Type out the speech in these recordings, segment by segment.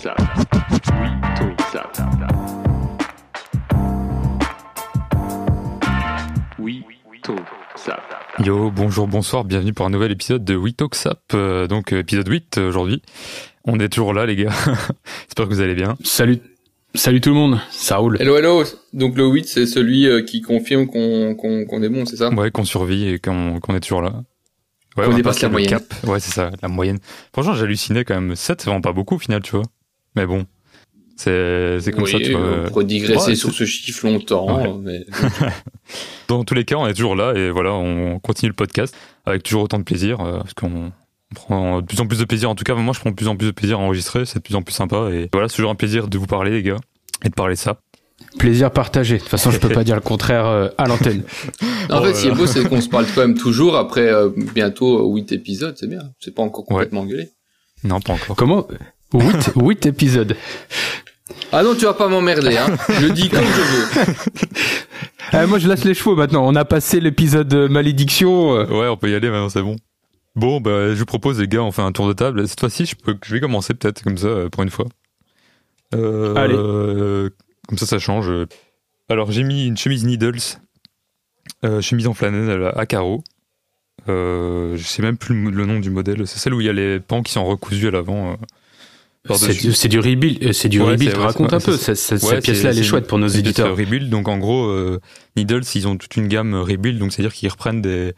ça. Oui, tout ça. Oui, tout ça. Yo, bonjour, bonsoir, bienvenue pour un nouvel épisode de We Talk Sap, euh, donc euh, épisode 8 euh, aujourd'hui. On est toujours là les gars, j'espère que vous allez bien. Salut, salut tout le monde, ça roule. Hello, hello. Donc le 8, c'est celui euh, qui confirme qu'on est bon, c'est ça? Ouais, qu'on survit et qu'on est toujours là. Ouais, on dépasse la moyenne. cap. Ouais, c'est ça, la moyenne. Franchement, j'hallucinais quand même. 7, c'est vraiment pas beaucoup au final, tu vois. Mais bon, c'est comme Oui, ça, tu vois. on pourrait digresser Ouais, sur ce chiffre longtemps, Ouais. mais Dans tous les cas, on est toujours là et voilà, on continue le podcast avec toujours autant de plaisir euh, parce qu'on on prend de plus en plus de plaisir. En tout cas, moi, je prends de plus en plus de plaisir à enregistrer. C'est de plus en plus sympa et voilà, c'est toujours un plaisir de vous parler, les gars, et de parler de ça. Plaisir partagé. De toute façon, je peux pas dire le contraire euh, à l'antenne. en fait, ce qui est beau, c'est qu'on se parle quand même toujours après euh, bientôt 8 épisodes, c'est bien. C'est pas encore complètement gueulé. Non, pas encore. Comment? 8, 8 épisodes. Ah non, tu vas pas m'emmerder, hein. Je dis comme je veux. Ah, moi, je lâche les chevaux maintenant. On a passé l'épisode euh, malédiction. euh. Ouais, on peut y aller maintenant, c'est bon. Bon, bah, je vous propose, les gars, on fait un tour de table. Cette fois-ci, je, peux, je vais commencer peut-être comme ça, euh, pour une fois. Euh, Allez. euh, comme ça, ça change. Alors, j'ai mis une chemise Needles, euh, chemise en flanelle à, carreaux. Euh, je sais même plus le, le nom du modèle. C'est celle où il y a les pans qui sont recousus à l'avant. C'est du, rebuild. euh, C'est du Ouais, rebuild. Raconte un peu. Cette, cette- Ouais, cette pièce-là, elle est chouette pour nos euh, éditeurs. Rebuild, donc en gros, euh, Needles, ils ont toute une gamme Rebuild, donc c'est-à-dire qu'ils reprennent des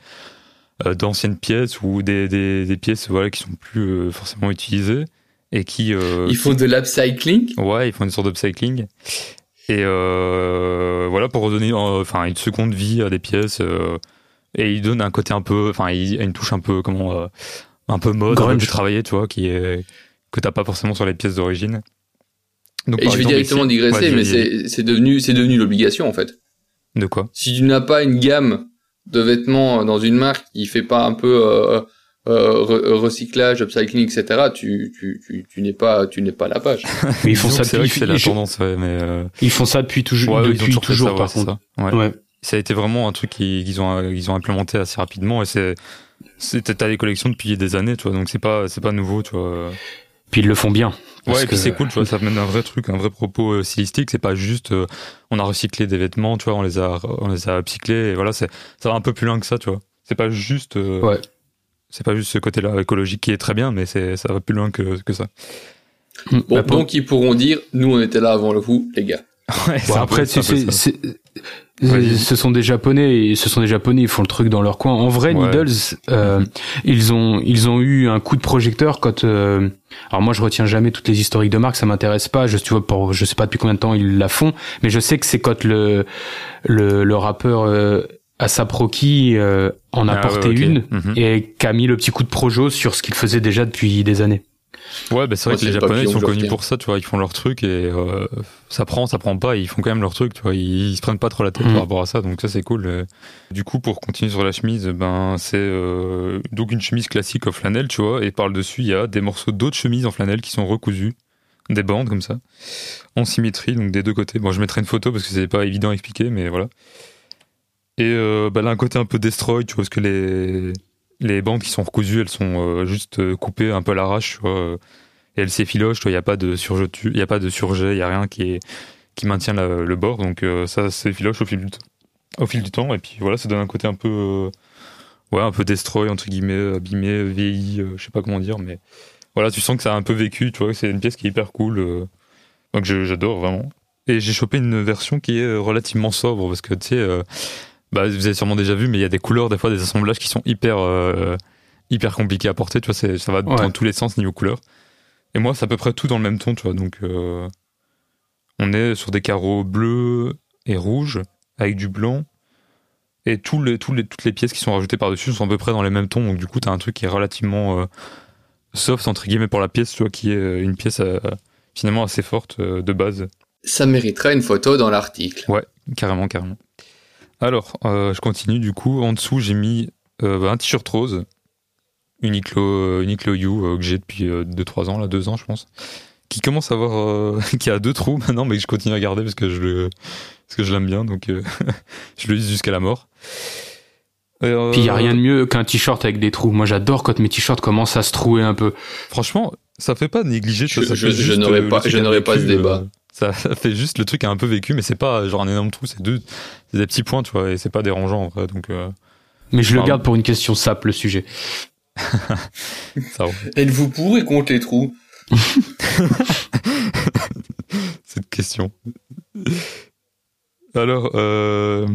euh, d'anciennes pièces ou des, des, des pièces voilà qui sont plus euh, forcément utilisées et qui euh, Ils font de l'upcycling? ouais ils font une sorte d'upcycling et euh, voilà pour redonner euh, enfin une seconde vie à des pièces euh, et ils donnent un côté un peu enfin il y a une touche un peu comment euh, un peu mode un peu Grunge. plus travaillé tu vois qui est que t'as pas forcément sur les pièces d'origine donc Et je vais directement ici- digresser, mais vas-y. c'est c'est devenu, c'est devenu l'obligation, en fait. de quoi? Si tu n'as pas une gamme de vêtements dans une marque qui fait pas un peu euh, euh, re- recyclage, upcycling, etc., tu, tu, tu, tu n'es pas, tu n'es pas à la page. Mais ils font ça que c'est vrai depuis, que c'est la ils, tendance ouais, mais euh, ils font ça depuis toujours, ouais, depuis toujours, fait toujours, ça, ouais, par c'est contre. ça. Ouais. Ouais. ça a été vraiment un truc qu'ils ont ils ont implémenté assez rapidement et c'est c'était t'as des collections depuis des années tu vois donc c'est pas c'est pas nouveau tu vois Puis ils le font bien. Parce ouais et puis que- c'est cool tu vois ça mène un vrai truc un vrai propos euh, stylistique c'est pas juste euh, on a recyclé des vêtements tu vois on les a on les a upcyclés et voilà c'est ça va un peu plus loin que ça tu vois c'est pas juste euh, Ouais. c'est pas juste ce côté là écologique qui est très bien mais c'est ça va plus loin que que ça. Bon, Bah, pour- donc ils pourront dire, nous on était là avant le coup, les gars. ouais, c'est Bon, un après, tu sais, Vas-y. ce sont des japonais et ce sont des japonais ils font le truc dans leur coin en vrai Ouais. Needles euh, ils ont ils ont eu un coup de projecteur quand euh, alors moi je retiens jamais toutes les historiques de marque ça m'intéresse pas je tu vois pour je sais pas depuis combien de temps ils la font mais je sais que c'est quand le le, le rappeur euh, Asap Rocky euh, en a Ah, porté ouais, une Mhm. et qu'a mis le petit coup de projo sur ce qu'il faisait déjà depuis des années Ouais, bah c'est vrai Moi, que les Japonais ils sont connus pour ça, tu vois, ils font leur truc et euh, ça prend, ça prend pas, ils font quand même leur truc, tu vois, ils, ils se prennent pas trop la tête Mhm. par rapport à ça, donc ça c'est cool. Du coup, pour continuer sur la chemise, ben c'est euh, donc une chemise classique en flanelle, tu vois, et par le dessus il y a des morceaux d'autres chemises en flanelle qui sont recousus, des bandes comme ça, en symétrie, donc des deux côtés. Bon, je mettrai une photo parce que c'est pas évident à expliquer, mais voilà. Et euh, bah, là, un côté un peu destroy, tu vois, parce que les les bandes qui sont recousues, elles sont euh, juste euh, coupées un peu à l'arrache, euh, et elle s'effiloche, il n'y a pas de surjetu, il y a pas de surjet, il a rien qui maintient le bord, donc ça s'effiloche au fil du temps. Au fil du temps, et puis voilà, ça donne un côté un peu ouais, un peu destroy entre guillemets, abîmé, vieilli, euh, je sais pas comment dire, mais voilà, tu sens que ça a un peu vécu, tu vois, c'est une pièce qui est hyper cool, donc j'adore vraiment. Et j'ai chopé une version qui est relativement sobre parce que tu sais, bah, vous avez sûrement déjà vu, mais il y a des couleurs, des fois des assemblages qui sont hyper euh, hyper compliqués à porter, tu vois, ça va dans Ouais. tous les sens niveau couleur. Et moi, c'est à peu près tout dans le même ton, tu vois. Donc, euh, on est sur des carreaux bleus et rouges avec du blanc. Et tous les, tous les, toutes les pièces qui sont rajoutées par-dessus sont à peu près dans les mêmes tons. Donc, du coup, tu as un truc qui est relativement euh, soft, entre guillemets, pour la pièce, tu vois, qui est euh, une pièce euh, finalement assez forte euh, de base. Ça mériterait une photo dans l'article. Carrément, carrément. Alors, euh, je continue. Du coup, en dessous, j'ai mis euh, un t-shirt rose. Uniqlo, euh, Uniqlo You euh, que j'ai depuis 2-3 ans, là, 2 ans, je pense. Qui commence à avoir. euh, qui a deux trous maintenant, mais que je continue à garder parce que je le. Parce que je l'aime bien, donc euh, je le use jusqu'à la mort. Euh, Puis il y a rien de mieux qu'un t-shirt avec des trous. Moi j'adore quand mes t-shirts commencent à se trouer un peu. Franchement, ça fait pas négliger. Je- ça, je- je n'aurais pas- je n'aurais pas ce débat. Ça, fait juste le truc a un peu vécu, mais c'est pas genre un énorme trou. C'est deux, c'est des petits points, tu vois, et c'est pas dérangeant en vrai. Donc euh, Mais je le garde pour une question sap, le sujet. ça, va. Êtes-vous pour et contre les trous? Cette question. Alors, euh,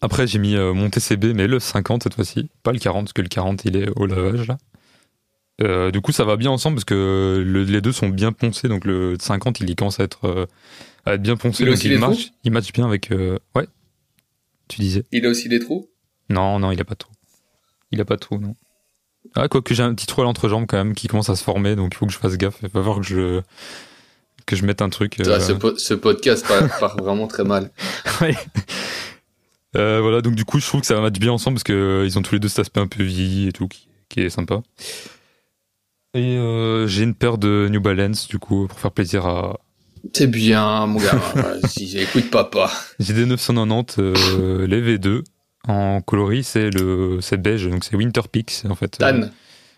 après j'ai mis euh, mon TCB, mais le 50 cette fois-ci, pas le 40, parce que le 40 il est au lavage là. Euh, du coup, ça va bien ensemble parce que le- les deux sont bien poncés, donc le 50 il commence à être, euh, à être bien poncé, Il a donc il marche, il match bien avec. euh, ouais, tu disais. Il a aussi des trous Non, non, il a pas de trou. Il a pas de trou, non. Ah, quoique j'ai un petit trou à l'entrejambe quand même qui commence à se former, donc il faut que je fasse gaffe. Il va falloir que je, que je mette un truc. Ah, ce, po- ce podcast part, part vraiment très mal. Ouais. Voilà, donc du coup, je trouve que ça match bien ensemble parce que euh, ils ont tous les deux cet aspect un peu vieilli et tout qui, qui est sympa. Et euh, j'ai une paire de New Balance du coup pour faire plaisir à. C'est bien, mon gars. si, écoute papa. J'ai des 990 euh, les V2 en coloris, c'est le c'est beige donc c'est Winter Peaks en fait. Tan. Euh,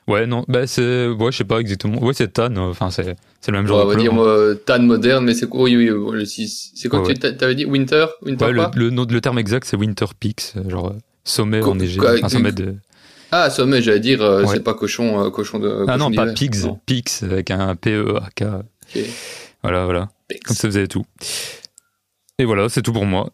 ouais non, bah c'est ouais je sais pas exactement. Ouais c'est tan, enfin c'est c'est le même genre on de va dire euh, tan moderne, mais c'est quoi Oui, oui, oui, C'est quoi Ouais, que tu t'avais dit Winter Winter Ouais, le, quoi le, le terme exact c'est Winter Peaks, genre sommet enneigé, enfin sommet de. Ah, sommet, j'allais dire, euh, Ouais. c'est pas cochon, euh, cochon de. Ah non, pas. Pigs, Non. Pix avec un P-E-A-K. Voilà, voilà. Comme ça, vous avez tout. Et voilà, c'est tout pour moi.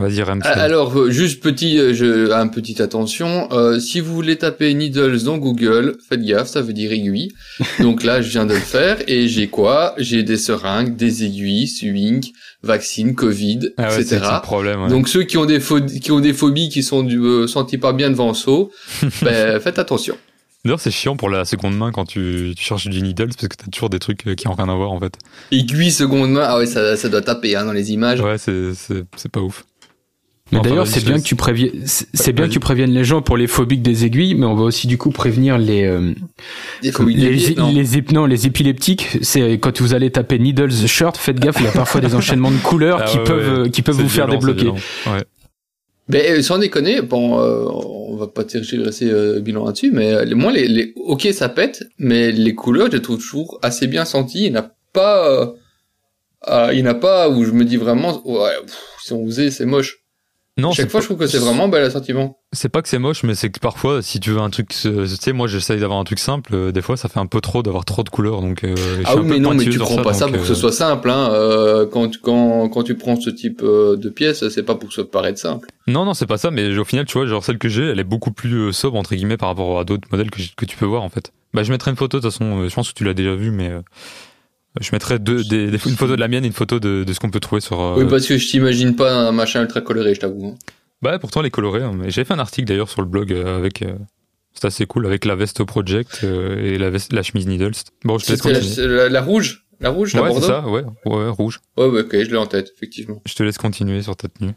Vas-y, Alors, euh, juste petit, euh, je, un petit attention. euh, si vous voulez taper needles dans Google, faites gaffe, ça veut dire aiguille. Donc là, je viens de le faire et j'ai quoi? J'ai des seringues, des aiguilles, swing, vaccine, Covid, Ah ouais, etc. problème. ouais. Donc ceux qui ont des qui ont des phobies qui sont du, euh, sentis pas bien devant saut, ben, faites attention. D'ailleurs, c'est chiant pour la seconde main quand tu, tu cherches du needles parce que t'as toujours des trucs qui ont rien à voir en fait. Aiguille seconde main, ah ouais, ça, ça doit taper hein, dans les images. Ouais, c'est pas ouf. Mais Enfin, d'ailleurs, c'est bien que tu préviennes, c'est c'est bien que tu préviennes les gens pour les phobiques des aiguilles, mais on va aussi du coup prévenir les euh, les, les, non, les épileptiques. C'est quand vous allez taper needles shirt, faites gaffe, il y a parfois des enchaînements de couleurs Ah qui ouais, peuvent ouais. euh, qui peuvent vous faire violent, débloquer. Ouais. Ben, euh, sans déconner, bon, euh, on va pas tergiverser euh, bilan là-dessus, mais euh, les- moi, les, les, ok, ça pète, mais les couleurs, je les trouve toujours assez bien senties. Il n'y a pas, euh, euh, il n'y a pas où je me dis vraiment, ouais, pff, si on faisait, c'est moche. Non, Chaque c'est fois, pas- je trouve que c'est vraiment bel sentiment. C'est pas que c'est moche, mais c'est que parfois, si tu veux un truc, euh, tu sais, moi j'essaye d'avoir un truc simple, euh, des fois ça fait un peu trop d'avoir trop de couleurs, donc. euh, Ah oui, mais non, mais tu prends pas ça pour que ce euh, soit simple, hein. Euh, quand, tu- quand, quand tu prends ce type de pièces, c'est pas pour que ça te paraisse simple. Non, non, c'est pas ça, mais au final, tu vois, genre celle que j'ai, elle est beaucoup plus sobre, entre guillemets, par rapport à d'autres modèles que, que tu peux voir, en fait. Bah, je mettrai une photo, de toute façon, je pense que tu l'as déjà vu, mais euh, je mettrai deux, des, des- une photo de la mienne et une photo de, de ce qu'on peut trouver sur. euh, Oui, parce que je t'imagine pas un machin ultra coloré, je t'avoue. hein. Bah, pourtant, les colorés, hein, j'avais fait un article d'ailleurs sur le blog euh, avec. euh, c'est assez cool, avec la veste Project euh, et la, veste, la chemise Needles. Bon, je te laisse la, continuer. la, la rouge? La rouge, la Ouais, c'est bordeaux? ça, ouais, ouais, rouge. Ouais, ok, je l'ai en tête, effectivement. Je te laisse continuer sur ta tenue.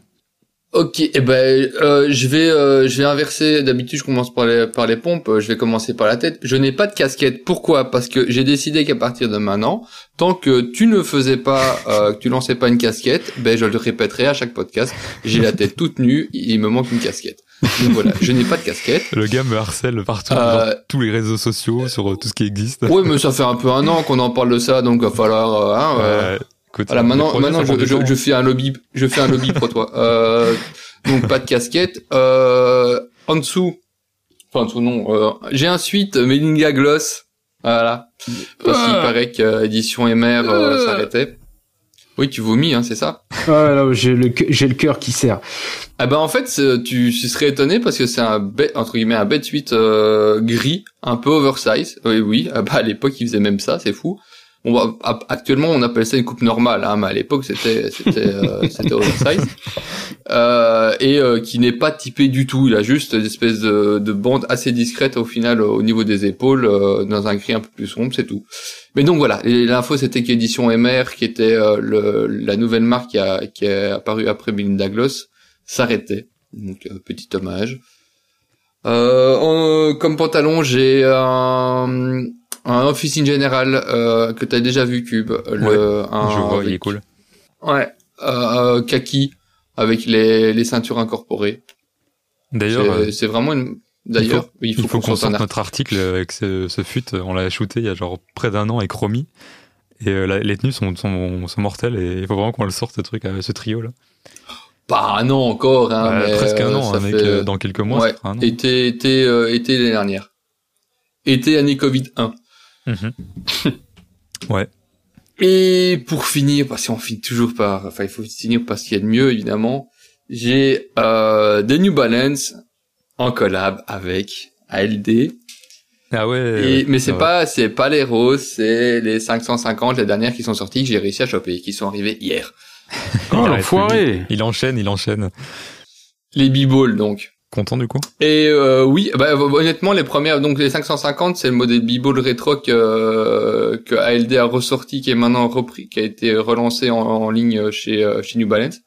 Ok, eh ben, euh, je vais, euh, je vais inverser. D'habitude, je commence par les, par les pompes. euh, Je vais commencer par la tête. Je n'ai pas de casquette. Pourquoi? Parce que j'ai décidé qu'à partir de maintenant, tant que tu ne faisais pas, euh, que tu lançais pas une casquette, ben, je le répéterai à chaque podcast. J'ai la tête toute nue. Il me manque une casquette. Donc voilà, je n'ai pas de casquette. Le gars me harcèle partout, Euh, tous les réseaux sociaux, sur euh, tout ce qui existe. Ouais, mais ça fait un peu un an qu'on en parle de ça, donc va falloir. hein, Ouais, écoute, Voilà, maintenant, projets, maintenant, je, je, je fais un lobby, je fais un lobby pour toi. Euh, donc pas de casquette. Euh, en dessous, enfin en dessous non. Euh, j'ai un suite Melinga Gloss. Voilà. Parce qu'il Ah. paraît que édition MR euh, Ah. s'arrêtait. Oui, tu vomis, hein, c'est ça? Ah j'ai le cœur- j'ai le cœur qui serre. Ah ben en fait, tu, tu serais étonné parce que c'est un bête, entre guillemets un bête suite euh, gris, un peu oversize. Oui, oui. Ah bah à l'époque, ils faisaient même ça, c'est fou. Bon, actuellement, on appelle ça une coupe normale, hein, mais à l'époque, c'était c'était euh, c'était oversize euh, et euh, qui n'est pas typé du tout. Il a juste une espèce de, de bande assez discrète au final au niveau des épaules, euh, dans un gris un peu plus sombre, c'est tout. Mais donc voilà, l'info c'était qu'édition MR, qui était euh, le, la nouvelle marque qui, a, qui est apparue après Melinda Gloss, s'arrêtait. Donc euh, petit hommage. Euh, en- comme pantalon, j'ai un, un Officine General euh, que t'as déjà vu Cube. Le, un, Je vois, il avec- est cool. Ouais, euh, kaki avec les, les ceintures incorporées. D'ailleurs, C'est euh, vraiment une. d'ailleurs. Il faut, qu'on sorte notre article avec ce, ce fut. On l'a shooté il y a genre près d'un an avec Romy. Et euh, les tenues sont, sont, sont, mortelles et il faut vraiment qu'on le sorte ce truc, euh, ce trio là. Pas un an encore, hein, ouais, mais presque un an, ça hein, mec, fait- dans quelques mois. ouais, été, été, euh, été l'année dernière. Été année Covid 1. Mhm. ouais. Et pour finir, parce qu'on finit toujours par, enfin il faut finir par ce qu'il y a de mieux évidemment, j'ai euh, des New Balance en collab avec ALD. Ah ouais. Et, mais c'est ouais. pas, c'est pas les roses, c'est les 550, les dernières qui sont sorties que j'ai réussi à choper, qui sont arrivées hier. Oh, l'enfoiré Il enchaîne, il enchaîne. Les B-Ball donc. Content du coup? Et euh, oui, bah, honnêtement, les premières, donc les 550, c'est le modèle B-Ball rétro que, que ALD a ressorti, qui est maintenant repris, qui a été relancé en, en ligne chez, euh, chez New Balance,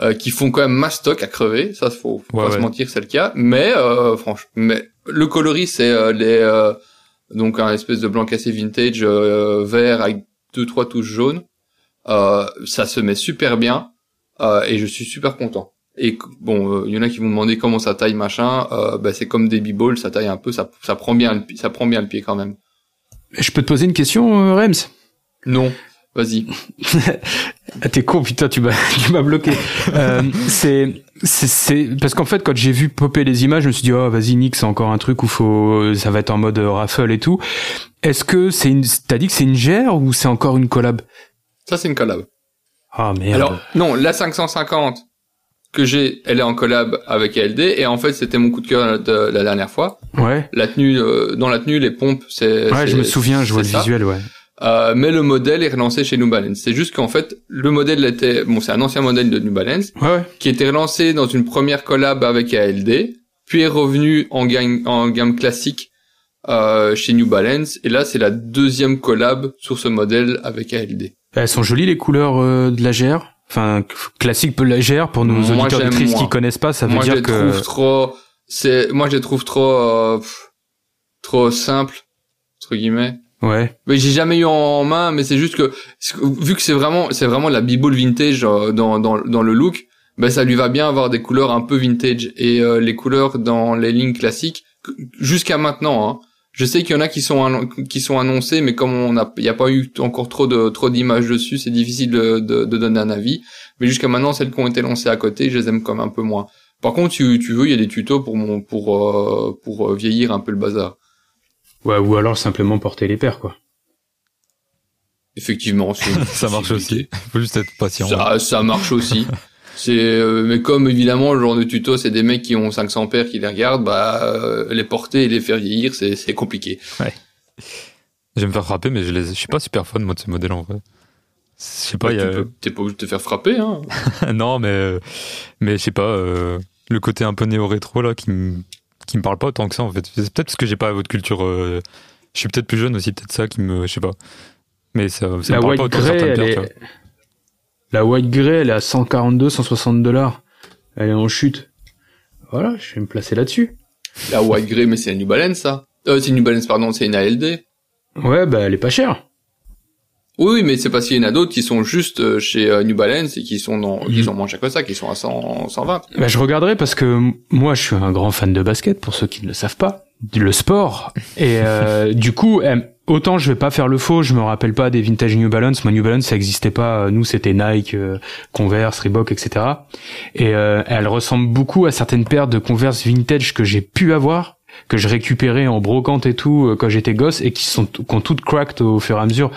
euh, qui font quand même mastoc à crever, ça faut, faut Ouais, pas se mentir, c'est le cas. Mais euh, franchement, mais le coloris, c'est euh, les euh, donc un espèce de blanc cassé vintage euh, vert avec deux trois touches jaunes. Euh, ça se met super bien euh, et je suis super content. Et bon, euh, il y en a qui vont demander comment ça taille machin. Euh, bah, c'est comme des b-balls, ça taille un peu, ça, ça prend bien, le, ça prend bien le pied quand même. Je peux te poser une question, euh, Rems? Non, vas-y. Ah, T'es con, putain, tu m'as, tu m'as bloqué. Euh, c'est, c'est, c'est, parce qu'en fait, quand j'ai vu popper les images, je me suis dit, oh, vas-y, Nick, c'est encore un truc où faut, ça va être en mode euh, raffle et tout. Est-ce que c'est une, t'as dit que c'est une gère ou c'est encore une collab? Ça c'est une collab. Ah, merde. Alors non, la 550 que j'ai, elle est en collab avec ALD et en fait c'était mon coup de cœur de la dernière fois. ouais. La tenue, euh, dans la tenue, les pompes, c'est. Ouais, je me souviens, je vois le ça. visuel, ouais. Euh, mais le modèle est relancé chez New Balance. C'est juste qu'en fait, le modèle était, bon, c'est un ancien modèle de New Balance Ouais, ouais. qui était relancé dans une première collab avec ALD, puis est revenu en gamme, en gamme classique euh, chez New Balance. Et là, c'est la deuxième collab sur ce modèle avec ALD. Elles sont jolies, les couleurs euh, de la GR. Enfin, classique GR, pour nos Moi, auditeurs auditrices qui connaissent pas, ça veut moi, je dire que... trouve trop, c'est, moi, je les trouve trop, euh, pff, trop simples entre guillemets. Ouais. Mais j'ai jamais eu en main, mais c'est juste que vu que c'est vraiment c'est vraiment la b-ball vintage euh, dans dans dans le look, ben ça lui va bien avoir des couleurs un peu vintage et euh, les couleurs dans les lignes classiques que- jusqu'à maintenant. Hein, je sais qu'il y en a qui sont qui sont annoncés, mais comme on a il y a pas eu encore trop de trop d'images dessus, c'est difficile de, de de donner un avis. Mais jusqu'à maintenant, celles qui ont été lancées à côté, je les aime quand même un peu moins. Par contre, tu tu veux, il y a des tutos pour mon pour euh, pour euh, vieillir un peu le bazar. Ouais, ou alors simplement porter les paires, quoi. Effectivement, Ça marche aussi. Faut juste être patient. Ça, ça marche aussi. C'est euh, mais comme évidemment le genre de tuto, c'est des mecs qui ont 500 paires qui les regardent, bah euh, les porter et les faire vieillir, c'est c'est compliqué. Je vais me faire frapper, mais je, les... je suis pas super fan moi de ce modèle en vrai. Je sais pas, Bah, il y tu a... peux- T'es pas obligé de te faire frapper, hein. non, mais euh, mais je sais pas, euh, le côté un peu néo-rétro là qui me qui me parle pas autant que ça en fait. C'est peut-être parce que j'ai pas votre culture. euh, Je suis peut-être plus jeune aussi, peut-être ça qui me, je sais pas. Mais ça, ça la me parle pas autant certaines elle paires, est... La white grey, elle est à 142, 160 dollars. Elle est en chute. Voilà, je vais me placer là-dessus. La white grey, mais c'est une New Balance, ça. Euh, c'est une New Balance, pardon, c'est une ALD. Ouais, bah elle est pas chère. Oui, mais c'est parce qu'il y en a d'autres qui sont juste euh, chez euh, New Balance et qui sont dans, qui Mhm. sont moins chers que ça, qui sont à 100, 120. Bah, je regarderai parce que moi, je suis un grand fan de basket, pour ceux qui ne le savent pas. Le sport. Et euh, du coup, autant je vais pas faire le faux, je me rappelle pas des vintage New Balance. Moi, New Balance, ça existait pas. Nous, c'était Nike, euh, Converse, Reebok, etc. Et euh, elle ressemble beaucoup à certaines paires de Converse vintage que j'ai pu avoir, que je récupérais en brocante et tout euh, quand j'étais gosse, et qui sont qui ont toutes cracked au fur et à mesure.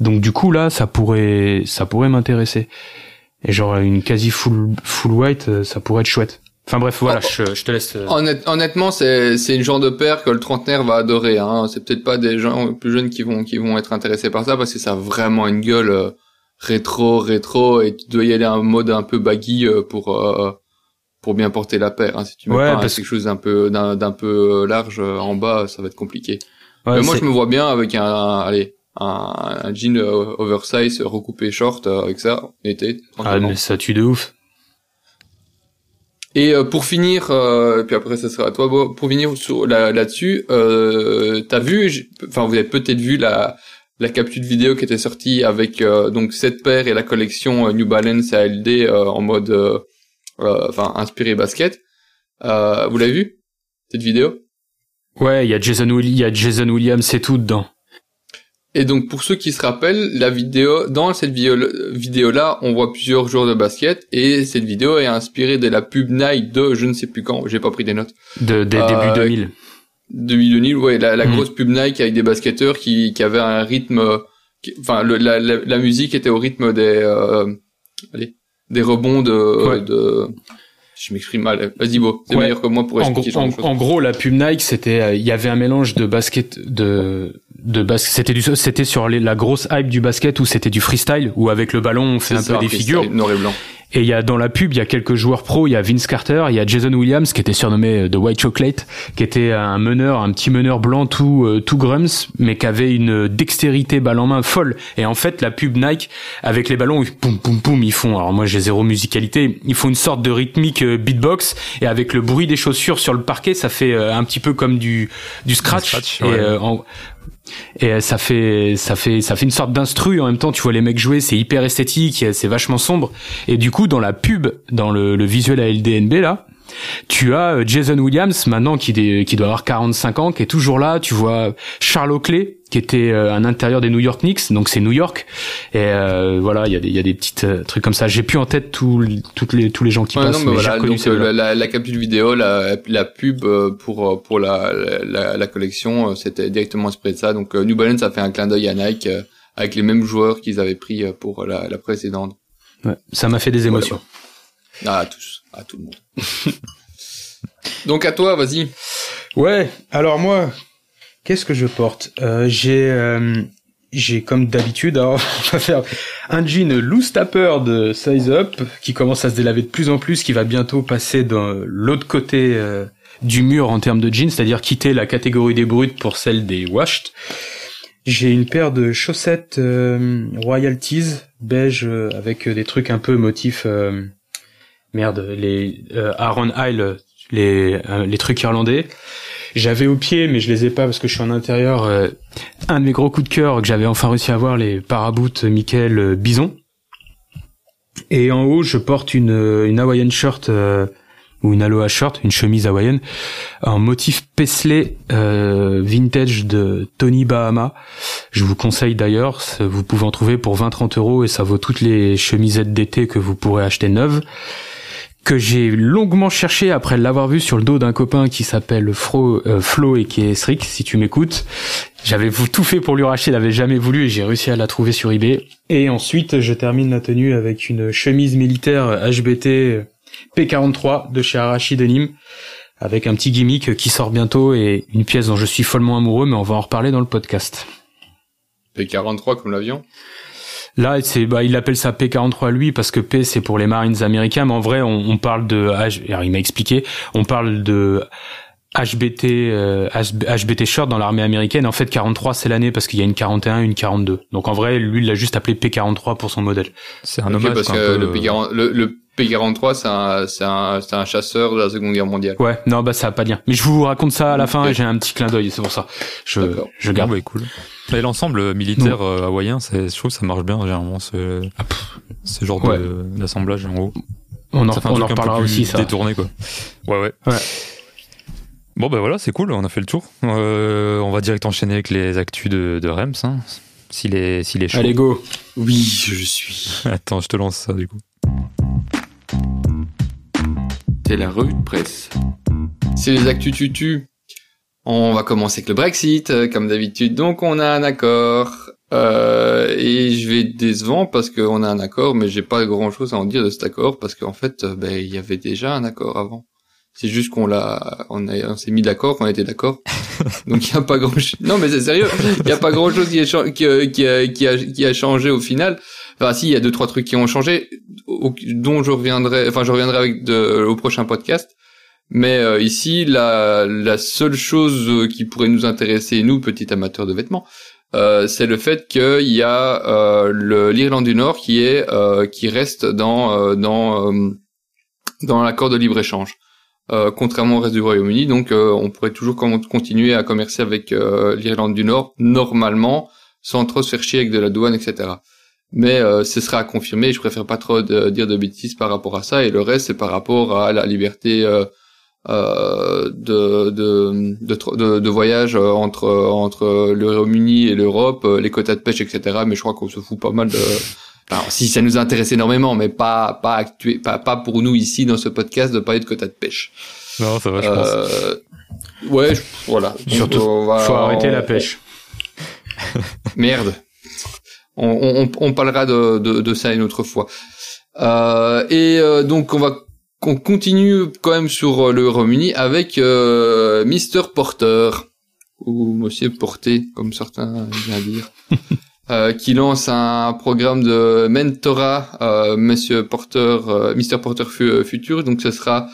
Donc du coup là, ça pourrait ça pourrait m'intéresser. Et genre une quasi full full white, euh, ça pourrait être chouette. Enfin bref, voilà, je, je te laisse. euh, Honnête- honnêtement, c'est c'est une genre de paire que le trentenaire va adorer. Hein. C'est peut-être pas des gens plus jeunes qui vont qui vont être intéressés par ça parce que ça a vraiment une gueule euh, rétro rétro et tu dois y aller en mode un peu baggy euh, pour euh, pour bien porter la paire. Hein. Si tu mets Ouais, pas un- parce quelque chose d'un peu d'un peu large euh, en bas, ça va être compliqué. ouais, mais moi, je me vois bien avec un, allez un, un jean oversize recoupé short avec ça été. Ah, mais ça tue de ouf. Et euh, pour finir, euh, puis après ça sera à toi, pour finir là-dessus, euh, t'as vu, enfin vous avez peut-être vu la la capture vidéo qui était sortie avec euh, donc cette paire et la collection euh, New Balance ALD euh, en mode, enfin inspiré basket. Vous l'avez vu cette vidéo? Ouais, il y a Jason il y a Jason Williams c'est tout dedans. Et donc pour ceux qui se rappellent, la vidéo dans cette vidéo là, on voit plusieurs joueurs de basket et cette vidéo est inspirée de la pub Nike de je ne sais plus quand, j'ai pas pris des notes. De, des Euh, début 2000. 2000, ouais, la, la Mhm. grosse pub Nike avec des basketteurs qui, qui avaient un rythme, qui- enfin le, la, la, la musique était au rythme des, euh, allez, des rebonds de, Ouais. de, je m'exprime mal. Vas-y Beau, c'est Ouais. meilleur que moi pour En, expliquer ce gros- en, en gros, la pub Nike, c'était, euh, il y avait un mélange de basket, de, de basket. C'était du, c'était sur les, la grosse hype du basket où c'était du freestyle, où avec le ballon on fait un peu des freestyle, figures. Noir et blanc. Et il y a dans la pub, il y a quelques joueurs pros. Il y a Vince Carter, il y a Jason Williams qui était surnommé euh, The White Chocolate, qui était un meneur, un petit meneur blanc tout euh, tout grums, mais qui avait une dextérité balle en main folle. Et en fait, la pub Nike avec les ballons, ils- poum poum poum, ils font. Alors moi, j'ai zéro musicalité. Ils font une sorte de rythmique euh, beatbox et avec le bruit des chaussures sur le parquet, ça fait euh, un petit peu comme du du scratch. scratch, et, ouais. euh, en- et euh, ça fait ça fait ça fait une sorte d'instru en même temps tu vois les mecs jouer c'est hyper esthétique c'est vachement sombre. Et du coup dans la pub dans le, le visuel à LDNB là tu as euh, Jason Williams maintenant qui, qui doit avoir 45 ans qui est toujours là tu vois Charles Oakley qui était euh, un intérieur des New York Knicks donc c'est New York et euh, voilà il y a des il y a des petites euh, trucs comme ça j'ai plus en tête tous les- toutes les tous les gens qui Ouais, passent non, mais mais j'ai voilà, reconnu donc euh, la, la, capsule vidéo, la, la pub euh, pour euh, pour la la, la collection, euh, c'était directement inspiré de ça. Donc New Balance a fait un clin d'œil à Nike euh, avec les mêmes joueurs qu'ils avaient pris pour la, la précédente. Ouais, ça m'a fait des émotions Ah, à tous, à tout le monde. donc à toi, vas-y. Ouais, alors moi, qu'est-ce que je porte? Euh, J'ai, euh, j'ai comme d'habitude, alors on va faire un jean loose tapper de Size Up qui commence à se délaver de plus en plus, qui va bientôt passer dans l'autre côté euh, du mur en termes de jeans, c'est-à-dire quitter la catégorie des bruts pour celle des washed. J'ai une paire de chaussettes euh, royalties beige avec des trucs un peu motifs merde les Aaron Isle les les trucs irlandais. J'avais au pied, mais je les ai pas parce que je suis en intérieur. euh, un de mes gros coups de cœur que j'avais enfin réussi à avoir, les Paraboot Michael euh, Bison. Et en haut, je porte une euh, une Hawaiian shirt ou une aloha shirt, une chemise hawaïenne, en motif Paisley vintage de Tony Bahama. Je vous conseille d'ailleurs, vous pouvez en trouver pour 20-30 euros et ça vaut toutes les chemisettes d'été que vous pourrez acheter neuves que j'ai longuement cherché après l'avoir vu sur le dos d'un copain qui s'appelle euh, Flo et qui est Strick, si tu m'écoutes. J'avais tout fait pour lui racheter, il avait jamais voulu et j'ai réussi à la trouver sur eBay. Et ensuite, je termine la tenue avec une chemise militaire HBT P43 de chez Arashi Denim avec un petit gimmick qui sort bientôt et une pièce dont je suis follement amoureux, mais on va en reparler dans le podcast. P43 comme l'avion? Là, c'est bah il appelle ça P43 lui parce que P c'est pour les Marines américains, mais en vrai on, on parle de alors il m'a expliqué, on parle de HBT euh, HBT short dans l'armée américaine. En fait, 43 c'est l'année parce qu'il y a une 41, une 42. Donc en vrai, lui il l'a juste appelé P43 pour son modèle. C'est un Ok, hommage. parce quoi, que un peu, le, P40 le, le P43, c'est un, c'est un, c'est un chasseur de la Seconde Guerre mondiale. Ouais, non bah ça a pas de lien. Mais je vous raconte ça à la fin. Ok. J'ai un petit clin d'œil, c'est pour ça. Je D'accord. je euh, garde. bah, cool. Et l'ensemble militaire euh, hawaïen, c'est, je trouve que ça marche bien généralement ce, ce genre Ouais. d'assemblage en haut. On en, on en reparlera aussi ça. détourné quoi. Ouais ouais. Ouais. Bon bah voilà, c'est cool, on a fait le tour. Euh, on va direct enchaîner avec les actus de, de Rems. Hein. S'il est, s'il est chaud. Allez go. Oui, je suis. Attends, je te lance ça du coup. C'est la revue de presse. C'est les actus tutu. On va commencer avec le Brexit, euh, comme d'habitude. Donc on a un accord. Euh, et je vais être décevant parce qu'on a un accord, mais j'ai pas grand chose à en dire de cet accord parce qu'en fait, euh, ben, il y avait déjà un accord avant. C'est juste qu'on l'a, on, a- on s'est mis d'accord, qu'on était d'accord. Donc il y a pas grand, non mais c'est sérieux, il y a pas grand chose qui a, cha- qui, a, qui, a, qui, a, qui a changé au final. Enfin si, il y a deux trois trucs qui ont changé, au- dont je reviendrai, enfin je reviendrai avec de, au prochain podcast. Mais euh, ici, la, la seule chose euh, qui pourrait nous intéresser, nous, petits amateurs de vêtements, euh, c'est le fait qu'il y a euh, l'Irlande du Nord qui est euh, qui reste dans dans dans l'accord de libre échange, euh, contrairement au reste du Royaume-Uni. Donc, euh, on pourrait toujours continuer à commercer avec euh, l'Irlande du Nord normalement, sans trop se faire chier avec de la douane, etc. Mais euh, ce sera à confirmer. Je préfère pas trop dire de bêtises par rapport à ça. Et le reste, c'est par rapport à la liberté. euh, euh, de, de, de, de, voyage entre entre le Royaume-Uni et l'Europe, les quotas de pêche, etc. Mais je crois qu'on se fout pas mal de alors, si ça nous intéresse énormément, mais pas pas actué, pas pas pour nous ici dans ce podcast de parler de quotas de pêche. Non, ça va, je euh, pense. Ouais, voilà. Surtout, va, faut arrêter la pêche. Merde. On, on, on, parlera de, de, de, ça une autre fois. Euh, et euh, donc on va qu'on continue quand même sur le Royaume-Uni avec euh, Mister Porter ou Monsieur Porté comme certains viennent dire. Euh, qui lance un programme de mentorat, euh, Monsieur Porter, euh, Mr Porter Future. Donc ce sera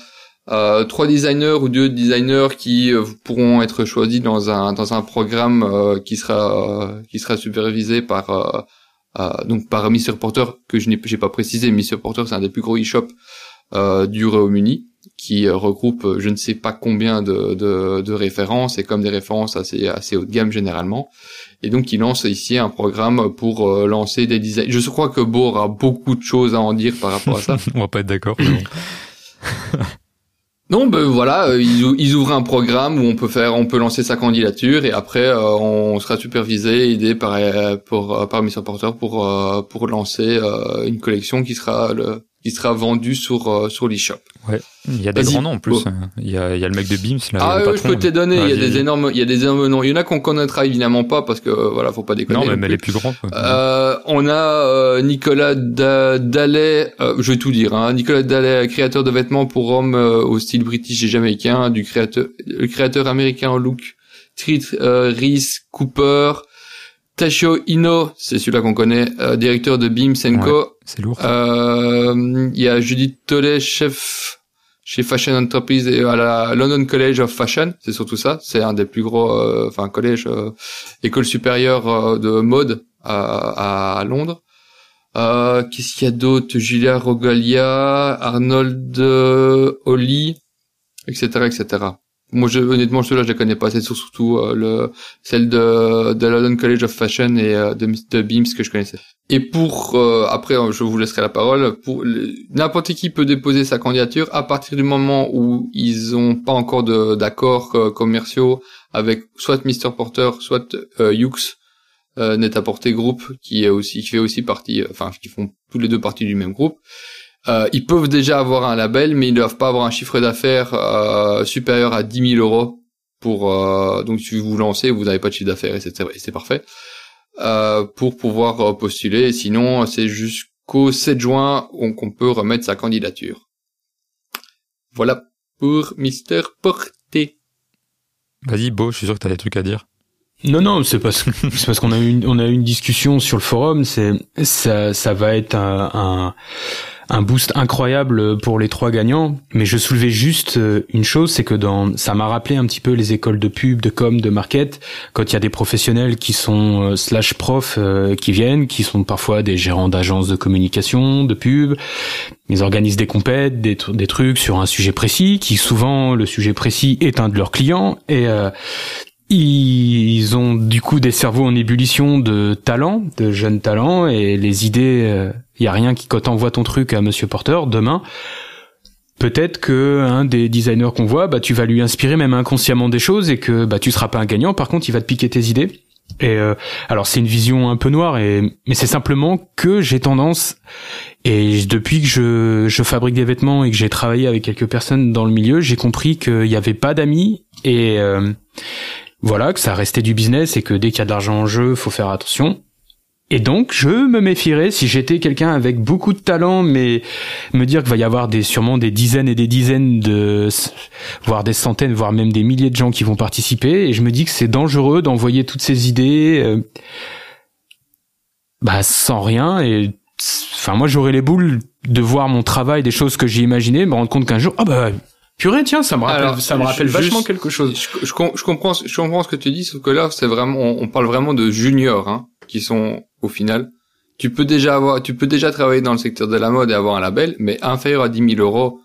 euh, trois designers ou deux designers qui pourront être choisis dans un dans un programme qui sera qui sera supervisé par donc par Mr Porter que je n'ai j'ai pas précisé. Mr Porter c'est un des plus gros e-shops du Royaume-Uni qui regroupe je ne sais pas combien de, de, de références et comme des références assez assez haut de gamme généralement. Et donc il lance ici un programme pour euh, lancer des designs. Je crois que Bohr a beaucoup de choses à en dire par rapport à ça. On va pas être d'accord. non, ben voilà, euh, ils, ouvrent un programme où on peut faire, on peut lancer sa candidature et après euh, on sera supervisé, aidé par pour par Mission Porter pour pour lancer une collection qui sera le qui sera vendu sur sur l'eShop. Ouais. Il y a des grands noms en plus. Il, y a, il y a le mec de Beams là. Ah je peux te donner. il y a des énormes, il y a des énormes noms. Il y en a qu'on connaîtra évidemment pas parce que voilà, faut pas déconner. Non, mais, mais les plus grands. Euh, on a euh, Nicolas Dallet. Euh, je vais tout dire. Hein, Nicolas Dallet, créateur de vêtements pour hommes euh, au style british et jamaïcain, du créateur, le créateur américain en look, Treat Reese Cooper. Tashio Ino, c'est celui-là qu'on connaît, directeur de Beams Co. c'est lourd. Il y a Judith Tollet, chef chez Fashion Enterprise et à la London College of Fashion, c'est surtout ça. C'est un des plus gros, euh, enfin collège, euh, école supérieure euh, de mode à, à Londres. Qu'est-ce qu'il y a d'autre? Julia Rogalia, Arnold Holly, etc., etc. Moi, je, honnêtement, ceux-là, je les connais pas. C'est surtout euh, le, celle de, de London College of Fashion et euh, de, de Beams que je connaissais. Et pour, euh, après, je vous laisserai la parole. Pour n'importe qui peut déposer sa candidature à partir du moment où ils ont pas encore d'accords commerciaux avec soit Mr Porter, soit Hughes, Net à Porter Group, qui est aussi, qui fait aussi partie, enfin, qui font tous les deux partie du même groupe. Euh, ils peuvent déjà avoir un label, mais ils ne doivent pas avoir un chiffre d'affaires euh, supérieur à 10 000 euros pour euh, donc si vous vous lancez, vous n'avez pas de chiffre d'affaires et c'est parfait euh, pour pouvoir postuler. Sinon, c'est jusqu'au 7 juin qu'on peut remettre sa candidature. Voilà pour Mister Porté. Vas-y, Beau, je suis sûr que tu as des trucs à dire. Non, non, c'est parce c'est parce qu'on a eu une, on a eu une discussion sur le forum. C'est ça, ça va être un, un un boost incroyable pour les trois gagnants. Mais je soulevais juste euh, une chose, c'est que dans, ça m'a rappelé un petit peu les écoles de pub, de com, de market, quand il y a des professionnels qui sont euh, slash profs euh, qui viennent, qui sont parfois des gérants d'agences de communication, de pub. Ils organisent des compètes, des, des trucs sur un sujet précis, qui souvent le sujet précis est un de leurs clients et ils ont du coup des cerveaux en ébullition de talents, de jeunes talents, et les idées, il euh, y a rien qui quand t'envoies ton truc à Monsieur Porter demain. Peut-être que un des designers qu'on voit, bah tu vas lui inspirer même inconsciemment des choses et que bah tu seras pas un gagnant. Par contre, il va te piquer tes idées. Et euh, alors c'est une vision un peu noire, et mais c'est simplement que j'ai tendance et depuis que je, je fabrique des vêtements et que j'ai travaillé avec quelques personnes dans le milieu, j'ai compris qu'il n'y avait pas d'amis et euh, voilà, que ça restait du business et que dès qu'il y a de l'argent en jeu, faut faire attention. Et donc, je me méfierais si j'étais quelqu'un avec beaucoup de talent, mais me dire qu'il va y avoir des, sûrement des dizaines et des dizaines de, voire des centaines, voire même des milliers de gens qui vont participer. Et je me dis que c'est dangereux d'envoyer toutes ces idées, euh, bah, sans rien. Et, enfin, moi, j'aurais les boules de voir mon travail, des choses que j'ai imaginées, me rendre compte qu'un jour, ah bah, Purée, tiens, ça me rappelle, ça me rappelle vachement quelque chose. Je, je, comprends, je comprends ce que tu dis, sauf que là, c'est vraiment, on, parle vraiment de juniors, hein, qui sont au final. Tu peux déjà avoir, tu peux déjà travailler dans le secteur de la mode et avoir un label, mais inférieur à 10 000 euros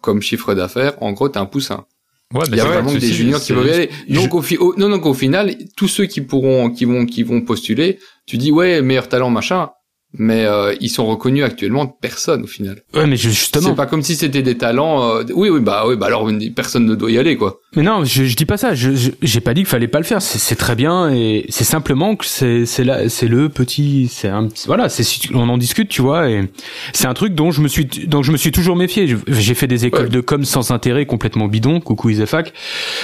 comme chiffre d'affaires, en gros, t'es un poussin. Ouais, il y a vraiment des juniors qui vont y aller. Donc au, au, non, donc au final, tous ceux qui pourront, qui vont, qui vont postuler, tu dis ouais, meilleur talent, machin. Mais euh, ils sont reconnus actuellement personne au final. Ouais, mais justement. C'est pas comme si c'était des talents. euh, Oui, oui, bah oui, bah alors personne ne doit y aller quoi. Mais non, je, je dis pas ça. Je, j'ai pas dit qu'il fallait pas le faire. C'est, très bien et c'est simplement que c'est, c'est là, c'est le petit, c'est un, voilà, c'est si on en discute, tu vois. Et c'est un truc dont je me suis, dont je me suis toujours méfié. J'ai fait des écoles Ouais. de com sans intérêt, complètement bidon. Coucou Isefac.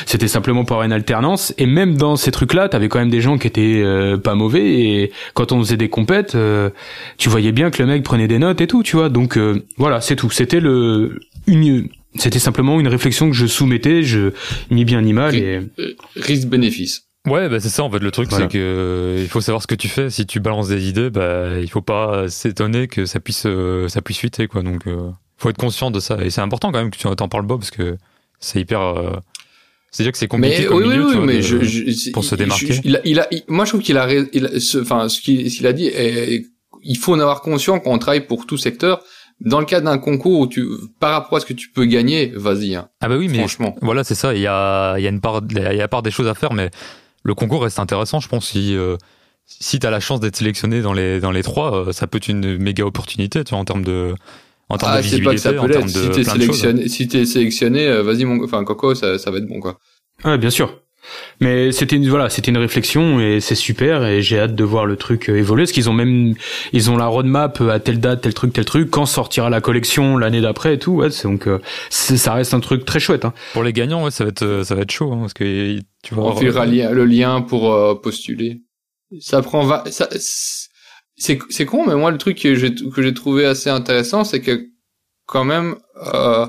C'était simplement pour avoir une alternance. Et même dans ces trucs-là, t'avais quand même des gens qui étaient euh, pas mauvais. Et quand on faisait des compètes, euh, tu voyais bien que le mec prenait des notes et tout, tu vois. Donc euh, voilà, c'est tout. C'était le une c'était simplement une réflexion que je soumettais, je ni bien ni mal et Euh, Risque-bénéfice. Ouais, bah c'est ça en fait le truc, Voilà. c'est que euh, il faut savoir ce que tu fais. Si tu balances des idées, bah il faut pas s'étonner que ça puisse euh, ça puisse fuiter quoi. Donc euh, faut être conscient de ça et c'est important quand même que tu t'en parles pas parce que c'est hyper. euh, C'est-à-dire que c'est compliqué Mais comme oui, oui, milieu, tu oui, vois, mais de- je, je- pour se démarquer. je- il a, il a, il- moi, je trouve qu'il a, il a- ce- enfin, ce qu'il, a dit, est- il faut en avoir conscience quand on travaille pour tout secteur. Dans le cas d'un concours où tu, par rapport à ce que tu peux gagner, vas-y, hein, Ah bah oui, mais franchement. voilà, c'est ça. Il y a il y a une part il y a part des choses à faire, mais le concours reste intéressant, je pense. Si euh, si t'as la chance d'être sélectionné dans les dans les trois, euh, ça peut être une méga opportunité, tu vois, en termes de en termes Ah, de c'est pas que ça visibilité, en peut termes de Si t'es plein de choses. sélectionné, si t'es sélectionné, euh, vas-y, mon, enfin, Coco, ça, ça va être bon, quoi. ouais, bien sûr. Mais c'était une voilà, c'était une réflexion et c'est super et j'ai hâte de voir le truc euh, évoluer parce qu'ils ont même ils ont la roadmap euh, à telle date, tel truc, tel truc, quand sortira la collection l'année d'après et tout. Ouais, c'est donc euh, c'est- ça reste un truc très chouette. Hein. Pour les gagnants, ouais, ça va être ça va être chaud, hein, parce que tu vas On avoir- le lien pour euh, postuler. Ça prend va- ça c'est c'est con mais moi le truc que j'ai que j'ai trouvé assez intéressant c'est que quand même euh,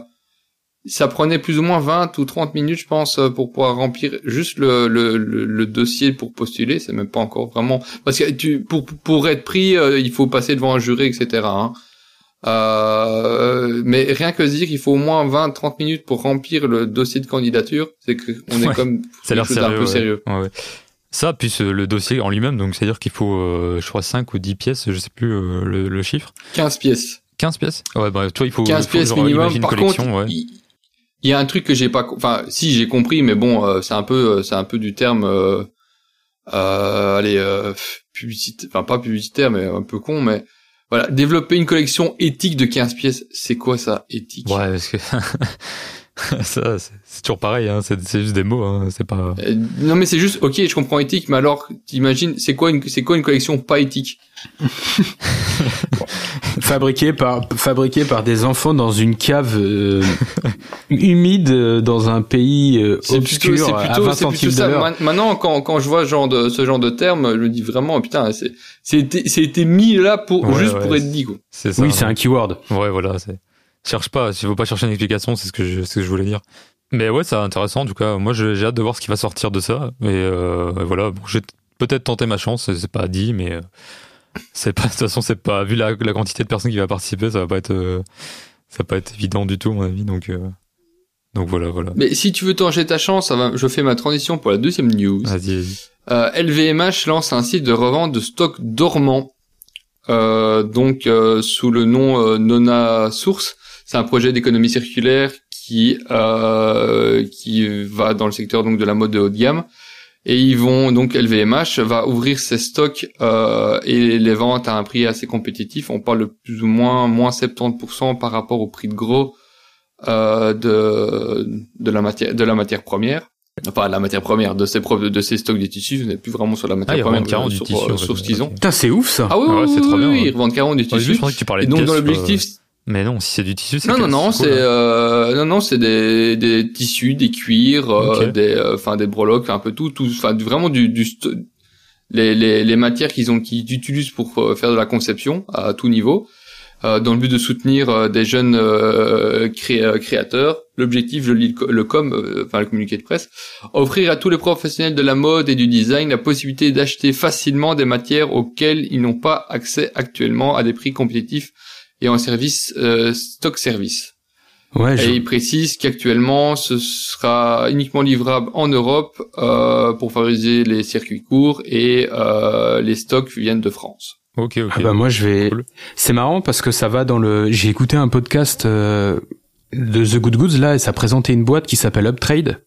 ça prenait plus ou moins 20 ou 30 minutes je pense euh, pour pouvoir remplir juste le le, le, le dossier pour postuler, c'est même pas encore vraiment parce que tu pour pour être pris euh, il faut passer devant un jury etc. Hein. Euh, mais rien que dire qu'il faut au moins 20-30 minutes pour remplir le dossier de candidature, c'est que on Ouais. est comme ça a l'air sérieux. peu ouais. sérieux. Ouais. Ça, puis euh, le dossier en lui-même, donc c'est-à-dire qu'il faut, euh, je crois, 5 ou 10 pièces, je sais plus euh, le, le chiffre. 15 pièces. 15 pièces? Ouais, bref, toi, il faut, 15 il faut pièces genre, minimum. Par contre, ouais. il il y a un truc que j'ai pas, enfin, si j'ai compris, mais bon, euh, c'est un peu, euh, c'est un peu du terme, euh, euh, allez, euh, publicitaire, enfin pas publicitaire, mais un peu con, mais voilà, développer une collection éthique de 15 pièces, c'est quoi ça, éthique? Ouais, parce que ça, c'est toujours pareil, hein, c'est juste des mots, hein, c'est pas. Non mais c'est juste, ok, je comprends éthique, mais alors, t'imagines, c'est quoi une, c'est quoi une collection pas éthique? Fabriqué par fabriqué par des enfants dans une cave euh, humide euh, dans un pays euh, C'est obscur plutôt, c'est à plutôt, 20 c'est plutôt centimes de ça. Maintenant, quand, quand je vois ce genre de, ce genre de terme, je me dis vraiment, putain, c'est, c'est été, c'est été mis là pour, Ouais, juste ouais, pour être dit, quoi. C'est ça. Oui, c'est un keyword. Ouais, voilà, c'est. Cherche pas, s'il faut pas chercher une explication, c'est ce que je, c'est ce que je voulais dire. Mais ouais, c'est intéressant, en tout cas. Moi, j'ai hâte de voir ce qui va sortir de ça. Et euh, voilà, bon, j'ai peut-être tenté ma chance, c'est- c'est pas dit, mais euh, c'est pas, de toute façon, c'est pas, vu la, la quantité de personnes qui va participer, ça va pas être, euh, ça va pas être évident du tout, à mon avis, donc, euh, donc voilà, voilà. Mais si tu veux tenter ta chance, ça va, je fais ma transition pour la deuxième news. Vas-y, vas-y. Euh, LVMH lance un site de revente de stock dormant, euh, donc euh, sous le nom euh, Nona Source. C'est un projet d'économie circulaire qui euh, qui va dans le secteur donc de la mode de haut de gamme. Et ils vont donc LVMH va ouvrir ses stocks euh, et les ventes à un prix assez compétitif. On parle de plus ou moins moins 70% par rapport au prix de gros euh, de de la matière de la matière première. Enfin, la matière première de ces pro- de ces stocks de tissus, on n'est plus vraiment sur la matière Ah, ils première, revendent carrément du sur, tissu. euh, en fait. sur ce qu'ils ont. Putain, c'est ouf ça. Ah oui, Ah ouais, oui, c'est trop bien, oui, ils revendent carrément du Au début, tissu. je pensais que tu parlais de donc dans l'objectif, euh, Mais non, si c'est du tissu, c'est non, non, non, c'est hein. euh, non, non, c'est des, des tissus, des cuirs, euh, des, euh, enfin des breloques, un peu tout, tout, enfin vraiment du, du les, les, les matières qu'ils ont, qu'ils utilisent pour faire de la conception à tout niveau, euh, dans le but de soutenir euh, des jeunes euh, cré- euh, créateurs. L'objectif, je lis le, co- le com, euh, enfin le communiqué de presse, offrir à tous les professionnels de la mode et du design la possibilité d'acheter facilement des matières auxquelles ils n'ont pas accès actuellement à des prix compétitifs et en service euh, stock service. Ouais, je- Et il précise qu'actuellement, ce sera uniquement livrable en Europe euh, pour favoriser les circuits courts et euh, les stocks viennent de France. Ok, ok. Ah bah moi je vais. Cool. C'est marrant parce que ça va dans le. J'ai écouté un podcast euh, de The Good Goods là et ça présentait une boîte qui s'appelle Uptrade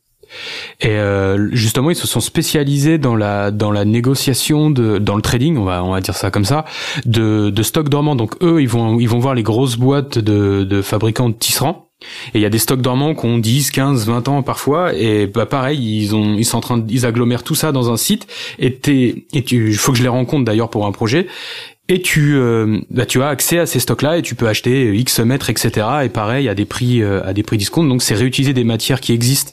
Et euh, justement, ils se sont spécialisés dans la dans la négociation de dans le trading, on va on va dire ça comme ça, de de stocks dormants. Donc eux, ils vont ils vont voir les grosses boîtes de de fabricants de tisserands. Et il y a des stocks dormants qui ont 10, 15, 20 ans parfois. Et bah pareil, ils ont ils sont en train de, ils agglomèrent tout ça dans un site. Et t'es et tu faut que je les rencontre d'ailleurs pour un projet et tu euh, bah, tu as accès à ces stocks là et tu peux acheter X mètres etc et pareil à des prix euh, à des prix discount donc c'est réutiliser des matières qui existent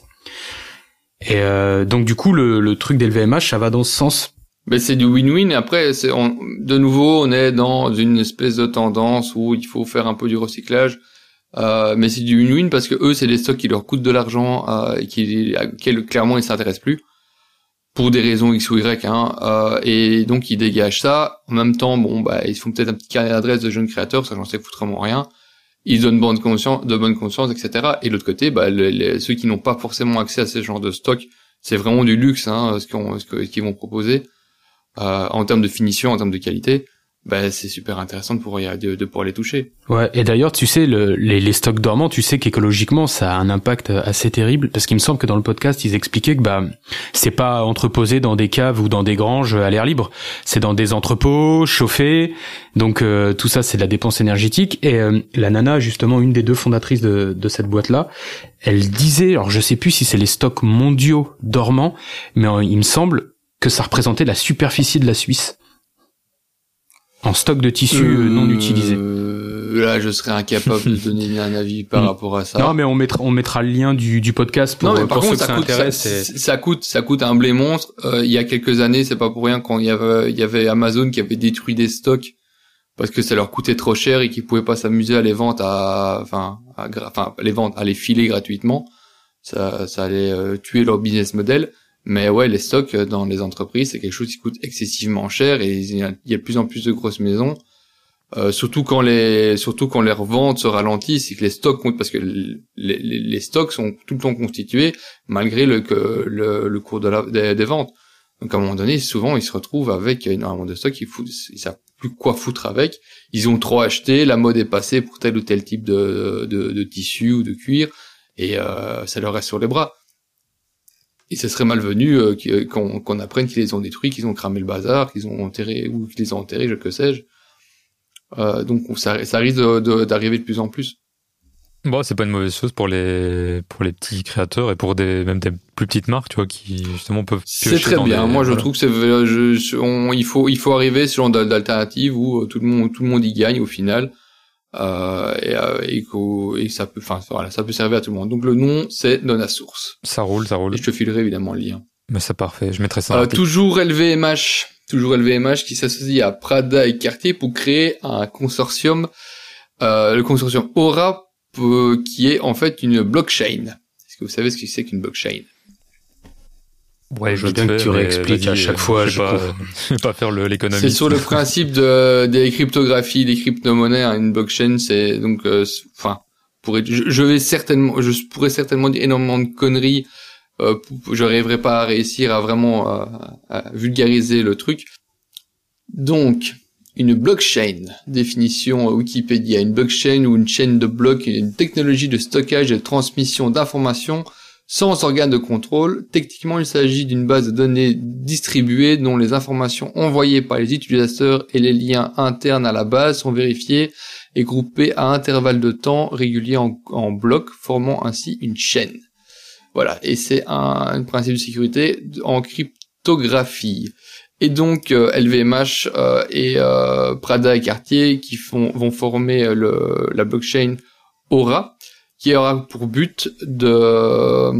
et euh, donc du coup le, le truc d'LVMH ça va dans ce sens mais c'est du win-win. Après, c'est de nouveau, on est dans une espèce de tendance où il faut faire un peu du recyclage. Euh, mais c'est du win-win parce que eux, c'est des stocks qui leur coûtent de l'argent euh, et qui, clairement, ils s'intéressent plus pour des raisons X ou Y, hein, euh, et donc ils dégagent ça. En même temps, bon, bah, ils font peut-être un petit carnet d'adresse de jeunes créateurs, ça j'en sais foutrement rien. Ils donnent bonne conscience, de bonne conscience, etc. Et de l'autre côté, bah, ceux qui n'ont pas forcément accès à ce genre de stock, c'est vraiment du luxe, hein, ce qu'ils vont proposer euh, en termes de finition, en termes de qualité bah, c'est super intéressant de pouvoir, de, pouvoir les toucher. Ouais, et d'ailleurs, tu sais, le, les, les, stocks dormants, tu sais qu'écologiquement, ça a un impact assez terrible, parce qu'il me semble que dans le podcast, ils expliquaient que bah c'est pas entreposé dans des caves ou dans des granges à l'air libre, c'est dans des entrepôts chauffés, donc euh, tout ça, c'est de la dépense énergétique. Et euh, la nana, justement, une des deux fondatrices de, de cette boîte-là, elle disait, alors je sais plus si c'est les stocks mondiaux dormants, mais euh, il me semble que ça représentait la superficie de la Suisse en stock de tissus euh, non utilisés. Là, je serais incapable de donner un avis par mm. rapport à ça. Non, mais on mettra, on mettra le lien du, du podcast pour, non, pour ceux ça, coûte, ça, ça, coûte, ça coûte un blé monstre. Euh, il y a quelques années, c'est pas pour rien quand il y avait, il y avait Amazon qui avait détruit des stocks parce que ça leur coûtait trop cher et qu'ils pouvaient pas s'amuser à les vendre à, enfin, à, enfin, les vendre, à les filer gratuitement. Ça, ça allait euh, tuer leur business model. Mais ouais, les stocks euh, dans les entreprises, c'est quelque chose qui coûte excessivement cher et il y a, de plus en plus de grosses maisons. Euh, surtout quand les surtout quand les reventes se ralentissent et que les stocks comptent parce que les, les, stocks sont tout le temps constitués malgré le le, le, cours de la, des, ventes. Donc à un moment donné, souvent ils se retrouvent avec énormément de stocks, ils foutent, ils savent plus quoi foutre avec. Ils ont trop acheté, la mode est passée pour tel ou tel type de, de, de tissu ou de cuir et euh, ça leur reste sur les bras. Et ce serait malvenu euh, euh, qu'on apprenne qu'ils les ont détruits, qu'ils ont cramé le bazar, qu'ils ont enterré ou qu'ils les ont enterrés, je que sais-je. Euh, donc ça, ça risque d'arriver de, plus en plus. Bon, c'est pas une mauvaise chose pour les pour les petits créateurs et pour des même des plus petites marques, tu vois, qui justement peuvent. C'est très bien. Moi, je trouve que c'est il faut il faut arriver sur genre d'alternative où tout le monde tout le monde y gagne au final. Euh, et, euh, et, et, ça peut, enfin voilà, ça peut servir à tout le monde. Donc le nom c'est Donna Source. Ça roule, ça roule. Et je te filerai évidemment le lien. Mais c'est parfait, je mettrai ça. Euh, toujours LVMH, toujours LVMH qui s'associe à Prada et Cartier pour créer un consortium, euh, le consortium Aura, qui est en fait une blockchain. Est-ce que vous savez ce que c'est qu'une blockchain? Ouais, je veux bien que tu réexpliques à chaque fois. Je vais pas, vais pas faire l'économie. C'est sur le principe de, des cryptographies, des crypto-monnaies. Hein, une blockchain, c'est donc, euh, enfin, pour je, vais certainement, je pourrais certainement dire énormément de conneries. Euh, je n'arriverai pas à réussir à vraiment euh, à vulgariser le truc. Donc, une blockchain, définition Wikipédia, une blockchain ou une chaîne de blocs, une technologie de stockage et de transmission d'informations sans organe de contrôle, techniquement il s'agit d'une base de données distribuée dont les informations envoyées par les utilisateurs et les liens internes à la base sont vérifiés et groupés à intervalles de temps réguliers en, blocs, formant ainsi une chaîne. Voilà, et c'est un, principe de sécurité en cryptographie. Et donc LVMH euh, euh, et euh, Prada et Cartier qui font, vont former la blockchain Aura, qui aura pour but de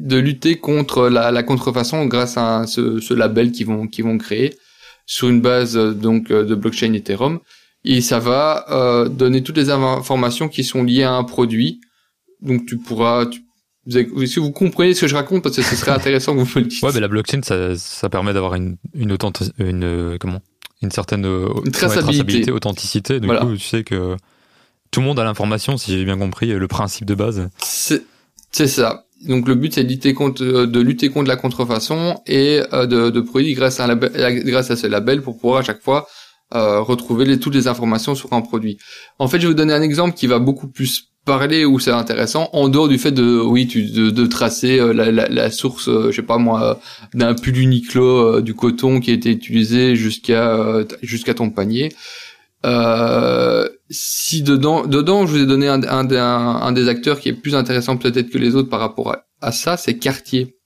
de lutter contre la, contrefaçon grâce à ce, label qu'ils vont qu'ils vont créer sur une base donc de blockchain Ethereum. Et ça va euh, donner toutes les informations qui sont liées à un produit. Donc tu pourras tu, est-ce que vous comprenez ce que je raconte? Parce que ce serait intéressant que vous me le Ouais, mais la blockchain, ça, ça permet d'avoir une une, une comment? Une certaine traçabilité. authenticité. Du coup, tu sais que tout le monde a l'information, si j'ai bien compris, le principe de base. C'est ça. Donc le but c'est de lutter contre euh, la contrefaçon et euh, de, de produire grâce à un grâce à ce label pour pouvoir à chaque fois euh, retrouver les, toutes les informations sur un produit. En fait, je vais vous donner un exemple qui va beaucoup plus parler où c'est intéressant en dehors du fait de oui tu de, de tracer euh, la, la, la, source je sais pas moi d'un pull Uniqlo du coton qui a été utilisé jusqu'à jusqu'à ton panier euh, si dedans dedans je vous ai donné un, des acteurs qui est plus intéressant peut-être que les autres par rapport à, ça c'est Cartier.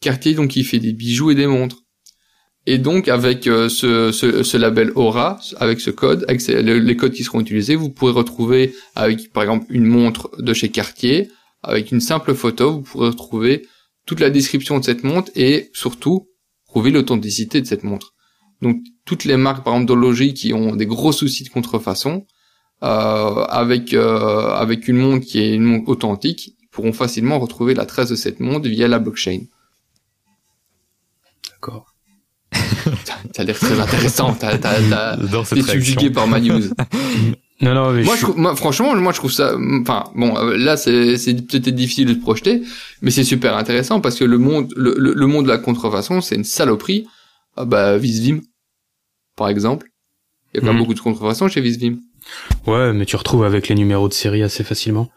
Cartier donc il fait des bijoux et des montres. Et donc avec euh, ce, label Aura, avec ce code, avec les codes qui seront utilisés, vous pourrez retrouver avec par exemple une montre de chez Cartier, avec une simple photo, vous pourrez retrouver toute la description de cette montre et surtout trouver l'authenticité de cette montre. Donc toutes les marques par exemple d'horlogerie qui ont des gros soucis de contrefaçon, euh, avec euh, avec une montre qui est une montre authentique, pourront facilement retrouver la trace de cette montre via la blockchain. D'accord. ça a l'air très intéressant. T'as, t'as, t'es subjugué par ma news. non, non, mais moi, je... moi, franchement, moi, je trouve ça, enfin, bon, euh, là, c'est, c'est peut-être difficile de se projeter, mais c'est super intéressant parce que le monde, le, le, monde de la contrefaçon, c'est une saloperie. Ah, bah, Visvim, par exemple. Il y a pas mhm. beaucoup de contrefaçon chez Visvim. Ouais, mais tu retrouves avec les numéros de série assez facilement.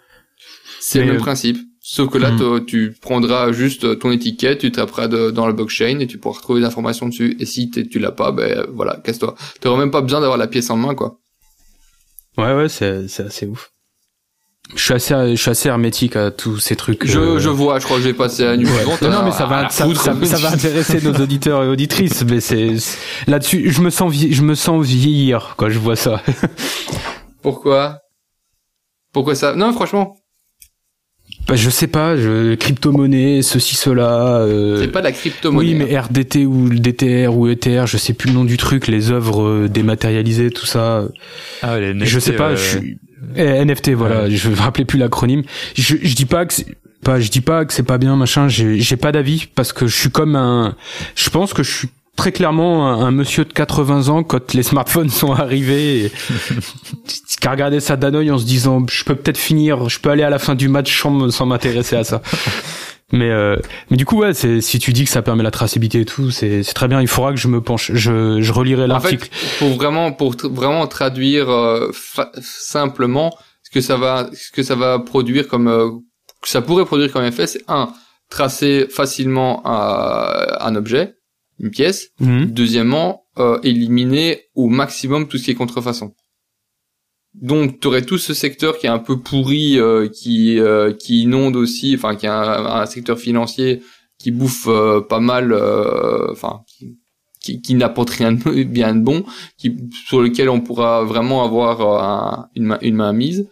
C'est le même euh, principe. Sauf que là, hmm. tu prendras juste ton étiquette, tu taperas dans la blockchain et tu pourras retrouver l'information dessus. Et si tu l'as pas, ben voilà, casse-toi. Tu n'auras même pas besoin d'avoir la pièce en main, quoi. Ouais, ouais, c'est assez ouf. Je suis assez, je suis assez hermétique à tous ces trucs. Je, euh, je vois, je crois que j'ai passé la nuit ouais. Non, mais ça va, ça, ça, va intéresser nos auditeurs et auditrices. Mais c'est là-dessus, je me sens, je me sens vieillir quand je vois ça. Pourquoi? Pourquoi ça? Non, franchement, bah, je sais pas, je, crypto-monnaie, ceci, cela. Euh, c'est pas la crypto-monnaie. Oui, mais hein. RDT ou le DTR ou ETR, je sais plus le nom du truc, les œuvres euh, dématérialisées, tout ça. Ah, les NFT, je sais pas, je suis... Eh, NFT, voilà, je me rappelais plus l'acronyme. Je, je dis pas que pas, je dis pas que c'est pas bien, machin. J'ai pas d'avis parce que je suis comme un. Je pense que je suis très clairement un, monsieur de 80 ans quand les smartphones sont arrivés qui a regardé ça d'un en se disant je peux peut-être finir je peux aller à la fin du match sans, m'intéresser à ça mais euh, mais du coup ouais c'est si tu dis que ça permet la traçabilité et tout c'est c'est très bien il faudra que je me penche je je relirai l'article en fait, pour vraiment pour vraiment traduire euh, simplement ce que ça va ce que ça va produire comme euh, ça pourrait produire comme effet c'est un tracer facilement un objet une pièce. Mhm. Deuxièmement, euh, éliminer au maximum tout ce qui est contrefaçon. Donc, tu aurais tout ce secteur qui est un peu pourri, euh, qui euh, qui inonde aussi, enfin, qui est un, secteur financier qui bouffe euh, pas mal, enfin, qui, qui, n'apporte rien de bien de bon, qui sur lequel on pourra vraiment avoir une, une main mise.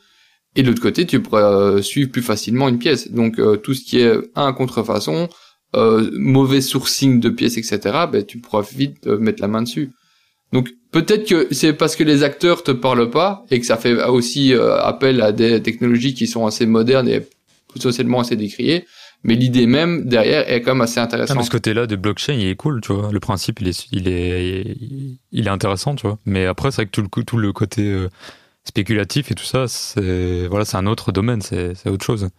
Et de l'autre côté, tu pourras suivre plus facilement une pièce. Donc, tout ce qui est un contrefaçon, euh, mauvais sourcing de pièces, etc., ben, tu pourras vite euh, mettre la main dessus. Donc peut-être que c'est parce que les acteurs te parlent pas et que ça fait aussi euh, appel à des technologies qui sont assez modernes et socialement assez décriées. Mais l'idée même derrière est quand même assez intéressante. Ah, ce côté-là de blockchain, il est cool, tu vois. Le principe, il est, il est, il est intéressant, tu vois. Mais après, c'est vrai que tout le, tout le côté spéculatif et tout ça, c'est, voilà, c'est un autre domaine, c'est, c'est autre chose.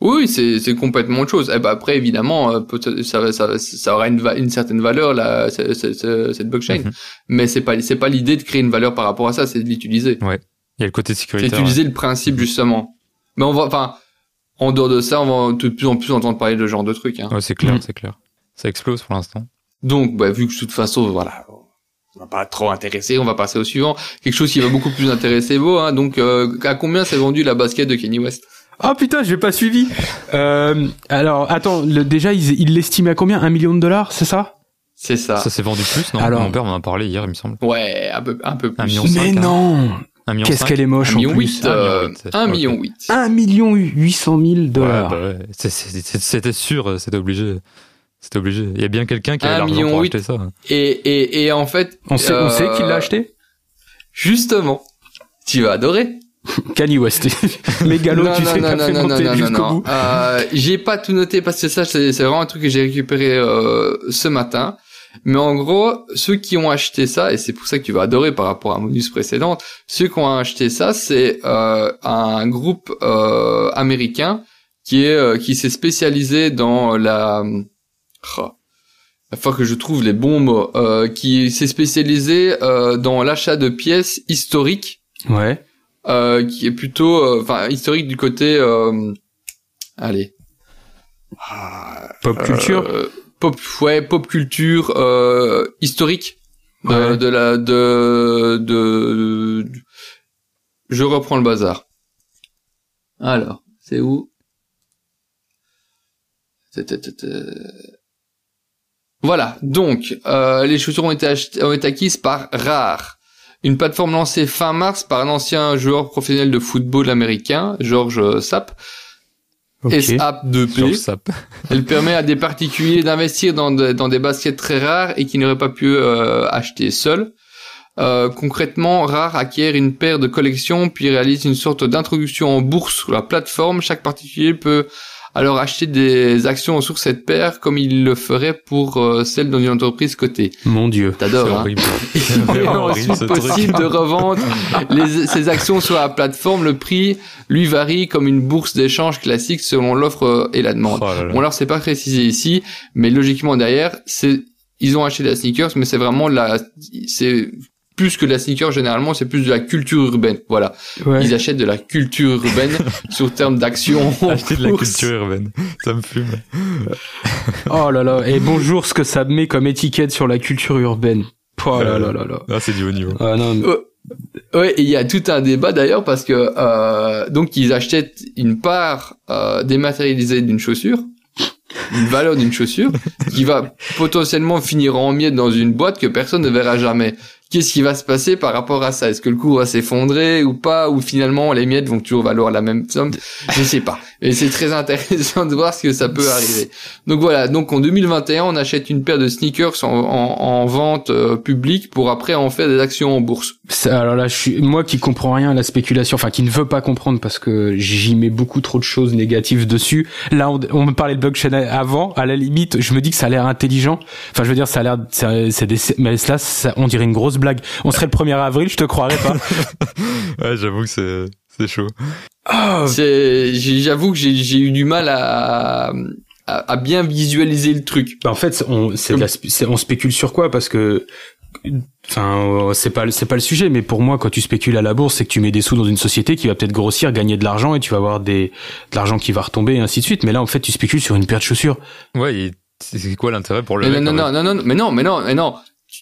Oui, c'est c'est complètement autre chose. Et eh ben après, évidemment, euh, ça, ça, ça aura une, une certaine valeur là, cette blockchain. Mhm. Mais c'est pas c'est pas l'idée de créer une valeur par rapport à ça, c'est de l'utiliser. Ouais. Il y a le côté sécuritaire. C'est utiliser le principe justement. Mais on va, enfin, en dehors de ça, on va de plus en plus entendre parler de ce genre de trucs. Hein. Ouais, c'est clair, mhm. c'est clair. Ça explose pour l'instant. Donc, bah, vu que de toute façon, voilà, on va pas trop intéresser, on va passer au suivant. Quelque chose qui va beaucoup plus intéresser Beau. Hein. Donc, euh, à combien s'est vendu la basket de Kenny West? Oh putain, j'ai pas suivi. Euh, alors, attends, le, déjà, il l'estime à combien? Un million de dollars, c'est ça? C'est ça. Ça s'est vendu plus, non? Alors, Mon père m'en a parlé hier, il me semble. Ouais, un peu, un peu plus. Un million Mais hein. non Qu'est-ce qu'elle est moche en plus. Euh, un million huit. Un million huit cent mille dollars. Ouais, bah ouais. C'était sûr, c'était obligé. C'était obligé. Il y a bien quelqu'un qui a l'argent pour acheter ça. Et, et, et en fait... On sait, on sait qui l'a euh, acheté? Justement. Tu vas adorer. Kanye West. Tu sais, non, non, non, non, non, non. Euh, j'ai pas tout noté parce que ça, c'est vraiment un truc que j'ai récupéré euh, ce matin. Mais en gros, ceux qui ont acheté ça, et c'est pour ça que tu vas adorer par rapport à Monus précédente, ceux qui ont acheté ça, c'est euh, un groupe euh, américain qui est euh, qui s'est spécialisé dans la... Oh, la fois que je trouve les bons mots, euh, qui s'est spécialisé euh, dans l'achat de pièces historiques. Ouais euh, qui est plutôt, euh, enfin, historique du côté, euh, allez, Pop culture. euh, pop, ouais, pop culture euh, historique de, Ouais. de la, de, de, je reprends le bazar. Alors, c'est où? Voilà, donc euh, les chaussures ont été, achetées, ont été acquises par Rare, une plateforme lancée fin mars par un ancien joueur professionnel de football américain, George Sapp, Ok. SAP2P. George Sapp. Elle permet à des particuliers d'investir dans, de- dans des baskets très rares et qui n'auraient pas pu euh, acheter seuls. Euh, concrètement, Rare acquiert une paire de collections puis réalise une sorte d'introduction en bourse sur la plateforme. Chaque particulier peut alors acheter des actions sur cette paire comme il le ferait pour euh, celle dans une entreprise cotée. Mon dieu. T'adores, hein horrible. il C'est est ensuite truc. possible de revendre les, ces actions sur la plateforme. Le prix, lui, varie comme une bourse d'échange classique selon l'offre et la demande. Oh là là. Bon alors c'est pas précisé ici, mais logiquement derrière, c'est ils ont acheté de la sneakers, mais c'est vraiment la, c'est plus que de la sneaker généralement, c'est plus de la culture urbaine. Voilà, Ouais. ils achètent de la culture urbaine sur terme d'action. Acheter de la culture urbaine. Ça me fume. Oh là là. Et bonjour ce que ça met comme étiquette sur la culture urbaine. Oh là là là là. Ah, c'est du haut niveau. Ah non. mais- Ouais, et il y a tout un débat d'ailleurs parce que euh, donc ils achètent une part euh, dématérialisée d'une chaussure, une valeur d'une chaussure qui va potentiellement finir en miettes dans une boîte que personne ne verra jamais. Qu'est-ce qui va se passer par rapport à ça? Est-ce que le cours va s'effondrer ou pas? Ou finalement les miettes vont toujours valoir la même somme? Je sais pas. Et c'est très intéressant de voir ce que ça peut arriver. Donc voilà, donc en 2021, on achète une paire de sneakers en, en, en vente euh, publique pour après en faire des actions en bourse. Alors là, je suis moi qui comprends rien à la spéculation, enfin qui ne veut pas comprendre parce que j'y mets beaucoup trop de choses négatives dessus. Là, on, me parlait de blockchain avant. À la limite, je me dis que ça a l'air intelligent. Enfin, je veux dire, ça a l'air, mais là, ça, on dirait une grosse blague. On serait le 1er avril, je te croirais pas. Ouais, j'avoue que c'est, c'est chaud. Oh, C'est, j'avoue que j'ai, j'ai eu du mal à, à, à bien visualiser le truc. Bah, en fait, on, c'est de la sp- c'est- on spécule sur quoi? Parce que, enfin, c'est pas, le- c'est pas le sujet. Mais pour moi, quand tu spécules à la bourse, c'est que tu mets des sous dans une société qui va peut-être grossir, gagner de l'argent, et tu vas avoir des, de l'argent qui va retomber, et ainsi de suite. Mais là, en fait, tu spécules sur une paire de chaussures. Ouais, c'est quoi l'intérêt pour le Mais mec, non, non, non, non, mais non, mais non, mais non.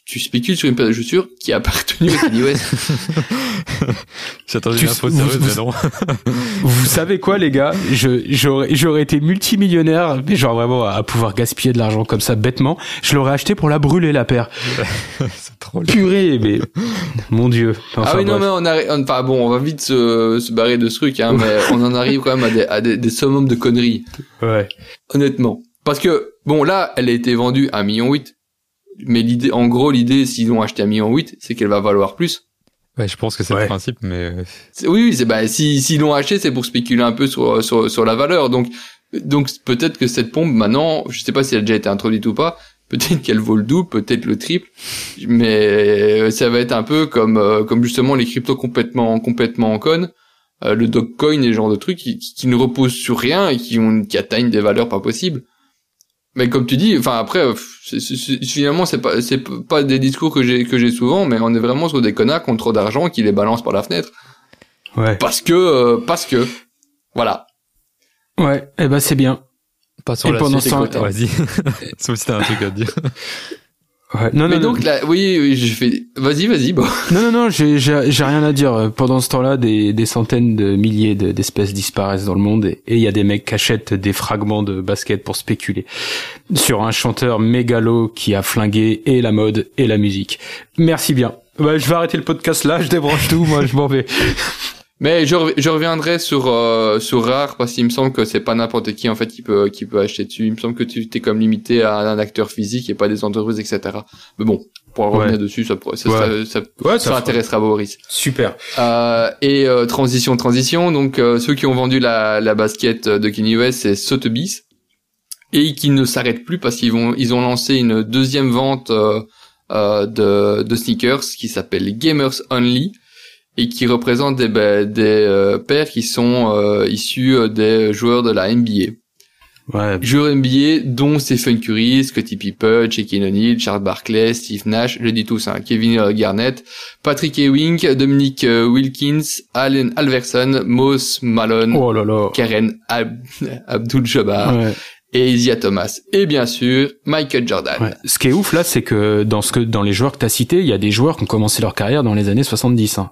Tu, spécules sur une paire de chaussures qui a appartenu à Kanye West. J'attendais une info vous- sérieuse, vous- mais non. Vous savez quoi, les gars? Je j'aurais j'aurais été multimillionnaire, mais genre vraiment à, à pouvoir gaspiller de l'argent comme ça bêtement. Je l'aurais acheté pour la brûler la paire. c'est trop. Purée, mais mon dieu. Enfin, ah oui, non, mais on arrive, enfin bon, on va vite se, se barrer de ce truc, hein, mais on en arrive quand même à des, à des, des summums de conneries. Ouais. Honnêtement. Parce que, bon, là, elle a été vendue à 1,8 million. Mais l'idée, en gros, l'idée, s'ils l'ont acheté à 1,8 million, c'est qu'elle va valoir plus. Ouais, je pense que c'est Ouais. le principe, mais euh, Oui, oui, c'est bah si s'ils l'ont acheté, c'est pour spéculer un peu sur sur sur la valeur. Donc donc peut-être que cette pompe maintenant, je sais pas si elle a déjà été introduite ou pas, peut-être qu'elle vaut le double, peut-être le triple, mais ça va être un peu comme euh, comme justement les cryptos complètement complètement en conne, euh, le Dogecoin et ce genre de trucs qui, qui, qui ne reposent sur rien et qui ont qui atteignent des valeurs pas possibles. Mais comme tu dis, enfin après, euh, finalement c'est pas c'est pas des discours que j'ai que j'ai souvent, mais on est vraiment sur des connards qui ont trop d'argent qui les balancent par la fenêtre Ouais. parce que euh, parce que voilà Ouais. Eh ben c'est bien. passons Et à la pendant suite. ce temps- Écoute, Vas-y. Sauf si t'as un truc à te dire. Ouais. Non, mais non, donc là oui, oui je fais vas-y vas-y bon non, non, non, j'ai, j'ai, j'ai rien à dire. Pendant ce temps-là, des, des centaines de milliers de- d'espèces disparaissent dans le monde et il y a des mecs qui achètent des fragments de basket pour spéculer sur un chanteur mégalo qui a flingué et la mode et la musique. Merci bien. Bah, je vais arrêter le podcast là, je débranche tout, moi je m'en vais. mais je, rev- je reviendrai sur euh, sur rare parce qu'il me semble que c'est pas n'importe qui en fait qui peut qui peut acheter dessus il me semble que tu t'es comme limité à un acteur physique et pas des entreprises etc mais bon pour en Ouais. revenir dessus ça pourrait- ça, Ouais. ça, ça, Ouais, ça intéressera Boris Super. Euh, et euh, transition, transition. Donc euh, ceux qui ont vendu la, la basket de Kanye West, c'est Sotheby's et qui ne s'arrêtent plus parce qu'ils vont, ils ont lancé une deuxième vente euh, euh, de, de sneakers qui s'appelle Gamers Only et qui représente des, bah, des euh, paires qui sont euh, issus euh, des joueurs de la NBA. Ouais. Joueurs NBA, dont Stephen Curry, Scottie Pippen, Shaquille O'Neal, Charles Barkley, Steve Nash, je dis tous, hein, Kevin Garnett, Patrick Ewing, Dominic euh, Wilkins, Allen Alverson, Moss Malone, Oh là là. Karen Ab- Abdul-Jabbar Ouais. Et Isaiah Thomas. Et bien sûr, Michael Jordan. Ouais. Ce qui est ouf là, c'est que dans ce que dans les joueurs que t'as cités, il y a des joueurs qui ont commencé leur carrière dans les années 70. Hein.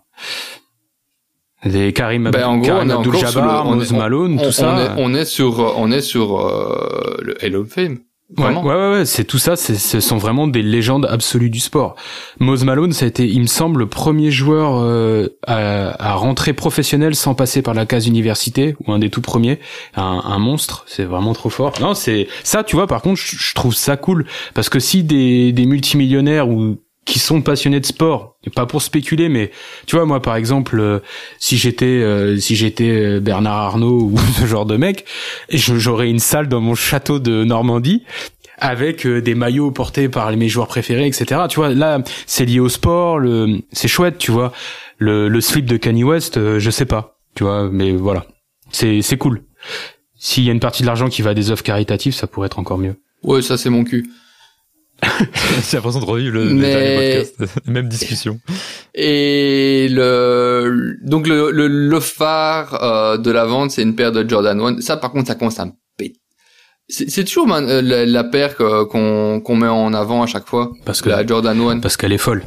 Des Karim, Ben, en gros, Karim Abdul-Jabbar, Malone, On, tout ça. on est, on est sur, on est sur euh, le Hall of Fame. Ouais, Vraiment. ouais, ouais, ouais, c'est tout ça, c'est, ce sont vraiment des légendes absolues du sport. Mose Malone, ça a été, il me semble, le premier joueur euh, à, à rentrer professionnel sans passer par la case université, ou un des tout premiers, un, un monstre, c'est vraiment trop fort. Non, c'est ça, tu vois. Par contre, je, je trouve ça cool parce que si des, des multimillionnaires ou qui sont passionnés de sport, et pas pour spéculer, mais tu vois, moi, par exemple, euh, si j'étais, euh, si j'étais euh, Bernard Arnault ou ce genre de mec, j'aurais une salle dans mon château de Normandie avec euh, des maillots portés par mes joueurs préférés, etc. Tu vois, là, c'est lié au sport, le, c'est chouette, tu vois. Le, le slip de Kanye West, je sais pas, tu vois, mais voilà, c'est, c'est cool. S'il y a une partie de l'argent qui va à des offres caritatives, ça pourrait être encore mieux. Ouais, ça c'est mon cul. J'ai l'impression de revivre le, Mais- podcast. Même discussion. Et le donc le le, le phare euh, de la vente, c'est une paire de Jordan 1. Ça, par contre, ça commence à me péter. C'est c'est toujours man- euh, la, la paire que- qu'on qu'on met en avant à chaque fois. Parce que, La Jordan 1. parce qu'elle est folle.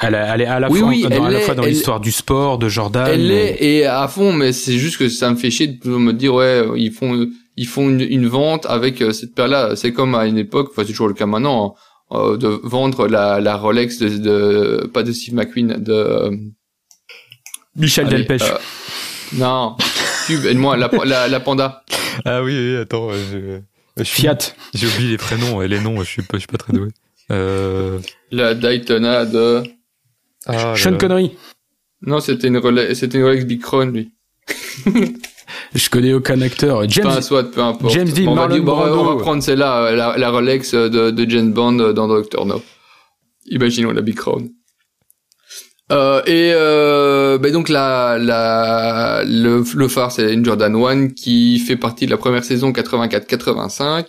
Elle, a- elle est à la Oui, fois, oui, dans, à la est- fois dans l'histoire du sport, de Jordan. Elle mais- est et à fond, mais c'est juste que ça me fait chier de toujours me dire ouais, ils font ils font une, une vente avec euh, cette paire-là. C'est comme à une époque, enfin c'est toujours le cas maintenant, hein, euh, de vendre la, la Rolex de, de pas de Steve McQueen, de euh, Michel allez, Delpech. euh, non, Cube, aide-moi, la, la, la panda. Ah oui, oui, attends. je- je suis- Fiat. J'ai oublié les prénoms et les noms, je suis pas, je suis pas très doué. Euh... La Daytona de Ah, Sean. Connery. non, c'était une Rolex, c'était une Rolex Big Crown lui. Je connais aucun acteur. James. Soit, peu importe. James Dean, on, va Marlon on Brando. prendre celle-là, euh, la, la Rolex de, de James Bond euh, dans Doctor No. Imaginons la Big Crown. Euh, et euh, ben donc la, la, le, le phare c'est une Jordan 1 qui fait partie de la première saison 84-85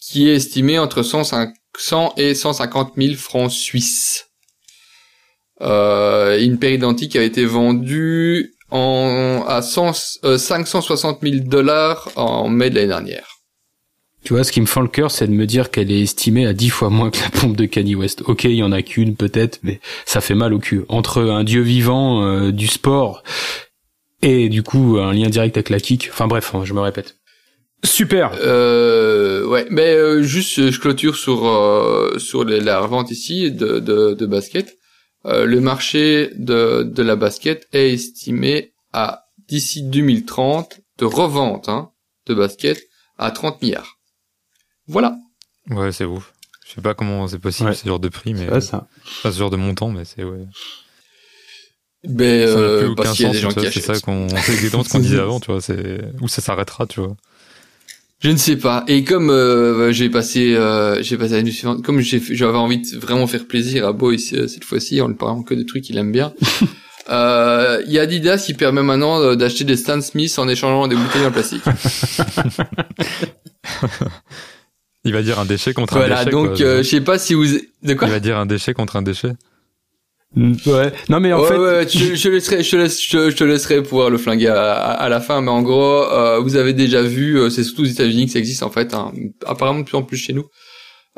qui est estimée entre 105 100 et 150 000 francs suisses. Euh, une paire identique a été vendue en, à 100, euh, 560 000 dollars en mai de l'année dernière. Tu vois, ce qui me fend le cœur, c'est de me dire qu'elle est estimée à 10 fois moins que la pompe de Kanye West. Ok, il y en a qu'une peut-être, mais ça fait mal au cul. Entre un dieu vivant euh, du sport et du coup un lien direct avec la kick. Enfin bref, je me répète. Super. Euh, ouais, mais euh, juste, euh, je clôture sur euh, sur les- la revente ici de de, de basket. Euh, le marché de de la basket est estimé à d'ici 2030 de revente hein, de basket à 30 milliards. Voilà. Ouais, c'est ouf. Je sais pas comment c'est possible Ouais. ce genre de prix, mais Ouais, ça. enfin, ce genre de montant, mais c'est ouais. Ben, Ça n'a euh, plus aucun parce qu'il y a sens. des gens tu vois, qui c'est achètent. ça qu'on, c'est exactement ce qu'on disait avant, tu vois. C'est où ça s'arrêtera, tu vois. Je ne sais pas. Et comme euh, j'ai passé, euh, j'ai passé la nuit suivante, comme j'avais envie de vraiment faire plaisir à Boy euh, cette fois-ci en lui parlant que des trucs qu'il aime bien. Euh, Il y a Adidas qui permet maintenant euh, d'acheter des Stan Smith en échangeant des bouteilles en plastique. Il va dire un déchet contre un voilà. déchet. Donc, quoi. euh, je sais pas si vous, de quoi? Il va dire un déchet contre un déchet. Ouais. Non mais en ouais, fait, ouais, je, je laisserai, je te laisse, je, je te laisserai pouvoir le flinguer à, à, à la fin, mais en gros, euh, vous avez déjà vu, euh, c'est surtout aux États-Unis que ça existe en fait, hein, apparemment de plus en plus chez nous.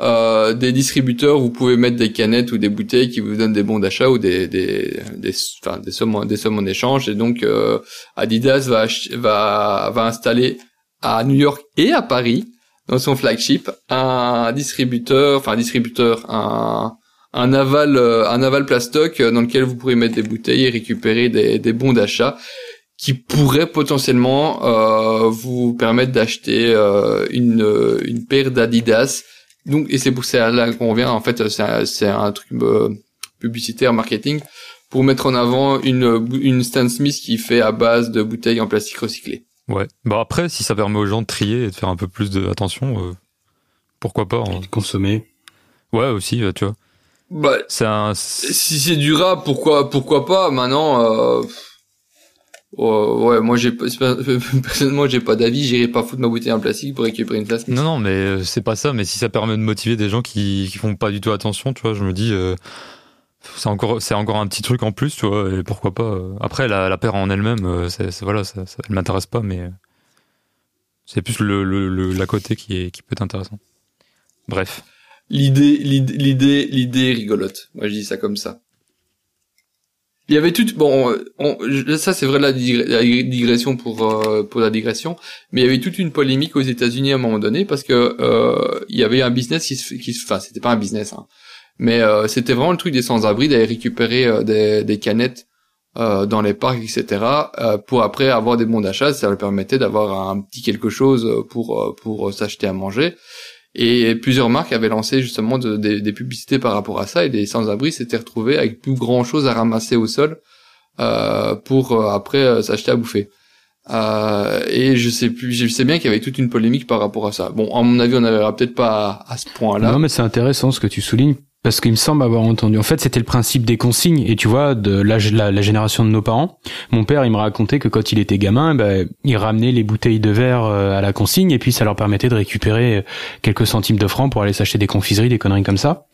Euh, des distributeurs, vous pouvez mettre des canettes ou des bouteilles qui vous donnent des bons d'achat ou des des des, enfin, des sommes en- des sommes en échange. Et donc euh, Adidas va va va installer à New York et à Paris dans son flagship un distributeur, enfin un distributeur, un un aval euh, un aval plastoc euh, dans lequel vous pourrez mettre des bouteilles et récupérer des, des bons d'achat qui pourraient potentiellement euh, vous permettre d'acheter euh, une une paire d'Adidas donc et c'est pour ça là qu'on revient en fait c'est un, c'est un truc euh, publicitaire marketing pour mettre en avant une une Stan Smith qui fait à base de bouteilles en plastique recyclé Ouais. Bah après, si ça permet aux gens de trier et de faire un peu plus de attention, euh, pourquoi pas. hein. consommer. Ouais, aussi, tu vois. Bah C'est un. si c'est durable pourquoi pourquoi pas maintenant euh, Oh, ouais, moi j'ai personnellement j'ai pas d'avis, j'irai pas foutre ma bouteille en plastique pour récupérer une place. Non, non, mais euh, c'est pas ça. Mais si ça permet de motiver des gens qui, qui font pas du tout attention, tu vois, je me dis, euh, c'est encore, c'est encore un petit truc en plus, tu vois. Et pourquoi pas. euh. Après, la, la paire en elle-même, euh, c'est, voilà, ça, ça, elle m'intéresse pas, mais c'est plus le, le, le- la côté qui est, qui peut être intéressant. Bref. L'idée, l'idée, l'idée, rigolote. Moi, je dis ça comme ça. Il y avait tout, bon, euh, on- ça c'est vrai la, digre- la digression pour euh, pour la digression, mais il y avait toute une polémique aux États-Unis à un moment donné parce que euh, il y avait un business qui se, qui se, enfin c'était pas un business, hein, mais euh, c'était vraiment le truc des sans-abri d'aller récupérer euh, des, des canettes dans les parcs, etc. pour après avoir des bons d'achat, ça leur permettait d'avoir un petit quelque chose pour pour s'acheter à manger. Et plusieurs marques avaient lancé justement de- des- publicités par rapport à ça et les sans-abri s'étaient retrouvés avec plus grand chose à ramasser au sol euh, pour euh, après euh, s'acheter à bouffer. Euh, et je sais plus, je sais bien qu'il y avait toute une polémique par rapport à ça. Bon, à mon avis, on n'arrivera peut-être pas à, à ce point-là. Non, mais c'est intéressant ce que tu soulignes. Parce qu'il me semble avoir entendu. En fait, c'était le principe des consignes. Et tu vois, de la, la, génération de nos parents, mon père, il me racontait que quand il était gamin, ben, il ramenait les bouteilles de verre euh, à la consigne et puis ça leur permettait de récupérer euh, quelques centimes de francs pour aller s'acheter des confiseries, des conneries comme ça.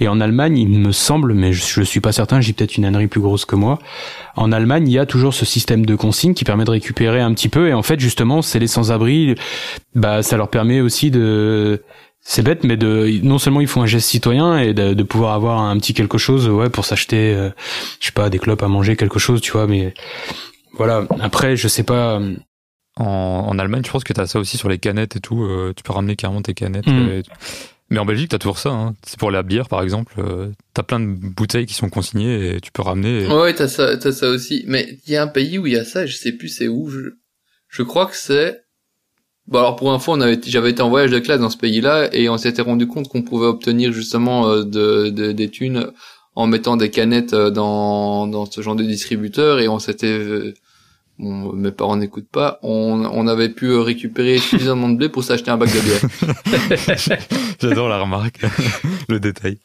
Et en Allemagne, il me semble, mais je, je suis pas certain, j'ai peut-être une ânerie plus grosse que moi. En Allemagne, il y a toujours ce système de consigne qui permet de récupérer un petit peu. Et en fait, justement, c'est les sans-abri. Bah, ça leur permet aussi de c'est bête, mais de non seulement ils font un geste citoyen et de, de pouvoir avoir un petit quelque chose, ouais, pour s'acheter, euh, je sais pas, des clopes à manger, quelque chose, tu vois. Mais voilà. Après, je sais pas. euh, En, en Allemagne, je pense que t'as ça aussi sur les canettes et tout. euh, tu peux ramener carrément tes canettes. Mm. et. Mais en Belgique, t'as toujours ça. Hein. C'est pour la bière, par exemple. euh, t'as plein de bouteilles qui sont consignées et tu peux ramener. et- Ouais, t'as ça, t'as ça aussi. Mais il y a un pays où il y a ça, je sais plus c'est où. Je, je crois que c'est. Bon alors pour info, on avait, j'avais été en voyage de classe dans ce pays-là et on s'était rendu compte qu'on pouvait obtenir justement euh, de, de- des thunes en mettant des canettes euh, dans dans ce genre de distributeur et on s'était euh, Bon, mes parents n'écoutent pas. On, on avait pu récupérer suffisamment de blé pour s'acheter un bac de bière. J'adore la remarque, le détail.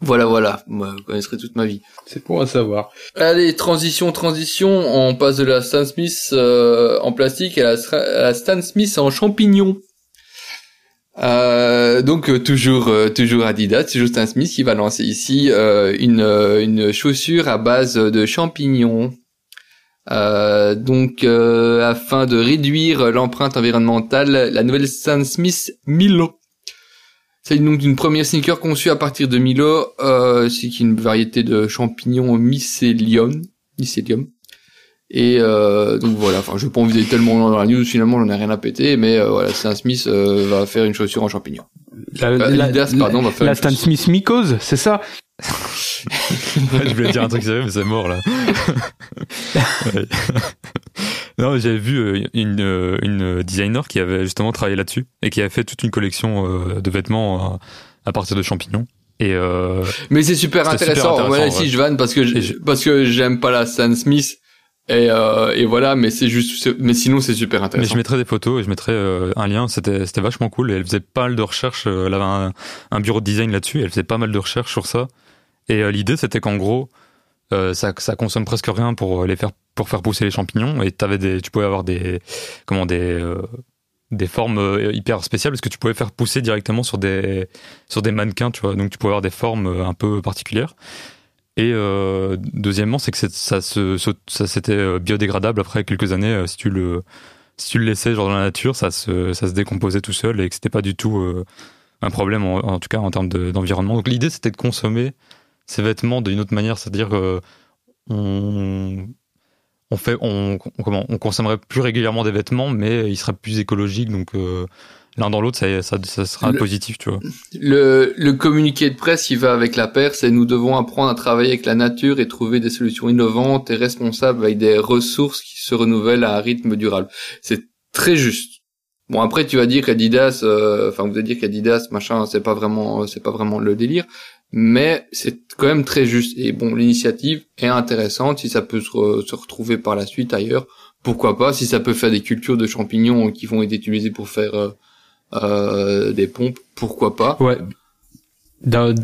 Voilà, voilà. Vous connaisserez toute ma vie. C'est pour à savoir. Allez, transition, transition. On passe de la Stan Smith euh, en plastique à la, à la Stan Smith en champignon. Euh, donc euh, toujours euh, toujours Adidas, toujours Stan Smith qui va lancer ici euh, une une chaussure à base de champignons. Euh, donc euh, afin de réduire l'empreinte environnementale, la nouvelle Stan Smith Milo. C'est donc une première sneaker conçue à partir de Milo, euh, c'est une variété de champignons mycélium, mycélium. Et euh, donc voilà, enfin je vais pas en viser tellement dans la news, finalement j'en ai rien à péter, mais euh, voilà, Stan Smith euh, va faire une chaussure en champignon. La, Euh, Adidas, pardon, va faire la une Stan. Smith mycose, c'est ça je voulais dire un truc sérieux, mais c'est mort là. Non, j'avais vu euh, une, euh, une designer qui avait justement travaillé là-dessus et qui avait fait toute une collection euh, de vêtements euh, à partir de champignons. Et euh, Mais c'est super C'était super intéressant. intéressant, Voilà, ouais. ici je vanne parce que je- parce que j'aime pas la Stan Smith et euh, et voilà, mais c'est juste, mais sinon c'est super mais intéressant. je mettrai des photos et je mettrai euh, un lien. C'était c'était vachement cool. Et elle faisait pas mal de recherches. euh, Elle avait un, un bureau de design là-dessus. Elle faisait pas mal de recherches sur ça. Et euh, l'idée c'était qu'en gros, euh, ça ça consomme presque rien pour les faire pour faire pousser les champignons. Et t'avais des, tu pouvais avoir des comment des euh, des formes euh, hyper spéciales parce que tu pouvais faire pousser directement sur des sur des mannequins, tu vois. Donc tu pouvais avoir des formes euh, un peu particulières. Et euh, deuxièmement, c'est que ça se ça c'était euh, biodégradable après quelques années euh, si tu le si tu le laissais genre dans la nature, ça se ça se décomposait tout seul et que c'était pas du tout euh, un problème en, tout cas en termes de- d'environnement. Donc l'idée c'était de consommer ces vêtements d'une autre manière, c'est-à-dire euh, on on fait on, on- comment on consommerait plus régulièrement des vêtements mais ils seraient plus écologiques donc euh, l'un dans l'autre ça, ça ça sera Le- positif tu vois Le, le communiqué de presse qui va avec la paire, c'est nous devons apprendre à travailler avec la nature et trouver des solutions innovantes et responsables avec des ressources qui se renouvellent à un rythme durable. C'est très juste. Bon après tu vas dire qu'Adidas, euh, enfin vous allez dire qu'Adidas machin, c'est pas vraiment, c'est pas vraiment le délire, mais c'est quand même très juste. Et bon l'initiative est intéressante si ça peut se, se retrouver par la suite ailleurs. Pourquoi pas si ça peut faire des cultures de champignons qui vont être utilisées pour faire euh, euh, des pompes, pourquoi pas. Ouais.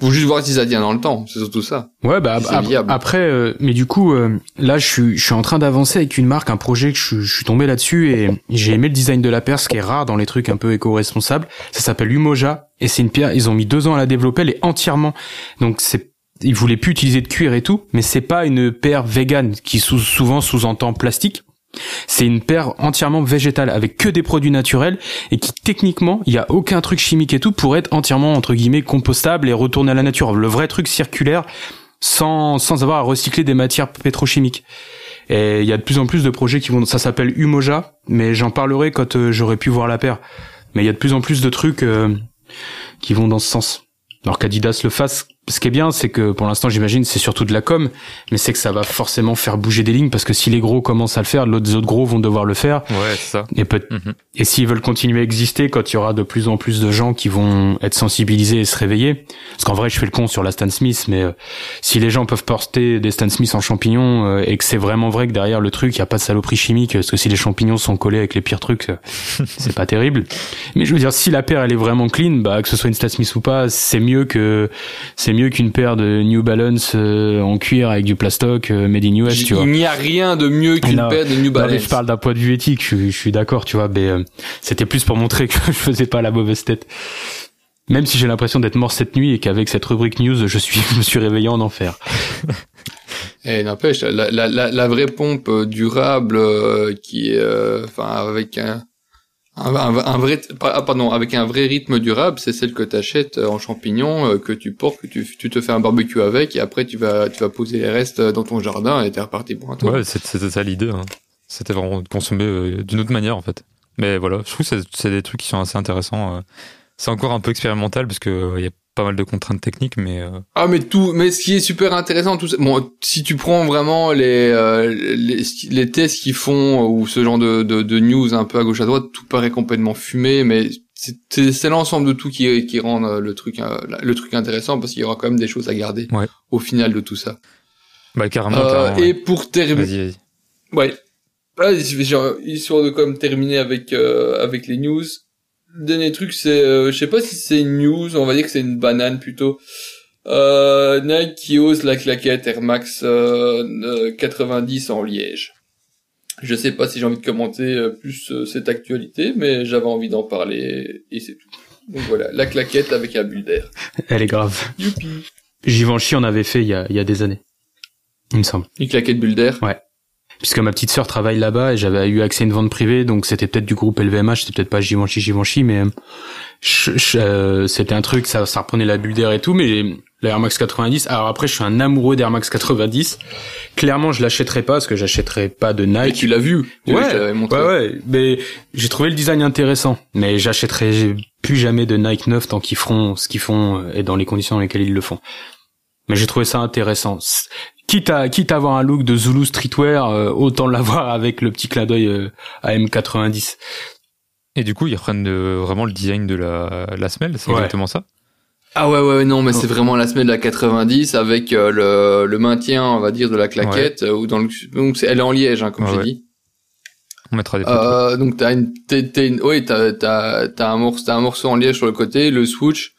Faut juste voir si ça tient dans le temps, c'est surtout ça. Ouais, bah C'est ap- viable. après, euh, mais du coup, euh, là, je suis, je suis en train d'avancer avec une marque, un projet que je, je suis tombé là-dessus et j'ai aimé le design de la paire, ce qui est rare dans les trucs un peu éco-responsables. Ça s'appelle Umoja et c'est une pierre. Ils ont mis deux ans à la développer, elle est entièrement. Donc c'est, ils voulaient plus utiliser de cuir et tout, mais c'est pas une paire vegan qui sous, souvent sous-entend plastique. C'est une paire entièrement végétale avec que des produits naturels et qui techniquement, il y a aucun truc chimique et tout pour être entièrement entre guillemets compostable et retourner à la nature. Le vrai truc circulaire sans sans avoir à recycler des matières pétrochimiques. Et il y a de plus en plus de projets qui vont ça s'appelle Umoja, mais j'en parlerai quand euh, j'aurai pu voir la paire. Mais il y a de plus en plus de trucs euh, qui vont dans ce sens. Alors qu'Adidas le fasse, ce qui est bien, c'est que pour l'instant, j'imagine, c'est surtout de la com, mais c'est que ça va forcément faire bouger des lignes parce que si les gros commencent à le faire, les autres gros vont devoir le faire. Ouais, c'est ça. Et peut Mhm. et s'ils veulent continuer à exister, quand il y aura de plus en plus de gens qui vont être sensibilisés et se réveiller, parce qu'en vrai, je fais le con sur la Stan Smith, mais euh, si les gens peuvent porter des Stan Smith en champignons euh, et que c'est vraiment vrai que derrière le truc, il y a pas de saloperie chimique, parce que si les champignons sont collés avec les pires trucs, euh, c'est pas terrible. Mais je veux dire, si la paire elle est vraiment clean, bah que ce soit une Stan Smith ou pas, c'est mieux que c'est mieux qu'une paire de New Balance euh, en cuir avec du plastoc euh, made in US, tu vois. Il n'y a rien de mieux qu'une paire de New Non, mais Balance. je parle d'un point de vue éthique, je, suis- je suis d'accord, tu vois, mais euh, c'était plus pour montrer que je faisais pas la mauvaise tête. Même si j'ai l'impression d'être mort cette nuit et qu'avec cette rubrique news, je suis, je me suis réveillé en enfer. Et n'empêche, la, la, la, la vraie pompe durable euh, qui est, euh, enfin, avec un, un, un- un vrai, ah, pardon, avec un vrai rythme durable, c'est celle que tu achètes en champignons, euh, que tu portes, que tu, tu te fais un barbecue avec, et après tu vas, tu vas poser les restes dans ton jardin et t'es reparti pour un tour. Ouais, c'est- c'était ça l'idée. hein. C'était vraiment de consommer euh, d'une autre manière en fait. Mais voilà, je trouve que c'est- des trucs qui sont assez intéressants. euh. C'est encore un peu expérimental parce que euh, il y a pas mal de contraintes techniques, mais euh, Ah mais tout, mais ce qui est super intéressant, tout ça, bon, si tu prends vraiment les euh, les, les tests qu'ils font ou ce genre de, de de news un peu à gauche à droite, tout paraît complètement fumé, mais c'est l'ensemble de tout qui qui rend euh, le truc euh, le truc intéressant parce qu'il y aura quand même des choses à garder Ouais. au final de tout ça. bah carrément. Euh, carrément, et ouais. pour terminer, ouais, genre, histoire de comme terminer avec euh, avec les news. Dernier truc, c'est, euh, je sais pas si c'est une news, on va dire que c'est une banane plutôt. Euh, Nike qui ose la claquette Air Max euh, euh, 90 en liège. Je sais pas si j'ai envie de commenter euh, plus euh, cette actualité, mais j'avais envie d'en parler et c'est tout. Donc voilà, la claquette avec un bulle d'air. Elle est grave. Youpi. Givenchy en avait fait il y a, il y a des années. Il me semble. Une claquette bulle d'air? Puisque ma petite sœur travaille là-bas et j'avais eu accès à une vente privée, donc c'était peut-être du groupe LVMH, c'était peut-être pas Givenchy, Givenchy, mais euh, euh, c'était un truc, ça, ça reprenait la bulle d'air et tout, mais la Air Max 90, alors après je suis un amoureux d'Air Max 90, clairement je l'achèterai pas parce que j'achèterai pas de Et Nike. tu l'as vu. Tu montré. Ouais, ouais, mais j'ai trouvé le design intéressant, mais j'achèterai plus jamais de Nike neuf tant qu'ils feront ce qu'ils font euh, et dans les conditions dans lesquelles ils le font. Mais j'ai trouvé ça intéressant. Quitte à, quitte à avoir un look de Zulu streetwear, euh, autant l'avoir avec le petit clin d'œil euh, à M90. Et du coup, ils reprennent euh, vraiment le design de la, la semelle, c'est Ouais. exactement ça? Ah ouais, ouais, non, mais Oh. c'est vraiment la semaine de la 90 avec euh, le, le maintien, on va dire, de la claquette. euh, ou dans le, donc elle est en liège, hein, comme Ouais, j'ai ouais. dit. On mettra des photos. Euh, donc t'as une, une, oui, t'as, t'as, t'as un morceau, t'as un morceau en liège sur le côté, le swoosh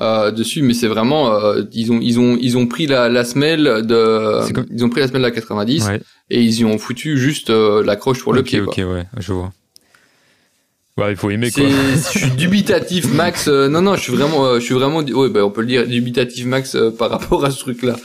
euh, dessus, mais c'est vraiment, euh, ils ont, ils ont, ils ont pris la, la semelle de, comme- ils ont pris la semelle de la 90 ouais. et ils y ont foutu juste euh, l'accroche pour le pied. ok, quoi. ouais, je vois. Ouais, il faut aimer quoi. Je suis dubitatif max. euh, non, non, je suis vraiment, euh, je suis vraiment, oui, ben on peut le dire, dubitatif max euh, par rapport à ce truc-là.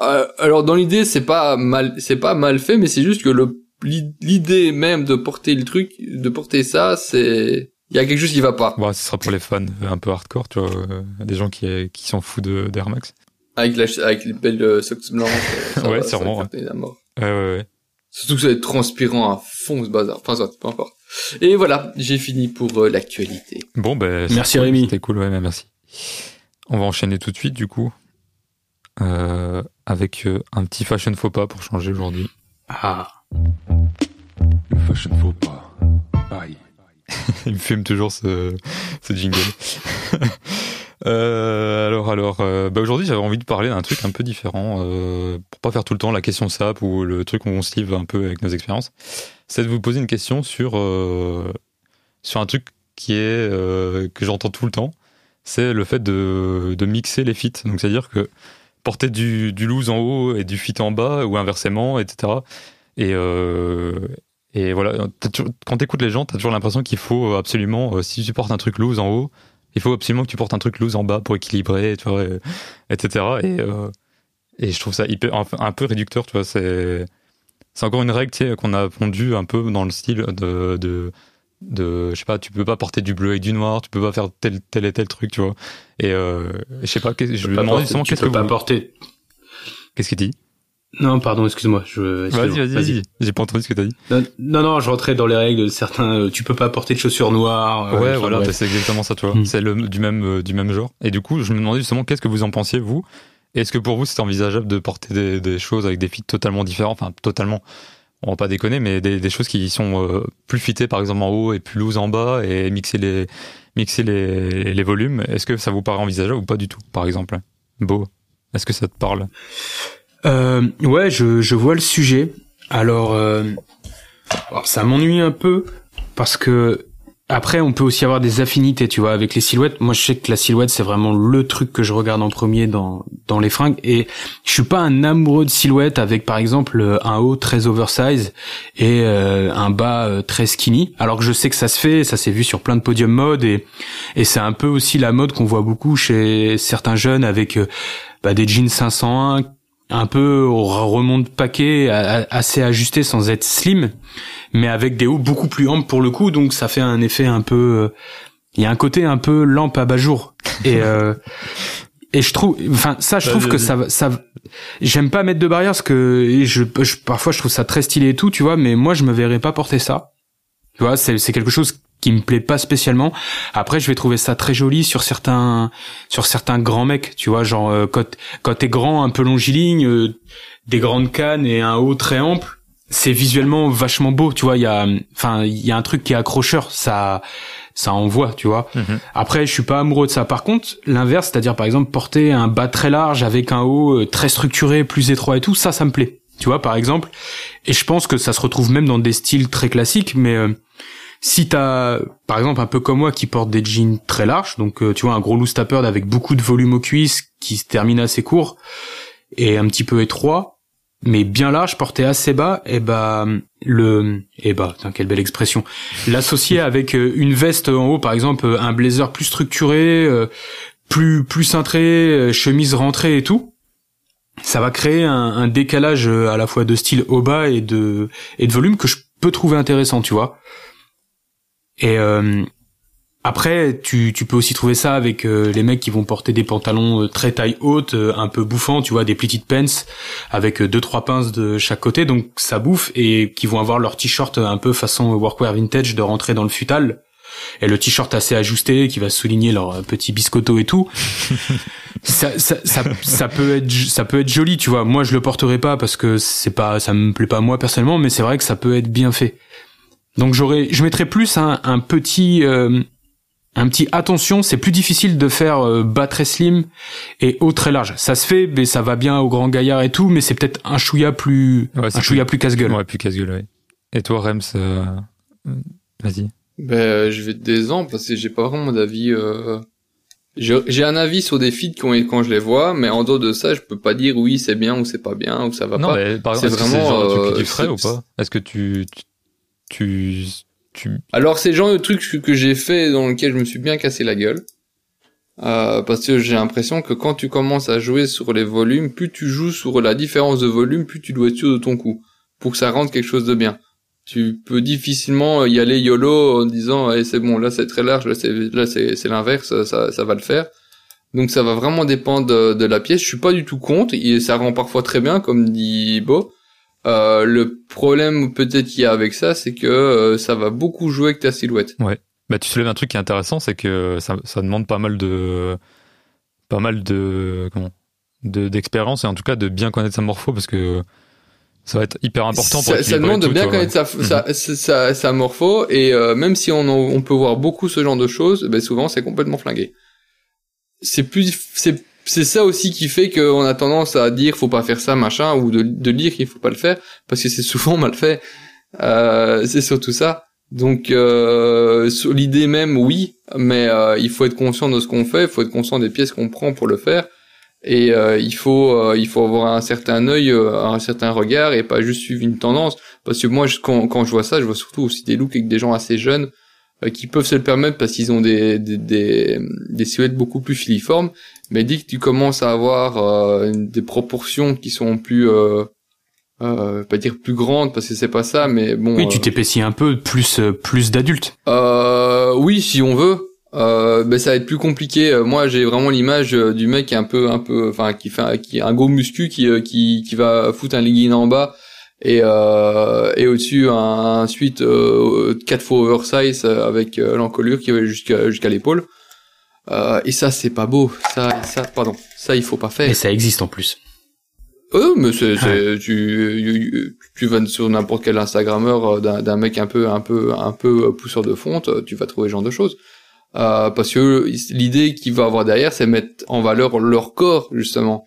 Euh, alors dans l'idée, c'est pas mal, c'est pas mal fait, mais c'est juste que le l'idée même de porter le truc, de porter ça, c'est, il y a quelque chose qui va pas. Bon, ce sera pour les fans un peu hardcore, tu vois, euh, des gens qui, qui s'en foutent de- d'Air Max. Avec la, avec les belles euh, socks blancs. euh, ça Ouais, va- sûrement, ça va cartonner la mort. Ouais, ouais, ouais. Surtout que ça va être transpirant à fond ce bazar. Enfin, ça, peu importe. Et voilà, j'ai fini pour euh, l'actualité. Bon, ben. Merci, cool, Rémi. C'était cool, ouais, mais merci. On va enchaîner tout de suite, du coup, euh, avec euh, un petit fashion faux pas pour changer aujourd'hui. Ah. Le fashion faux pas. Bye. Il me fume toujours ce, ce jingle. Euh, alors, alors, euh, bah aujourd'hui, j'avais envie de parler d'un truc un peu différent, euh, pour pas faire tout le temps la question sap ou le truc où on se livre un peu avec nos expériences. C'est de vous poser une question sur euh, sur un truc qui est que j'entends tout le temps, c'est le fait de, de mixer les fits. Donc c'est-à-dire que porter du, du loose en haut et du fit en bas ou inversement, etc. Et, et voilà, toujours- quand t'écoutes les gens, t'as toujours l'impression qu'il faut absolument, euh, si tu portes un truc loose en haut, il faut absolument que tu portes un truc loose en bas pour équilibrer, tu vois, et- etc. Et, euh, et je trouve ça hyper, un, un peu réducteur, tu vois. C'est, c'est encore une règle tu sais, qu'on a pondue un peu dans le style de, de, de, je sais pas, tu peux pas porter du bleu avec du noir, tu peux pas faire tel, tel et tel truc, tu vois. Et euh, je sais pas, je lui Pas demande justement qu'est-ce que pas vous, porter. qu'est-ce qu'il dit? Non, pardon, excuse-moi. Je... Vas-y, excuse-moi. vas-y, vas-y. J'ai pas entendu ce que t'as dit. Non, non, non, je rentrais dans les règles de certains. euh, Tu peux pas porter de chaussures noires. euh, ouais, voilà, bah, c'est exactement ça, tu vois. Mm. C'est le du même euh, du même genre. Et du coup, je me demandais justement qu'est-ce que vous en pensiez vous? Est-ce que pour vous c'est envisageable de porter des, des choses avec des fits totalement différents, enfin totalement, on va pas déconner, mais des, des choses qui sont euh, plus fitées par exemple en haut et plus loose en bas et mixer les mixer les, les volumes. Est-ce que ça vous paraît envisageable ou pas du tout, par exemple? Beau, est-ce que ça te parle? Euh, ouais, je, je vois le sujet. Alors, euh, ça m'ennuie un peu parce que après, on peut aussi avoir des affinités, tu vois, avec les silhouettes. Moi, je sais que la silhouette, c'est vraiment le truc que je regarde en premier dans dans les fringues. Et je suis pas un amoureux de silhouette avec, par exemple, un haut très oversize et euh, un bas euh, très skinny. Alors que je sais que ça se fait, ça s'est vu sur plein de podiums mode et et c'est un peu aussi la mode qu'on voit beaucoup chez certains jeunes avec euh, bah, des jeans 501 un peu au remont de paquet, assez ajusté sans être slim, mais avec des hauts beaucoup plus amples pour le coup, donc ça fait un effet un peu, euh, il y a un côté un peu lampe à bas jour. Et euh, et je trouve, enfin ça, je trouve que ça, va- ça, j'aime pas mettre de barrière parce que je, je- parfois je trouve ça très stylé et tout, tu vois, mais moi je me verrais pas porter ça. Tu vois, c'est quelque chose qui me plaît pas spécialement. Après, je vais trouver ça très joli sur certains sur certains grands mecs, tu vois, genre euh, quand quand t'es grand, un peu longiligne, euh, des grandes cannes et un haut très ample, c'est visuellement vachement beau, tu vois. Il y a, enfin, il y a un truc qui est accrocheur, ça ça envoie, tu vois. Mhm. Après, je suis pas amoureux de ça. Par contre, l'inverse, c'est-à-dire par exemple porter un bas très large avec un haut euh, très structuré, plus étroit et tout, ça, ça me plaît. Tu vois, par exemple. Et je pense que ça se retrouve même dans des styles très classiques, mais euh, si t'as, par exemple, un peu comme moi qui porte des jeans très larges, donc euh, tu vois un gros loose tapered avec beaucoup de volume aux cuisses qui se termine assez court et un petit peu étroit, mais bien large, porté assez bas, et bah le, et bah, putain, quelle belle expression, l'associer avec euh, une veste en haut, par exemple, un blazer plus structuré, euh, plus plus cintré, chemise rentrée et tout. Ça va créer un, un décalage à la fois de style haut bas et de et de volume que je peux trouver intéressant, tu vois. Et euh, après, tu, tu peux aussi trouver ça avec euh, les mecs qui vont porter des pantalons euh, très taille haute, euh, un peu bouffants, tu vois, des petites pants avec euh, deux trois pinces de chaque côté, donc ça bouffe et qui vont avoir leur t-shirt un peu façon workwear vintage de rentrer dans le futal. Et le t-shirt assez ajusté qui va souligner leur euh, petit biscotto et tout. ça, ça, ça, ça peut être ça peut être joli, tu vois. Moi, je le porterai pas parce que c'est pas ça me plaît pas moi personnellement, mais c'est vrai que ça peut être bien fait. Donc j'aurais, je mettrais plus un, un petit, euh, un petit attention. C'est plus difficile de faire euh, bas très slim et haut très large. Ça se fait, mais ça va bien aux grands gaillards et tout. Mais c'est peut-être un chouïa plus, Ouais, un chouïa plus casse-gueule. Ouais, plus casse-gueule, ouais. Et toi, Rems, euh, vas-y. Ben, euh, je vais te décembre parce que j'ai pas vraiment d'avis. Euh... J'ai j'ai un avis sur des feeds quand, quand je les vois, mais en dehors de ça, je peux pas dire oui c'est bien ou c'est pas bien ou ça va non, pas. mais par c'est exemple, c'est vraiment, truc que euh, tu ferais ou pas? Est-ce que tu, tu, Alors c'est le genre de truc que- j'ai fait dans lequel je me suis bien cassé la gueule. Euh, parce que j'ai l'impression que quand tu commences à jouer sur les volumes, plus tu joues sur la différence de volume, plus tu dois être sûr de ton coup pour que ça rende quelque chose de bien. Tu peux difficilement y aller yolo en disant eh, c'est bon là c'est très large là c'est l'inverse ça va le faire. Donc ça va vraiment dépendre de, la pièce. Je suis pas du tout contre ça rend parfois très bien comme dit Beau. Euh, le problème peut-être qu'il y a avec ça, c'est que euh, ça va beaucoup jouer avec ta silhouette. bah, tu soulèves un truc qui est intéressant, c'est que ça, ça demande pas mal de, pas mal de, comment, de, d'expérience et en tout cas de bien connaître sa morpho parce que ça va être hyper important pour ça, ça demande de bien connaître sa, sa, sa, sa- sa morpho et euh, même si on, en- on peut voir beaucoup ce genre de choses, ben souvent c'est complètement flingué. C'est plus, c'est c'est ça aussi qui fait qu'on a tendance à dire faut pas faire ça machin ou de, de dire qu'il faut pas le faire parce que c'est souvent mal fait. Euh, c'est surtout ça. Donc euh, l'idée même, oui, mais euh, il faut être conscient de ce qu'on fait, il faut être conscient des pièces qu'on prend pour le faire, et euh, il faut il faut avoir un certain œil, un certain regard, et pas juste suivre une tendance. Parce que moi, quand, quand je vois ça, je vois surtout aussi des looks avec des gens assez jeunes qui peuvent se le permettre parce qu'ils ont des, des, des, des silhouettes beaucoup plus filiformes. Mais dès que tu commences à avoir euh, des proportions qui sont plus, euh, euh, pas dire plus grandes parce que c'est pas ça, mais bon. Oui, euh, tu t'épaissis un peu, plus euh, plus d'adultes. euh, oui, si on veut. Euh, ben ça va être plus compliqué. Euh, Moi, j'ai vraiment l'image euh, du mec qui est un peu, un peu, enfin, qui fait, qui un gros muscu qui, euh, qui, qui va foutre un legging en bas et euh, et au-dessus un, un suite euh, quatre fois oversize euh, avec euh, l'encolure qui va jusqu'à jusqu'à l'épaule. Euh, et ça, c'est pas beau. Ça, ça, pardon. Ça, il faut pas faire. Et ça existe en plus. Euh, mais c'est, c'est- tu, tu vas sur n'importe quel Instagrammeur euh, d'un, d'un mec un peu, un peu, un peu pousseur de fonte, euh, tu vas trouver ce genre de choses. Euh, parce que l'idée qu'il va avoir derrière, c'est mettre en valeur leur corps, justement.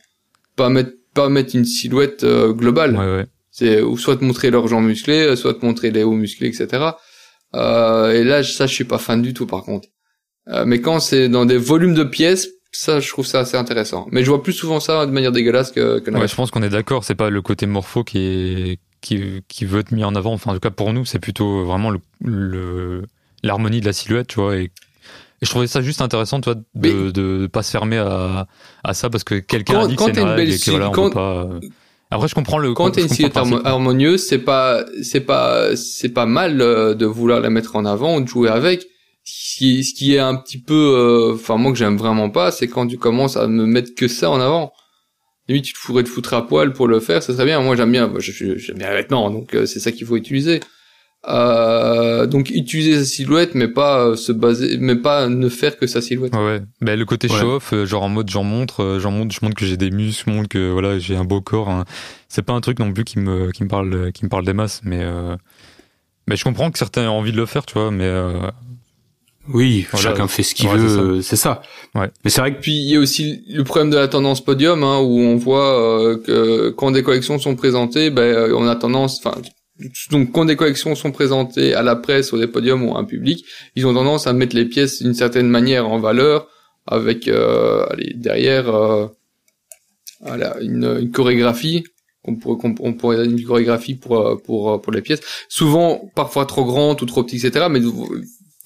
Pas mettre, pas mettre une silhouette euh, globale. Ouais, ouais. C'est, ou soit te montrer leurs jambes musclées, euh, soit te montrer les hauts musclés, etc. Euh, et là, ça, je suis pas fan du tout, par contre. Euh, mais quand c'est dans des volumes de pièces, ça, je trouve ça assez intéressant. Mais je vois plus souvent ça de manière dégueulasse que, que Ouais, je pense qu'on est d'accord, c'est pas le côté morpho qui est qui, qui veut être mis en avant. Enfin, en tout cas pour nous, c'est plutôt vraiment le le- l'harmonie de la silhouette, tu vois. Et, et je trouvais ça juste intéressant, tu vois, de, Mais- de, de pas se fermer à, à ça parce que quelqu'un a dit que c'est une belle et que voilà, on quand- peut pas. euh, Après, je comprends le. quand t'as une silhouette harmonieuse, c'est pas, c'est pas, c'est pas mal euh, de vouloir la mettre en avant ou de jouer avec. Ce qui, ce qui est un petit peu, euh, enfin moi que j'aime vraiment pas, c'est quand tu commences à me mettre que ça en avant. Limite, tu te pourrais te foutre à poil pour le faire, ça serait bien. Moi, j'aime bien, moi, je- je- j'aime bien les vêtements, donc euh, c'est ça qu'il faut utiliser. Euh, donc utiliser sa silhouette, mais pas euh, se baser, mais pas ne faire que sa silhouette. Ouais, ouais. Ben, le côté Ouais. show-off, euh, genre en mode j'en montre, euh, j'en montre, je montre que j'ai des muscles, je montre que voilà j'ai un beau corps. hein. C'est pas un truc non plus qui me qui me parle qui me parle des masses, mais euh, mais je comprends que certains ont envie de le faire, tu vois. Mais euh, Oui, Voilà. chacun fait ce qu'il Ouais, veut, c'est ça. euh, c'est ça. Ouais. Mais c'est vrai que Puis il y a aussi le problème de la tendance podium, hein, où on voit euh, que quand des collections sont présentées, ben euh, on a tendance, enfin donc quand des collections sont présentées à la presse ou des podiums ou à un public, ils ont tendance à mettre les pièces d'une certaine manière en valeur, avec euh, allez, derrière euh, voilà, une, une chorégraphie. On pourrait, qu'on- on pourrait une chorégraphie pour euh, pour pour les pièces. Souvent, parfois trop grande ou trop petite, etc. Mais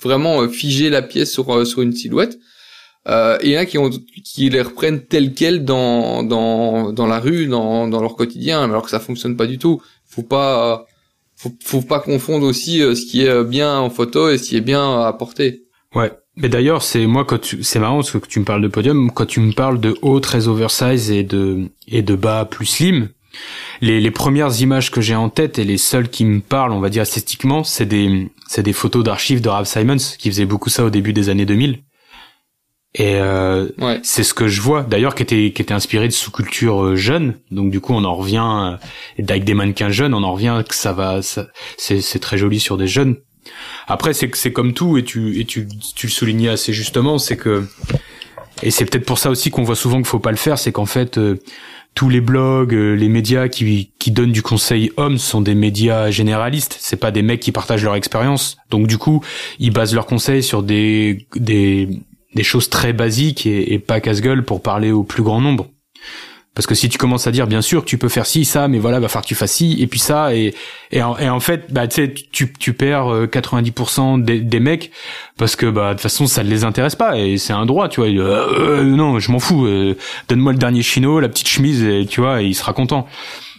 vraiment euh, figer la pièce sur euh, sur une silhouette. Euh, et il qui, ont, qui les reprennent telles quelles dans, dans, dans la rue, dans, dans leur quotidien, alors que ça fonctionne pas du tout. Faut pas, faut, faut pas confondre aussi euh, ce qui est bien en photo et ce qui est bien à porter. Ouais. Mais d'ailleurs, c'est moi quand tu, c'est marrant parce que tu me parles de podium, quand tu me parles de haut très oversize et de et de bas plus slim, les, les premières images que j'ai en tête et les seules qui me parlent, on va dire esthétiquement, c'est des c'est des photos d'archives de Ralph Simons qui faisait beaucoup ça au début des années 2000. Et euh, Ouais. c'est ce que je vois d'ailleurs qui était qui était inspiré de sous-culture euh, jeune donc du coup on en revient euh, avec des mannequins jeunes on en revient que ça va ça, c'est c'est très joli sur des jeunes après c'est que c'est comme tout et tu et tu tu le soulignais assez justement c'est que et c'est peut-être pour ça aussi qu'on voit souvent qu'il faut pas le faire c'est qu'en fait euh, tous les blogs euh, les médias qui qui donnent du conseil homme sont des médias généralistes c'est pas des mecs qui partagent leur expérience donc du coup ils basent leurs conseils sur des choses très basiques et, et pas casse-gueule pour parler au plus grand nombre. Parce que si tu commences à dire bien sûr tu peux faire ci, ça, mais voilà, va falloir que tu fasses ci, et puis ça, et, et, en, et en fait, bah, tu tu, tu perds euh, 90% des, des mecs parce que bah de toute façon ça ne les intéresse pas et c'est un droit, tu vois. Euh, euh, non, je m'en fous. euh, Donne-moi le dernier chino, la petite chemise, et tu vois, et il sera content.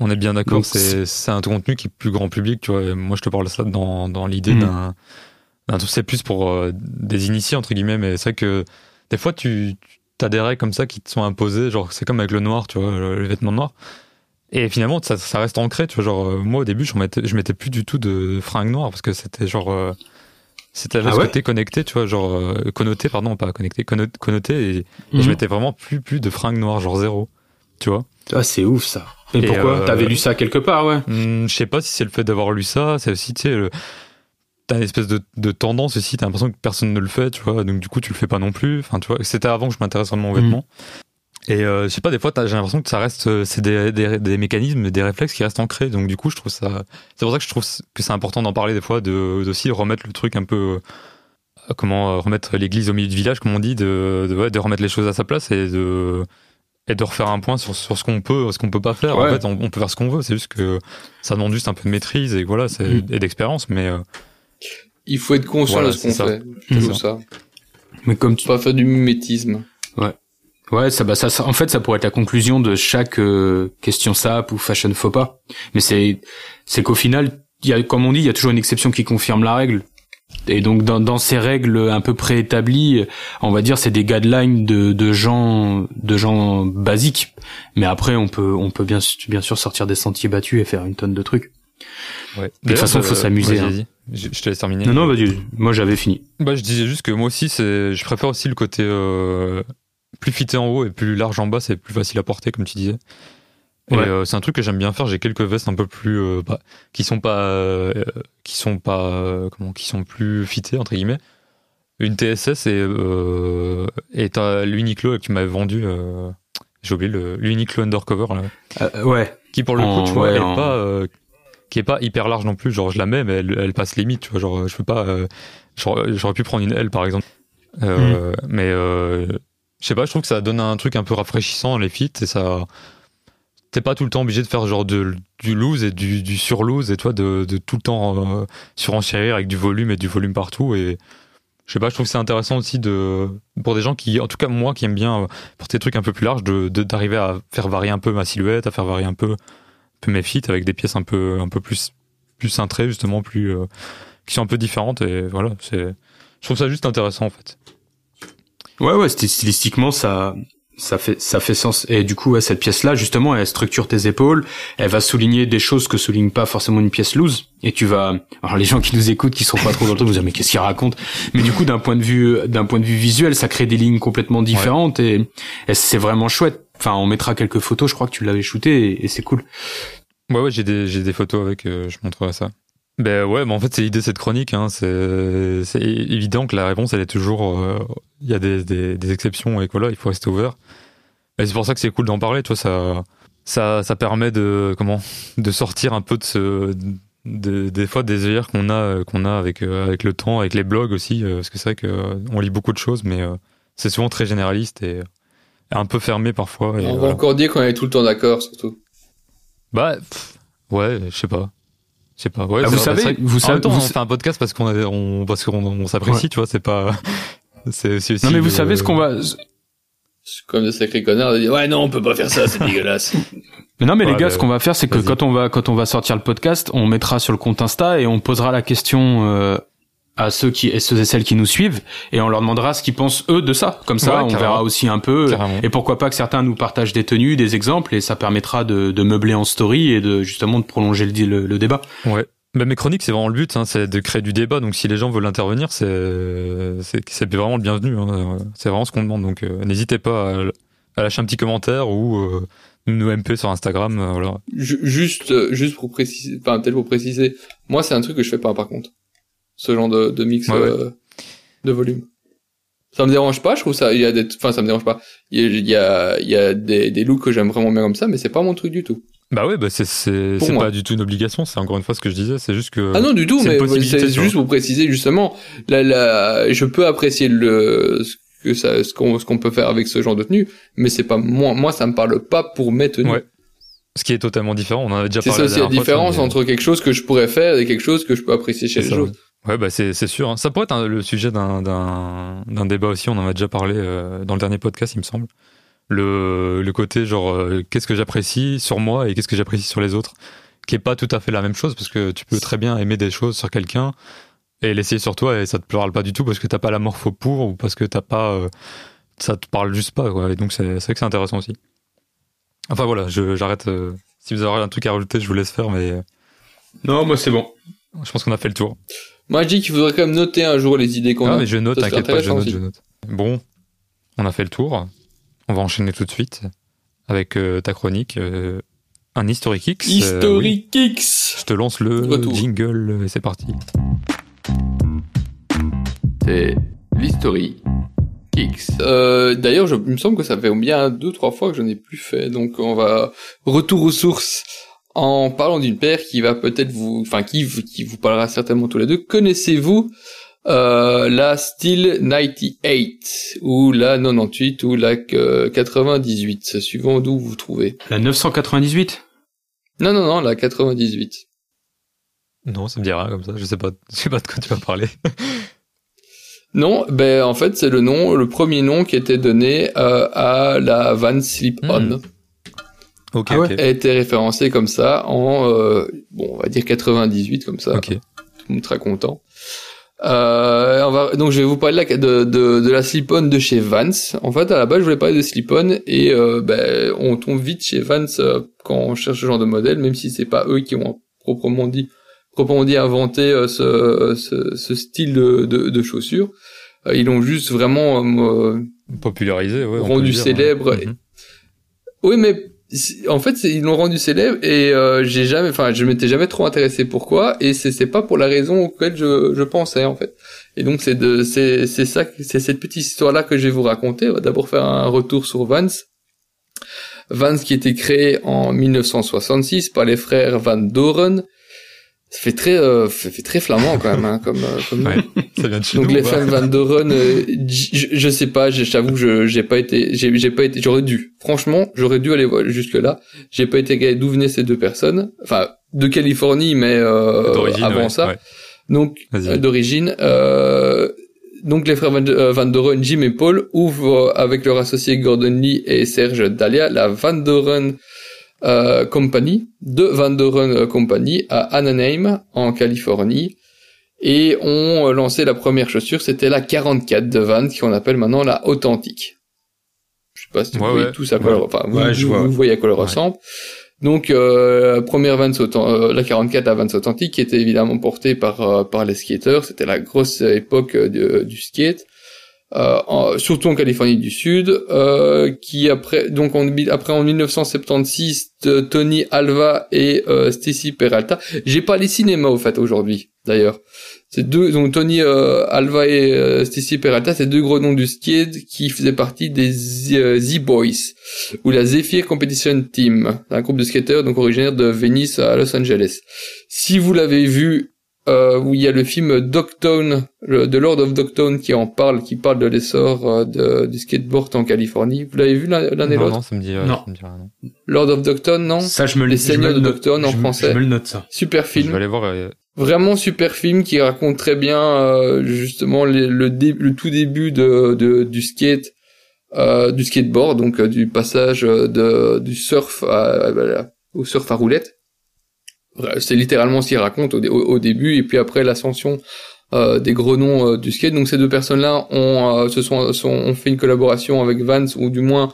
On est bien d'accord, c'est c'est un contenu qui est plus grand public, tu vois. Moi, je te parle de ça dans, dans l'idée Mhm. d'un d'un truc, c'est plus pour euh, des initiés, entre guillemets, mais c'est vrai que des fois, tu as des règles comme ça qui te sont imposées, genre, c'est comme avec le noir, tu vois, le, le vêtement noir. Et finalement, ça, ça reste ancré, tu vois, genre, euh, moi, au début, je mettais, je mettais plus du tout de fringues noires parce que c'était genre. euh, c'était Ah ouais côté connecté, tu vois, genre euh, connoté, pardon, pas connecté, conno- connoté, et, et je Mhm. mettais vraiment plus, plus de fringues noires, genre zéro, tu vois. Ah, c'est ouf ça. Mais Et, pourquoi? T'avais lu ça quelque part, ouais. Hmm, je sais pas si c'est le fait d'avoir lu ça, c'est aussi, tu sais, le- t'as une espèce de, de tendance aussi, t'as l'impression que personne ne le fait, tu vois, donc du coup tu le fais pas non plus. Enfin, tu vois, c'était avant que je m'intéresse vraiment aux Mhm. vêtements. Et euh, je sais pas, des fois, j'ai l'impression que ça reste, euh, c'est des, des, des mécanismes, des réflexes qui restent ancrés. Donc du coup, je trouve ça, c'est pour ça que je trouve que c'est important d'en parler des fois, de d'aussi remettre le truc un peu, euh, comment euh, remettre l'église au milieu du village, comme on dit, de de, ouais, de remettre les choses à sa place et de et de refaire un point sur, sur ce qu'on peut, ce qu'on peut pas faire. Ouais. En fait, on, on peut faire ce qu'on veut. C'est juste que ça demande juste un peu de maîtrise et voilà, c'est Mm. et d'expérience. Mais Il faut être conscient Voilà, de ce qu'on c'est ça. fait. Mhm. ça. Mais comme tu, Pas faire du mimétisme. Ouais, ça, bah, ça, ça- en fait, ça pourrait être la conclusion de chaque euh, question sap ou fashion faux pas. Mais c'est, c'est qu'au final, il y a, comme on dit, il y a toujours une exception qui confirme la règle. Et donc, dans, dans ces règles un peu préétablies, on va dire, c'est des guidelines de, de gens, de gens basiques. Mais après, on peut, on peut bien, bien sûr sortir des sentiers battus et faire une tonne de trucs. ouais. De toute façon, D'ailleurs, faut euh, s'amuser, hein. Je, je te laisse terminer. Non, non, vas-y. Moi, j'avais fini. Bah, je disais juste que moi aussi, je préfère aussi le côté euh, plus fité en haut et plus large en bas, c'est plus facile à porter, comme tu disais. Ouais. euh, c'est un truc que j'aime bien faire. J'ai quelques vestes un peu plus, euh, bah, qui sont pas, euh, qui sont pas, euh, comment, qui sont plus fitées entre guillemets. Une TSS et et l'Uniqlo que tu m'avais vendu. J'ai oublié le l'Uniqlo Undercover là, ouais. qui pour le En- coup, tu vois, ouais, elle est en- pas, qui est pas hyper large non plus. Genre, je la mets, mais elle, elle passe limite. Tu vois, genre, je peux pas. euh, j'aurais pu prendre une L par exemple. Euh, Mais euh, je sais pas, je trouve que ça donne un truc un peu rafraîchissant les fits et ça. T'es pas tout le temps obligé de faire genre de, du loose et du, du sur loose et toi de, de tout le temps euh, surenchérir avec du volume et du volume partout et je sais pas, je trouve que c'est intéressant aussi de pour des gens qui, en tout cas moi qui aime bien porter des trucs un peu plus larges, de de- d'arriver à faire varier un peu ma silhouette, à faire varier un peu mes fits avec des pièces un peu un peu plus plus cintrées justement, plus euh, qui sont un peu différentes et voilà, c'est je trouve ça juste intéressant en fait. Ouais, ouais, sti- stylistiquement, ça, ça fait, ça fait sens. Et du coup, ouais, cette pièce-là, justement, elle structure tes épaules. Elle va souligner des choses que souligne pas forcément une pièce loose. Et tu vas, alors les gens qui nous écoutent, qui sont pas trop dans le truc, vous dire, mais qu'est-ce qu'il raconte? Mais du coup, d'un point de vue, d'un point de vue visuel, ça crée des lignes complètement différentes et, et c'est vraiment chouette. Enfin, on mettra quelques photos, je crois que tu l'avais shooté et, c'est cool. Ouais, ouais, j'ai des, j'ai des photos avec, euh, je montrerai ça. Ben ouais, mais en fait, c'est l'idée de cette chronique. Hein, c'est, évident que la réponse, elle est toujours. euh, Il y a des, des, exceptions et voilà, il faut rester ouvert. Et c'est pour ça que c'est cool d'en parler. Tu vois, ça, ça, ça permet de comment, de sortir un peu de ce, de- des fois des œillères qu'on a, qu'on a avec euh, avec le temps, avec les blogs aussi, euh, parce que c'est vrai que euh, on lit beaucoup de choses, mais euh, c'est souvent très généraliste et un peu fermé parfois. Et, On va voilà. encore dire qu'on est tout le temps d'accord, surtout. Bah, pff, ouais, je sais pas. Je sais pas. Ouais, Ah, vous vrai, savez- vrai vous en savez- vous on fait un podcast parce qu'on est- on, parce qu'on on s'apprécie, Ouais. tu vois, c'est pas. C'est aussi. Non, mais vous le- savez ce qu'on va, C'est comme de sacrés connards de dire, ouais, non, on peut pas faire ça, c'est dégueulasse. Mais non, mais Ouais, les gars, bah, ce qu'on va faire, c'est que quand on va quand on va sortir le podcast, on mettra sur le compte Insta et on posera la question euh, à ceux qui et ceux et celles qui nous suivent et on leur demandera ce qu'ils pensent eux de ça. Comme ça, Ouais, on carrément. verra aussi un peu. Carrément. Et pourquoi pas que certains nous partagent des tenues, des exemples et ça permettra de, de meubler en story et de justement de prolonger le, le, le débat. Ouais. Bah, mes chroniques, c'est vraiment le but, hein, c'est de créer du débat. Donc, si les gens veulent intervenir, c'est c'est c'est vraiment le bienvenu. hein. C'est vraiment ce qu'on demande. Donc, euh, n'hésitez pas à, à lâcher un petit commentaire ou euh, nous MP sur Instagram. euh, voilà. Ju- juste, euh, juste pour préciser, enfin, peut-être pour préciser, moi, c'est un truc que je fais pas, par contre. Ce genre de, de mix Ouais, ouais. euh, de volume. Ça me dérange pas, je trouve ça, il y a des, enfin, ça me dérange pas. Il y a, il y a, des, des looks que j'aime vraiment bien comme ça, mais c'est pas mon truc du tout. Bah ouais, bah c'est c'est c'est pas du tout une obligation. C'est encore une fois ce que je disais. C'est juste que. Ah non, du tout, c'est mais c'est juste pour préciser justement, la, la, je peux apprécier le, ce que ça, ce qu'on, ce qu'on peut faire avec ce genre de tenue, mais c'est pas moi, moi, ça me parle pas pour mes tenues. Ouais. Ce qui est totalement différent. On en a déjà C'est parlé. ça aussi la fois, différence mais- entre quelque chose que je pourrais faire et quelque chose que je peux apprécier chez C'est les autres. Ouais, bah c'est sûr. hein. Ça pourrait être un- le sujet d'un débat aussi. On en a déjà parlé euh, dans le dernier podcast, il me semble. Le le côté genre euh, qu'est-ce que j'apprécie sur moi et qu'est-ce que j'apprécie sur les autres, qui est pas tout à fait la même chose parce que tu peux très bien aimer des choses sur quelqu'un et l'essayer sur toi et ça te parle pas du tout parce que t'as pas la morpho pour ou parce que t'as pas euh, ça te parle juste pas quoi. Et donc c'est vrai que c'est intéressant aussi. Enfin voilà, je j'arrête. si vous avez un truc à rajouter, je vous laisse faire, mais Non, moi c'est bon. je pense qu'on a fait le tour. Moi, je dis qu'il faudrait quand même noter un jour les idées qu'on Ah, a. mais je note, t'inquiète pas, je note, je note. Bon, on a fait le tour. On va enchaîner tout de suite avec euh, ta chronique. euh, un Historic X. euh, oui. Historic X. Je te lance le Retour. jingle et c'est parti. C'est l'historie Kicks. Euh, D'ailleurs, je- il me semble que ça fait bien deux, trois fois que je n'ai plus fait. Donc, on va retour aux sources en parlant d'une paire qui va peut-être vous, enfin, qui, vous- qui vous parlera certainement tous les deux. Connaissez-vous euh, la Steel 98 ou la 98 ou la euh, 98, c'est suivant d'où vous vous trouvez. La 998 Non, non, non, la 98. Non, ça me dit rien comme ça. Je sais pas, je sais pas de quoi tu vas parler. Non, ben en fait c'est le nom, le premier nom qui était donné euh, à la Van Slip On. Hmm. Ok, Ah ouais. ok. Elle était référencée comme ça en euh, bon on va dire 98 comme ça. Ok. Tout le monde sera content. Euh, on va, donc je vais vous parler de la, de, de, de la slip-on de chez Vans. En fait, à la base, je voulais parler de slip-on et euh, ben, on tombe vite chez Vans euh, quand on cherche ce genre de modèle, même si c'est pas eux qui ont proprement dit, proprement dit inventé euh, ce, ce, ce style de, de, de chaussures. Euh, ils l'ont juste vraiment euh, Popularisé, ouais. on peut rendu dire, célèbre. ouais. Mhm. oui, mais en fait, ils l'ont rendu célèbre et euh, j'ai jamais, enfin, je m'étais jamais trop intéressé pourquoi? Et c'est c'est pas pour la raison auquel je, je pensais en fait. Et donc c'est de c'est c'est ça, c'est cette petite histoire là que je vais vous raconter. On va d'abord faire un retour sur Vance. Vance qui était créé en 1966 par les frères Van Doren. Ça fait très, euh, ça fait très flamand quand même, hein, comme, euh, comme. Ouais. Ça vient de chez Donc nous. les femmes Van Doren, euh, je, je sais pas, j'avoue, je j'ai pas été, j'ai j'ai pas été, j'aurais dû. Franchement, j'aurais dû aller voir jusque là. J'ai pas été gagné d'où venaient ces deux personnes. Enfin, de Californie, mais euh, avant ouais, ça. ouais. Donc d'origine. Euh, donc les frères Van, Van Doren, Jim et Paul ouvrent avec leur associé Gordon Lee et Serge Dahlia la Van Doren euh, Company, de Van Doren euh, Company à Anaheim en Californie. Et ont lancé la première chaussure, c'était la 44 de Van, qu'on appelle maintenant la authentique. Je sais pas si vous Ouais, voyez ouais. tous à quoi, Ouais. elle- enfin, vous, Ouais, je vous- vois. vous voyez à quoi elle Ouais. ressemble. Donc euh, première Vans authent- euh, la 44 à Vans authentique qui était évidemment portée par euh, par les skateurs, c'était la grosse époque euh, de- du skate. Euh, en- surtout en Californie du Sud, euh, qui après donc en, après en 1976 de Tony Alva et euh, Stacy Peralta. J'ai pas les cinémas au fait aujourd'hui d'ailleurs. C'est deux donc Tony Alva et Stacy Peralta, c'est deux gros noms du skate qui faisaient partie des Z-Boys ou la Zephyr Competition Team, un groupe de skateurs donc originaire de Venice à Los Angeles. Si vous l'avez vu, euh, où il y a le film Dogtown, le- de Lord of Dogtown qui en parle, qui parle de l'essor euh, de- du skateboard en Californie. Vous l'avez vu l'un et Non, l'autre non, ça me dit, euh, Non. ça me dit rien. non. Lord of Dogtown, non Ça, je me le Les je Seigneurs le de note. Docton en Je me- français. Je me le note, ça. Super Je film. vais aller voir. euh, Vraiment super film qui raconte très bien euh, justement les- le, dé- le tout début de, de- du skate, euh, du skateboard, donc euh, du passage de, du surf à- à- à- au surf à roulette. C'est littéralement ce qu'il raconte au, dé- au- au début et puis après l'ascension euh, des gros noms euh, du skate. Donc ces deux personnes-là ont, euh, fait une collaboration avec Vans ou du moins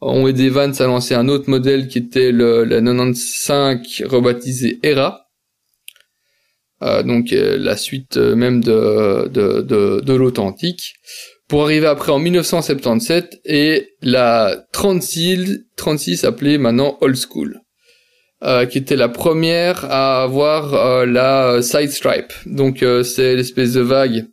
ont aidé Vans à lancer un autre modèle qui était le, la 95 rebaptisé Era. Donc la suite même de l'authentique, pour arriver après en 1977 et la 36, 36 appelée maintenant Old School, euh, qui était la première à avoir euh, la side stripe. Donc euh, c'est l'espèce de vague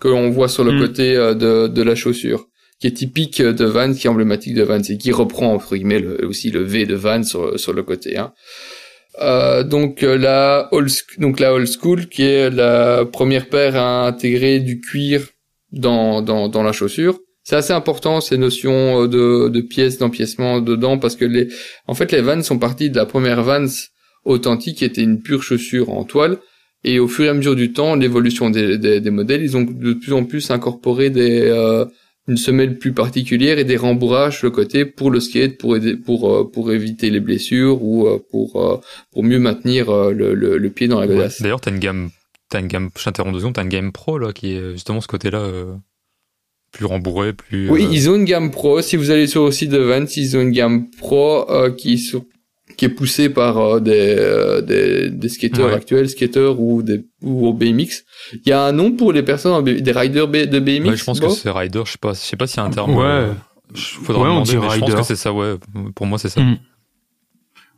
que l'on voit sur le Mm. côté euh, de, de la chaussure, qui est typique de Vans, qui est emblématique de Vans et qui reprend entre guillemets le- aussi le V de Vans sur, sur le côté. Hein. Euh, donc euh, la old donc la old school qui est la première paire à intégrer du cuir dans dans, dans la chaussure. C'est assez important ces notions euh, de de pièces d'empiècement dedans parce que les en fait les Vans sont partis de la première Vans authentique qui était une pure chaussure en toile et au fur et à mesure du temps l'évolution des, des des modèles ils ont de plus en plus incorporé des euh, une semelle plus particulière et des rembourrages le côté pour le skate pour aider pour euh, pour éviter les blessures ou euh, pour euh, pour mieux maintenir euh, le, le, le pied dans la ouais. godasse. D'ailleurs, t'as une gamme, t'as une gamme, je t'interromps deux secondes, t'as une gamme pro, là, qui est justement ce côté-là, euh, plus rembourré, plus. Oui, euh, ils ont une gamme pro. Si vous allez sur le site de Vans, ils ont une gamme pro euh, qui sur- qui est poussée par euh, des, euh, des des skateurs Ouais. actuels, skateurs ou des ou au BMX. Il y a un nom pour les personnes des riders B- de BMX. ouais, je pense que c'est rider, je sais pas, je sais pas s'il y a un terme. Ouais. euh, je- faudra Ouais, on dit mais je pense rider. que c'est ça, ouais. Pour moi, c'est ça. Mm.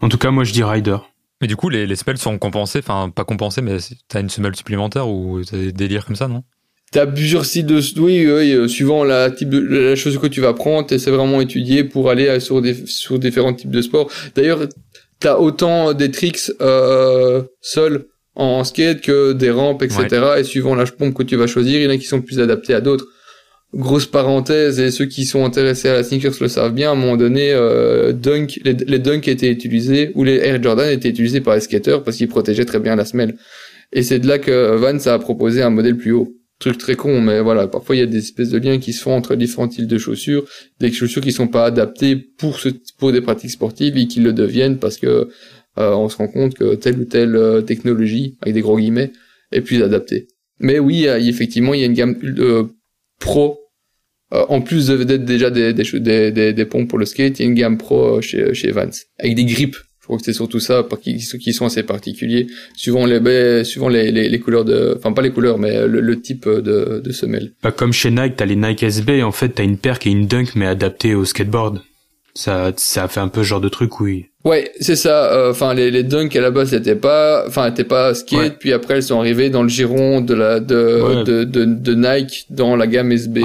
En tout cas, moi, je dis Rider. Mais du coup, les, les semelles sont compensées, enfin, pas compensées, mais t'as une semelle supplémentaire ou t'as des délires comme ça, non? T'as plusieurs styles de oui, oui euh, suivant la type de la chose que tu vas prendre, c'est vraiment étudié pour aller sur des sur différents types de sports. D'ailleurs, t'as autant des tricks euh, seuls en skate que des rampes, etc. Et suivant la pompe que tu vas choisir, il y en a qui sont plus adaptés à d'autres. Grosse parenthèse, et ceux qui sont intéressés à la sneakers le savent bien, à un moment donné, euh, dunk, les, les dunks étaient utilisés, ou les Air Jordan étaient utilisés par les skateurs parce qu'ils protégeaient très bien la semelle. Et c'est de là que Vans a proposé un modèle plus haut. Truc très con, mais voilà, parfois il y a des espèces de liens qui se font entre différents types de chaussures, des chaussures qui sont pas adaptées pour ce, pour des pratiques sportives et qui le deviennent parce que euh, on se rend compte que telle ou telle euh, technologie, avec des gros guillemets, est plus adaptée. Mais oui, effectivement, il y a une gamme euh, pro. en plus d'être déjà des, des, des, des, pompes pour le skate, il y a une gamme pro chez, chez Vans, avec des grips je crois que c'est surtout ça qui, qui sont assez particuliers suivant les suivant les, les, les, couleurs de enfin pas les couleurs mais le, le type de, de semelle pas comme chez Nike t'as les Nike SB en fait t'as une paire qui est une dunk mais adaptée au skateboard ça ça fait un peu ce genre de truc oui Ouais, c'est ça. Euh, enfin, les, les dunks à la base n'étaient pas, enfin, n'étaient pas skate. Puis après, elles sont arrivées dans le giron de la de de, de, de, Nike dans la gamme SB.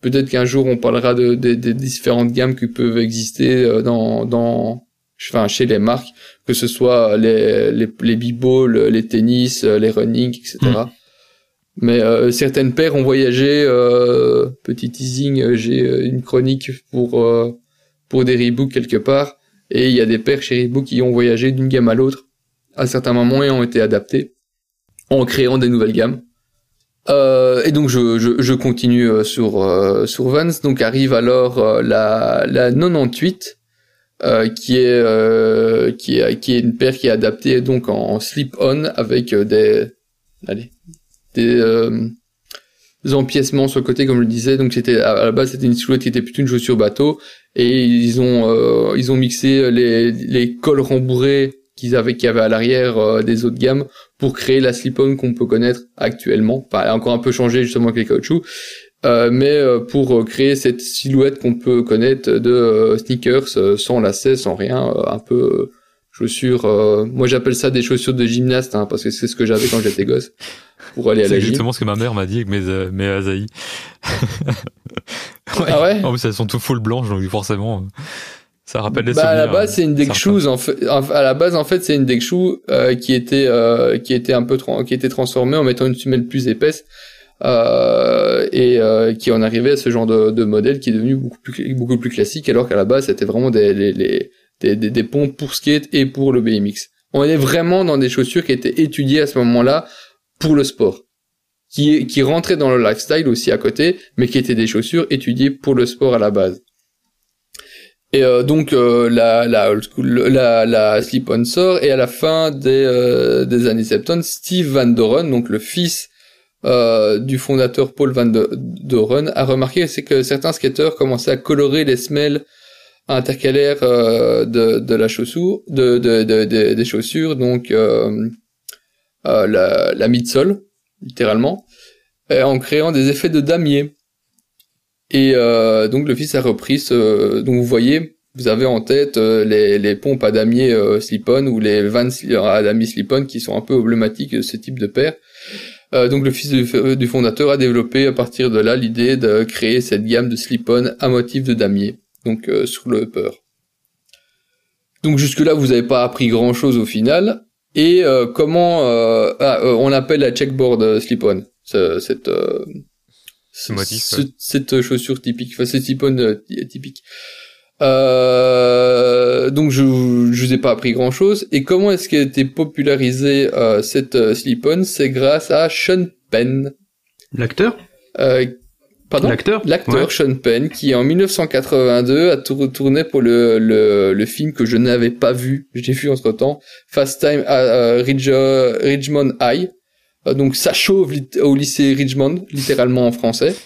Peut-être qu'un jour on parlera de, des différentes gammes qui peuvent exister euh, dans dans enfin chez les marques, que ce soit les les, les b-ball, les tennis, les running, etc. Mm. Mais euh, certaines paires ont voyagé. Euh, petit teasing, j'ai une chronique pour pour des Reebok quelque part et il y a des paires chez Reebok qui ont voyagé d'une gamme à l'autre à certains moments et ont été adaptés en créant des nouvelles gammes. Euh, et donc je, je, je continue euh, sur euh, sur Vans. Donc arrive alors euh, la la 98 euh, qui est qui est qui est une paire qui est adaptée donc en slip-on avec des allez des empiècements sur le côté comme je le disais. Donc c'était à la base c'était une silhouette qui était plutôt une chaussure bateau et ils ont euh, ils ont mixé les les cols rembourrés qu'ils avaient qui avaient à l'arrière euh, des autres gammes pour créer la slip-on qu'on peut connaître actuellement. Enfin, elle a encore un peu changé justement avec les caoutchoucs. Euh, mais euh, pour créer cette silhouette qu'on peut connaître de sneakers sans lacets, sans rien, un peu chaussures. moi, j'appelle ça des chaussures de gymnaste, hein, parce que c'est ce que j'avais quand j'étais gosse pour aller à la C'est exactement ce que ma mère m'a dit avec mes mes Azaï. Ah ouais En plus, elles sont tout full blanches, donc forcément, ça rappelle les bah, souvenirs. À la base, c'est une deck shoes. En fait, à la base, en fait, c'est une deck shoe euh, qui était euh, qui était un peu qui était transformée en mettant une semelle plus épaisse. Euh, et euh, qui en arrivait à ce genre de, de, modèle qui est devenu beaucoup plus beaucoup plus classique alors qu'à la base c'était vraiment des, les, des, des, des pompes pour skate et pour le BMX. On est vraiment dans des chaussures qui étaient étudiées à ce moment-là pour le sport qui, qui rentraient dans le lifestyle aussi à côté, mais qui étaient des chaussures étudiées pour le sport à la base. Et euh, donc euh, la la la, la slip-on sort et à la fin des euh, des années 70, Steve Van Doren, donc le fils du fondateur Paul Van Doren, a remarqué c'est que certains skateurs commençaient à colorer les semelles intercalaires de de la chaussure, de de, de, des chaussures, donc la la midsole littéralement, euh, en créant des effets de damier. Et euh, donc le fils a repris ce... Donc vous voyez, vous avez en tête euh, les, les, pompes à damier euh, slip-on ou les Vans à damier slip-on qui sont un peu emblématiques de ce type de paire. Euh, donc le fils du, du, fondateur a développé à partir de là l'idée de créer cette gamme de slip-on à motif de damier, donc sur le upper. Donc jusque là vous n'avez pas appris grand chose au final, et euh, comment euh, ah, euh, on appelle la checkboard slip-on cette motif, cette chaussure typique. Enfin c'est slip-on typique donc je je vous ai pas appris grand chose et comment est-ce qu'a été popularisée cette slip-on c'est grâce à Sean Penn. L'acteur? Pardon? L'acteur? L'acteur Sean Penn, qui en 1982 a tourné pour le, le, le film que je n'avais pas vu, j'ai vu entre temps, Fast Time à, Ridgemont High. Euh, donc ça chauffe au lycée Ridgemont, littéralement en français.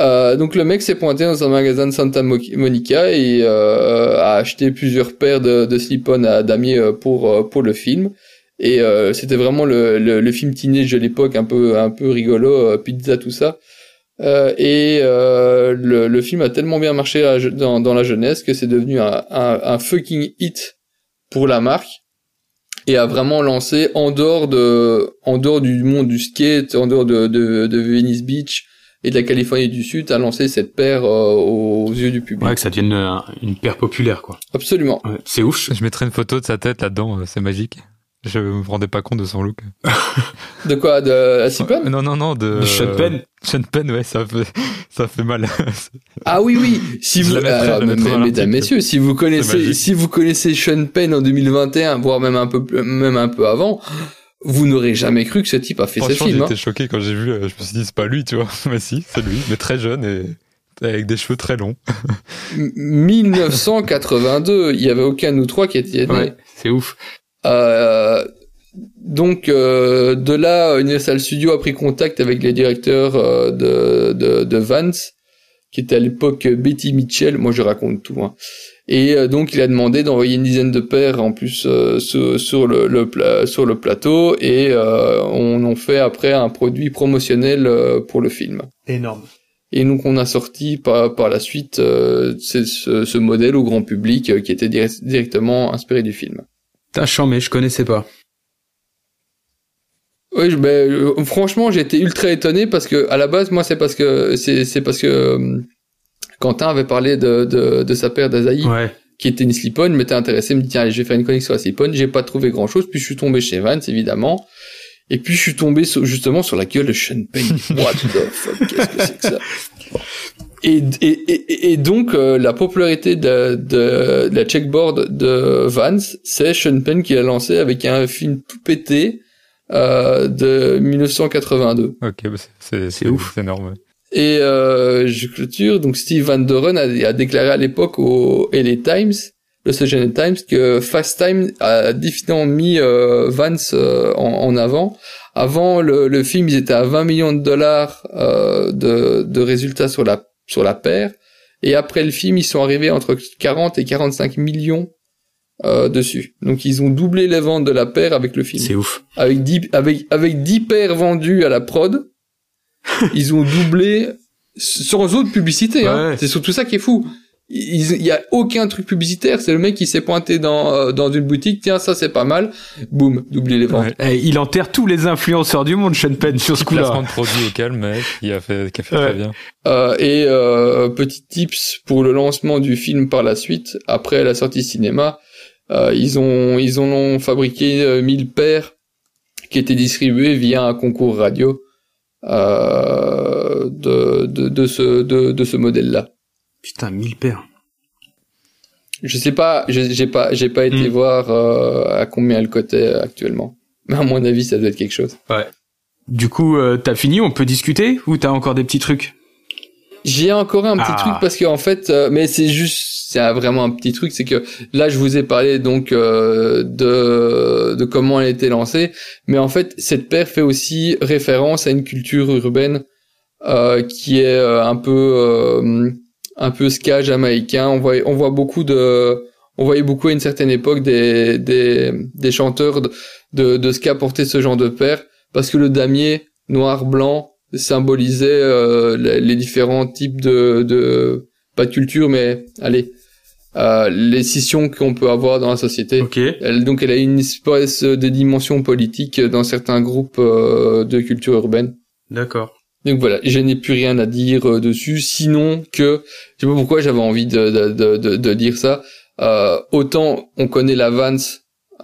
Euh, donc le mec s'est pointé dans un magasin de Santa Monica et euh, a acheté plusieurs paires de, de slip-on à damier euh, pour euh, pour le film. Et c'était vraiment le, le, le, film teenage de l'époque, un peu un peu rigolo, pizza tout ça. Euh, et euh, le, le, film a tellement bien marché dans, dans la jeunesse que c'est devenu un, un, un, fucking hit pour la marque. et a vraiment lancé en dehors de, en dehors du monde du skate, en dehors de, de, de Venice Beach et de la Californie du Sud, a lancé cette paire euh, aux yeux du public. Ouais, que ça devienne euh, une paire populaire, quoi. Absolument. Ouais, c'est ouf. Je mettrai une photo de sa tête là-dedans, euh, c'est magique. Je me rendais pas compte de son look. De quoi? De la Sipon Non, non, non, de... De Sean Penn Sean Penn, ouais, ça fait, ça fait mal. Ah oui, oui. Si vous, alors, mesdames, messieurs, si vous connaissez, si vous connaissez Sean Penn en 2021, voire même un peu, même un peu avant, vous n'aurez jamais cru que ce type a fait ce film. hein. j'étais choqué quand j'ai vu, euh, je me suis dit, c'est pas lui, tu vois. Mais si, c'est lui, mais très jeune et avec des cheveux très longs. M- 1982, il y avait aucun de nous trois qui était né. Ouais, c'est ouf. Euh, donc euh, de là, Universal Studios a pris contact avec les directeurs euh, de, de, de Vance, qui était à l'époque Betty Mitchell. Moi, je raconte tout. Hein. Et euh, donc, il a demandé d'envoyer une dizaine de paires en plus euh, sur, sur le, le pla- sur le plateau, et euh, on en fait après un produit promotionnel euh, pour le film. Énorme. Et donc on a sorti par, par la suite euh, ce, ce modèle au grand public euh, qui était direct- directement inspiré du film. T'as mais je connaissais pas. Oui, je- ben, franchement, j'ai été ultra étonné parce que à la base, moi, c'est parce que c'est c'est parce que euh, Quentin avait parlé de de, de sa paire d'Azaï Ouais. qui était une slip-on, m'était intéressé, me dit tiens, allez, je vais faire une connexion la slip-on. J'ai pas trouvé grand chose, puis je suis tombé chez Vance évidemment. Et puis je suis tombé sur- justement sur la gueule de Sean Payne. What the fuck, qu'est-ce que c'est que ça? Et, et, et, et donc euh, la popularité de, de, de la checkboard de Vance, c'est Sean Penn qui l'a lancé avec un film tout pété euh, de 1982. Ok, bah, c'est- c'est C'est ouf. C'est énorme. Et euh, je clôture. Donc Steve Van Doren a, a déclaré à l'époque au LA Times, Los Angeles Times, que Fast Time a définitivement mis euh, Vance euh, en, en avant. Avant le, le film, ils étaient à 20 millions de dollars euh, de, de résultats sur la sur la paire. Et après le film, ils sont arrivés entre 40 et 45 millions euh, dessus. Donc ils ont doublé les ventes de la paire avec le film C'est ouf. avec 10 avec avec 10 paires vendues à la prod, ils ont doublé sans autre publicité hein. Ouais. C'est surtout ça qui est fou. Il y a aucun truc publicitaire, c'est le mec qui s'est pointé dans euh, dans une boutique, tiens ça c'est pas mal, boum, doubler les ventes. Ouais. Eh, il enterre tous les influenceurs du monde, Sean Penn, sur ce Placement coup-là. de produit au calme, mec, qui a fait, qui a fait Ouais. très bien. Euh, et euh, petit tips pour le lancement du film par la suite, après la sortie cinéma, euh, ils ont ils en ont fabriqué euh, 1000 paires qui étaient distribuées via un concours radio euh, de, de de ce de, de ce modèle-là. Putain, 1000 paires. Je sais pas, j'ai j'ai pas j'ai pas été Mm. voir euh, à combien elle cotait actuellement. Mais à mon avis, ça doit être quelque chose. Du coup, euh, t'as fini, on peut discuter Ou t'as encore des petits trucs? J'ai encore un petit Ah. truc parce que en fait, euh, mais c'est juste, c'est vraiment un petit truc, c'est que là je vous ai parlé donc euh, de de comment elle été lancée, mais en fait cette paire fait aussi référence à une culture urbaine euh, qui est euh, un peu un peu ska jamaïcain. On voit on voit beaucoup de on voyait beaucoup à une certaine époque des des des chanteurs de de, ska porter ce genre de paire parce que le damier noir blanc symbolisait les, les différents types de, de pas de culture mais allez euh, les scissions qu'on peut avoir dans la société. Ok. elle, donc elle a une espèce de dimension politique dans certains groupes euh, de culture urbaine. D'accord. donc voilà. Je n'ai plus rien à dire euh, dessus. Sinon que je sais pas pourquoi j'avais envie de, de, de, de, dire ça. Euh, autant on connaît la Vans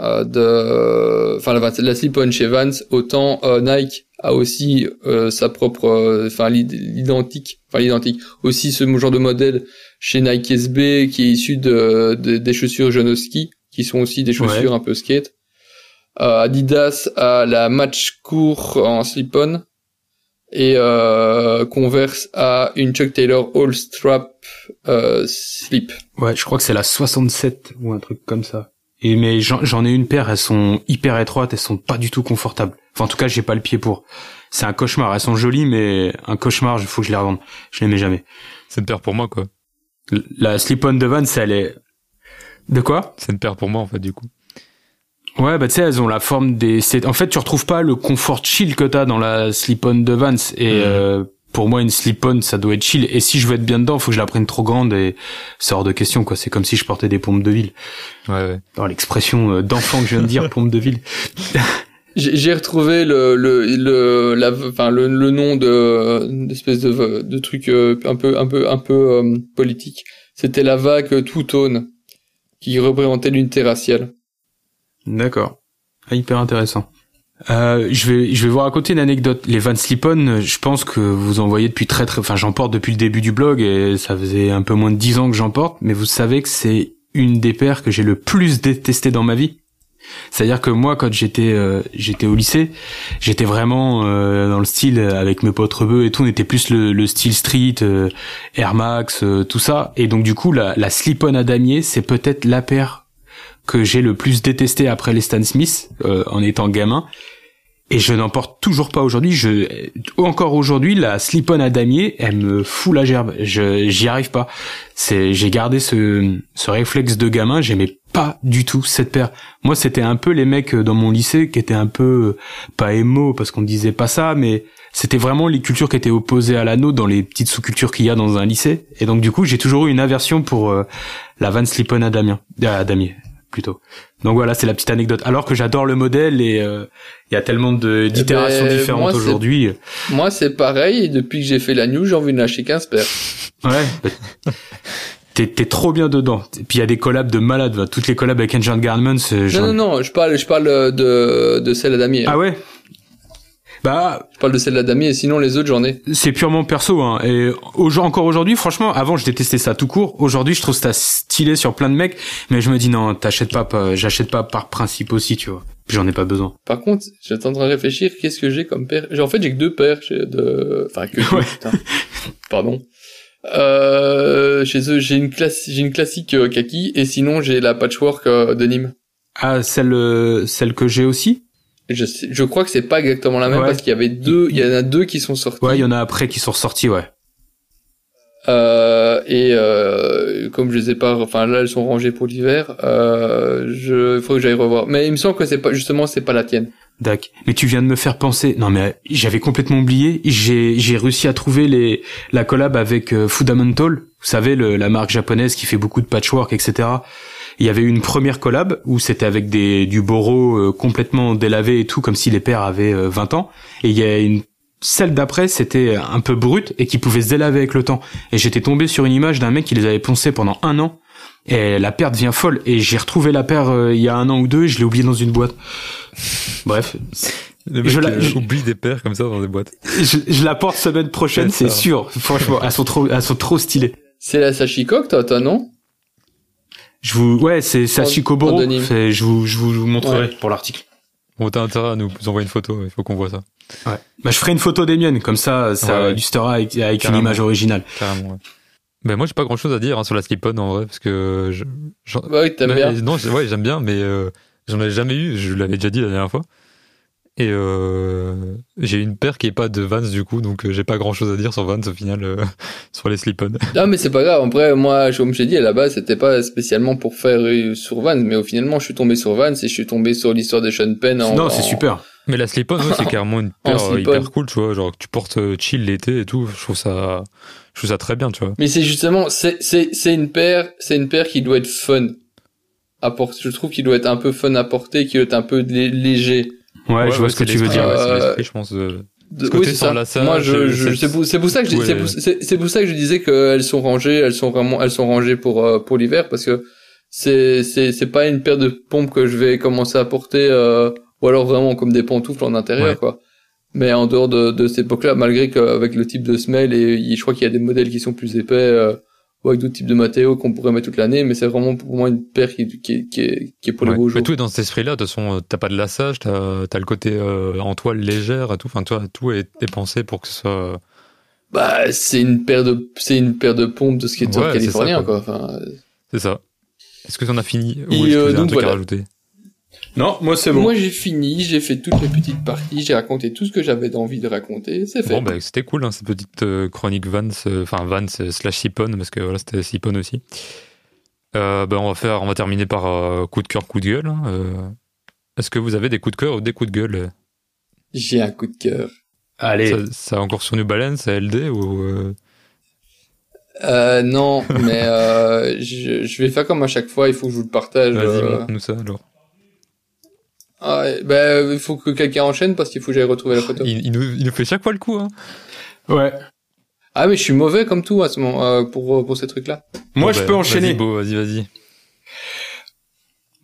euh, de enfin la, Vans- la slip-on chez Vans autant Nike a aussi euh, sa propre euh, enfin l'id- l'identique enfin l'identique aussi ce genre de modèle chez Nike SB qui est issu de, de- des chaussures Janoski qui sont aussi des chaussures Ouais. un peu skate euh, Adidas a la match court en slip-on et euh, Converse a une Chuck Taylor All Strap euh, slip. Ouais, je crois que c'est la 67 ou un truc comme ça. Et mais j'en ai une paire, elles sont hyper étroites, elles sont pas du tout confortables. Enfin, en tout cas, j'ai pas le pied pour. C'est un cauchemar. Elles sont jolies, mais un cauchemar. Il faut que je les revende. Je les mets jamais. C'est une paire pour moi, quoi. La slip-on de Vans, elle est. De quoi? C'est une paire pour moi, en fait, du coup. Ouais, bah tu sais, elles ont la forme des. En fait, tu retrouves pas le confort chill que t'as dans la slip-on de Vans. Et Mhm. euh, pour moi une slip-on ça doit être chill et si je veux être bien dedans faut que je la prenne trop grande et c'est hors de question quoi c'est comme si je portais des pompes de ville Ouais, ouais. dans l'expression euh, d'enfant que je viens de dire pompe de ville J'ai retrouvé le le le la enfin le, le nom de d'espèce de de truc euh, un peu un peu un peu euh, politique. C'était la vague two-tone qui représentait l'unité raciale. D'accord. Ah, hyper intéressant. Euh, je vais je vais vous raconter une anecdote. Les Van Slip-On, je pense que vous en voyez depuis très très. Enfin, j'en porte depuis le début du blog et ça faisait un peu moins de dix ans que j'en porte. Mais vous savez que c'est une des paires que j'ai le plus détesté dans ma vie. C'est-à-dire que moi, quand j'étais euh, j'étais au lycée, j'étais vraiment euh, dans le style avec mes potes rebeux et tout. On était plus le, le style street, euh, Air Max, euh, tout ça. Et donc du coup, la, la à damier, c'est peut-être la paire que j'ai le plus détesté après les Stan Smith euh, en étant gamin. Et je n'en porte toujours pas aujourd'hui. Je encore aujourd'hui la slip-on à damier, elle me fout la gerbe. Je j'y arrive pas. C'est j'ai gardé ce ce réflexe de gamin. J'aimais pas du tout cette paire. Moi, c'était un peu les mecs dans mon lycée qui étaient un peu euh, pas émo parce qu'on disait pas ça, mais c'était vraiment les cultures qui étaient opposées à la nôtre dans les petites sous-cultures qu'il y a dans un lycée. Et donc du coup, j'ai toujours eu une aversion pour euh, la Van Slip-on à Damien, à damier plutôt. Donc voilà, c'est la petite anecdote. Alors que j'adore le modèle et euh, il y a tellement de d'itérations ben, différentes aujourd'hui. Moi, c'est pareil. Et depuis que j'ai fait la news, j'ai envie de lâcher 15 paires. Ouais. T'es, t'es trop bien dedans. Et puis il y a des collabs de malades. Toutes les collabs avec Engine Garments. euh, Non, non, non. Je parle, je parle de de celle à damier. Ah ouais? Bah, Je parle de celle à damier. Et sinon, les autres, j'en ai. c'est purement perso. Hein. Et au- encore aujourd'hui, franchement, avant je détestais ça tout court. Aujourd'hui, je trouve ça stylé sur plein de mecs. Mais je me dis non, t'achètes pas, pas- j'achète pas par principe aussi, tu vois. J'en ai pas besoin. Par contre, j'étais en train de réfléchir. Qu'est-ce que j'ai comme paire? J'ai- En fait, j'ai que deux paires chez- de. Enfin, que. Ouais. putain. Pardon. Euh, chez eux, j'ai une classe, j'ai une classique euh, kaki, et sinon j'ai la patchwork euh, de Nîmes. Ah, celle, euh, celle que j'ai aussi? Je, sais- je crois que c'est pas exactement la même Ouais. parce qu'il y avait deux, il y en a deux qui sont sortis. Ouais, il y en a après qui sont ressortis, ouais. Euh, et euh, comme je les ai pas, enfin là elles sont rangées pour l'hiver. Euh, je, il faut que j'aille revoir. Mais il me semble que c'est pas justement c'est pas la tienne. Dac. Mais tu viens de me faire penser. Non mais j'avais complètement oublié. J'ai j'ai réussi à trouver les la collab avec euh, Fundamental. Vous savez le, la marque japonaise qui fait beaucoup de patchwork, etc. Il y avait eu une première collab où c'était avec des du boro euh, complètement délavé et tout, comme si les paires avaient euh, 20 ans. Et il y a une celle d'après, c'était un peu brute et qui pouvait se délaver avec le temps. Et j'étais tombé sur une image d'un mec qui les avait poncés pendant un an. Et la paire devient folle. Et j'ai retrouvé la paire euh, il y a un an ou deux et je l'ai oubliée dans une boîte. Bref, Le mec Je la- euh, je- oublie des paires comme ça dans des boîtes. je, je la porte semaine prochaine, C'est sûr. Franchement, elles sont trop, elles sont trop stylées. C'est la Sashikok, toi, toi non? Je vous, ouais, c'est Sachiko Boro. en denim. C'est- Je vous, je vous, je vous montrerai pour l'article. Bon, t'as intérêt à nous envoyer une photo, il faut qu'on voit ça. Ouais. Bah, je ferai une photo des miennes, comme ça, ça Ouais, ouais. illustrera avec, avec une image originale. Carrément, ouais. Ben moi j'ai pas grand chose à dire hein, sur la slip-on en vrai parce que je, j'en- Bah oui, t'aimes Mais- bien. Non, je- ouais, j'aime bien, mais euh, j'en ai jamais eu. Je l'avais déjà dit la dernière fois. Et euh, j'ai une paire qui est pas de Vans du coup, donc euh, j'ai pas grand chose à dire sur Vans au final euh, sur les slip-on. Non, mais c'est pas grave. Après, moi, comme je t'ai dit, à la base, c'était pas spécialement pour faire sur Vans, mais au finalement, je suis tombé sur Vans et je suis tombé sur l'histoire de Sean Penn en. non, c'est en- super. Mais la slip-on, ouais, c'est carrément une En paire hyper cool, tu vois, genre que tu portes chill l'été et tout. Je trouve ça, je trouve ça très bien, tu vois. Mais c'est justement, c'est, c'est, c'est une paire, c'est une paire qui doit être fun. À porter. Je trouve qu'il doit être un peu fun à porter, qu'il doit être un peu lé- léger. Ouais, je vois ce que tu veux dire. ouais, c'est Euh, l'esprit, je pense. euh, De- Ce côté oui, c'est sans ça. lassage, Moi, je, je, c'est- c'est pour, pour ça que je, Ouais. c'est pour, pour ça que je disais qu'elles sont rangées, elles sont vraiment, elles sont rangées pour, euh, pour l'hiver parce que c'est, c'est, c'est pas une paire de pompes que je vais commencer à porter, euh, ou alors vraiment comme des pantoufles en intérieur, Ouais. quoi. Mais en dehors de, de cette époque-là, malgré qu'avec le type de semelle et je crois qu'il y a des modèles qui sont plus épais, euh, ou avec d'autres types de matériaux qu'on pourrait mettre toute l'année, mais c'est vraiment pour moi une paire qui, qui, est- qui est, qui est pour ouais. les beaux jours. Mais tout est dans cet esprit-là. De toute façon, euh, t'as pas de lassage, t'as as le côté euh, en toile légère et tout. Enfin, toi, tout est, est pensé pour que ce soit. Bah, c'est une paire de, c'est une paire de pompes de skater Ouais, californien, ça, quoi. Enfin, C'est ça. Est-ce que t'en as fini ou est-ce que euh, un truc à rajouter? Non, moi c'est Moi j'ai fini, j'ai fait toutes les petites parties, j'ai raconté tout ce que j'avais envie de raconter, c'est fait. Bon, bah, c'était cool, hein, cette petite euh, chronique Vans, euh, enfin Vans euh, slash Sipon, parce que voilà, c'était Sipon aussi. Euh, bah, on va faire, on va terminer par euh, coup de cœur, coup de gueule. hein, euh. Est-ce que vous avez des coups de cœur ou des coups de gueule J'ai un coup de cœur. Allez. Ça, ça a encore sur New Balance, à LD ou euh, Euh, non, mais euh, je, je vais faire comme à chaque fois, il faut que je vous le partage. Vas-y, euh. montre-nous ça alors. Ah, ben, il faut que quelqu'un enchaîne parce qu'il faut que j'aille retrouver la photo. Il, il nous, il nous fait chaque fois le coup. Hein. Ouais. Ah, mais je suis mauvais comme tout à ce moment, euh, pour, pour ces trucs-là. Moi, Bon, je bah, peux enchaîner. Vas-y, Beau, vas-y, vas-y.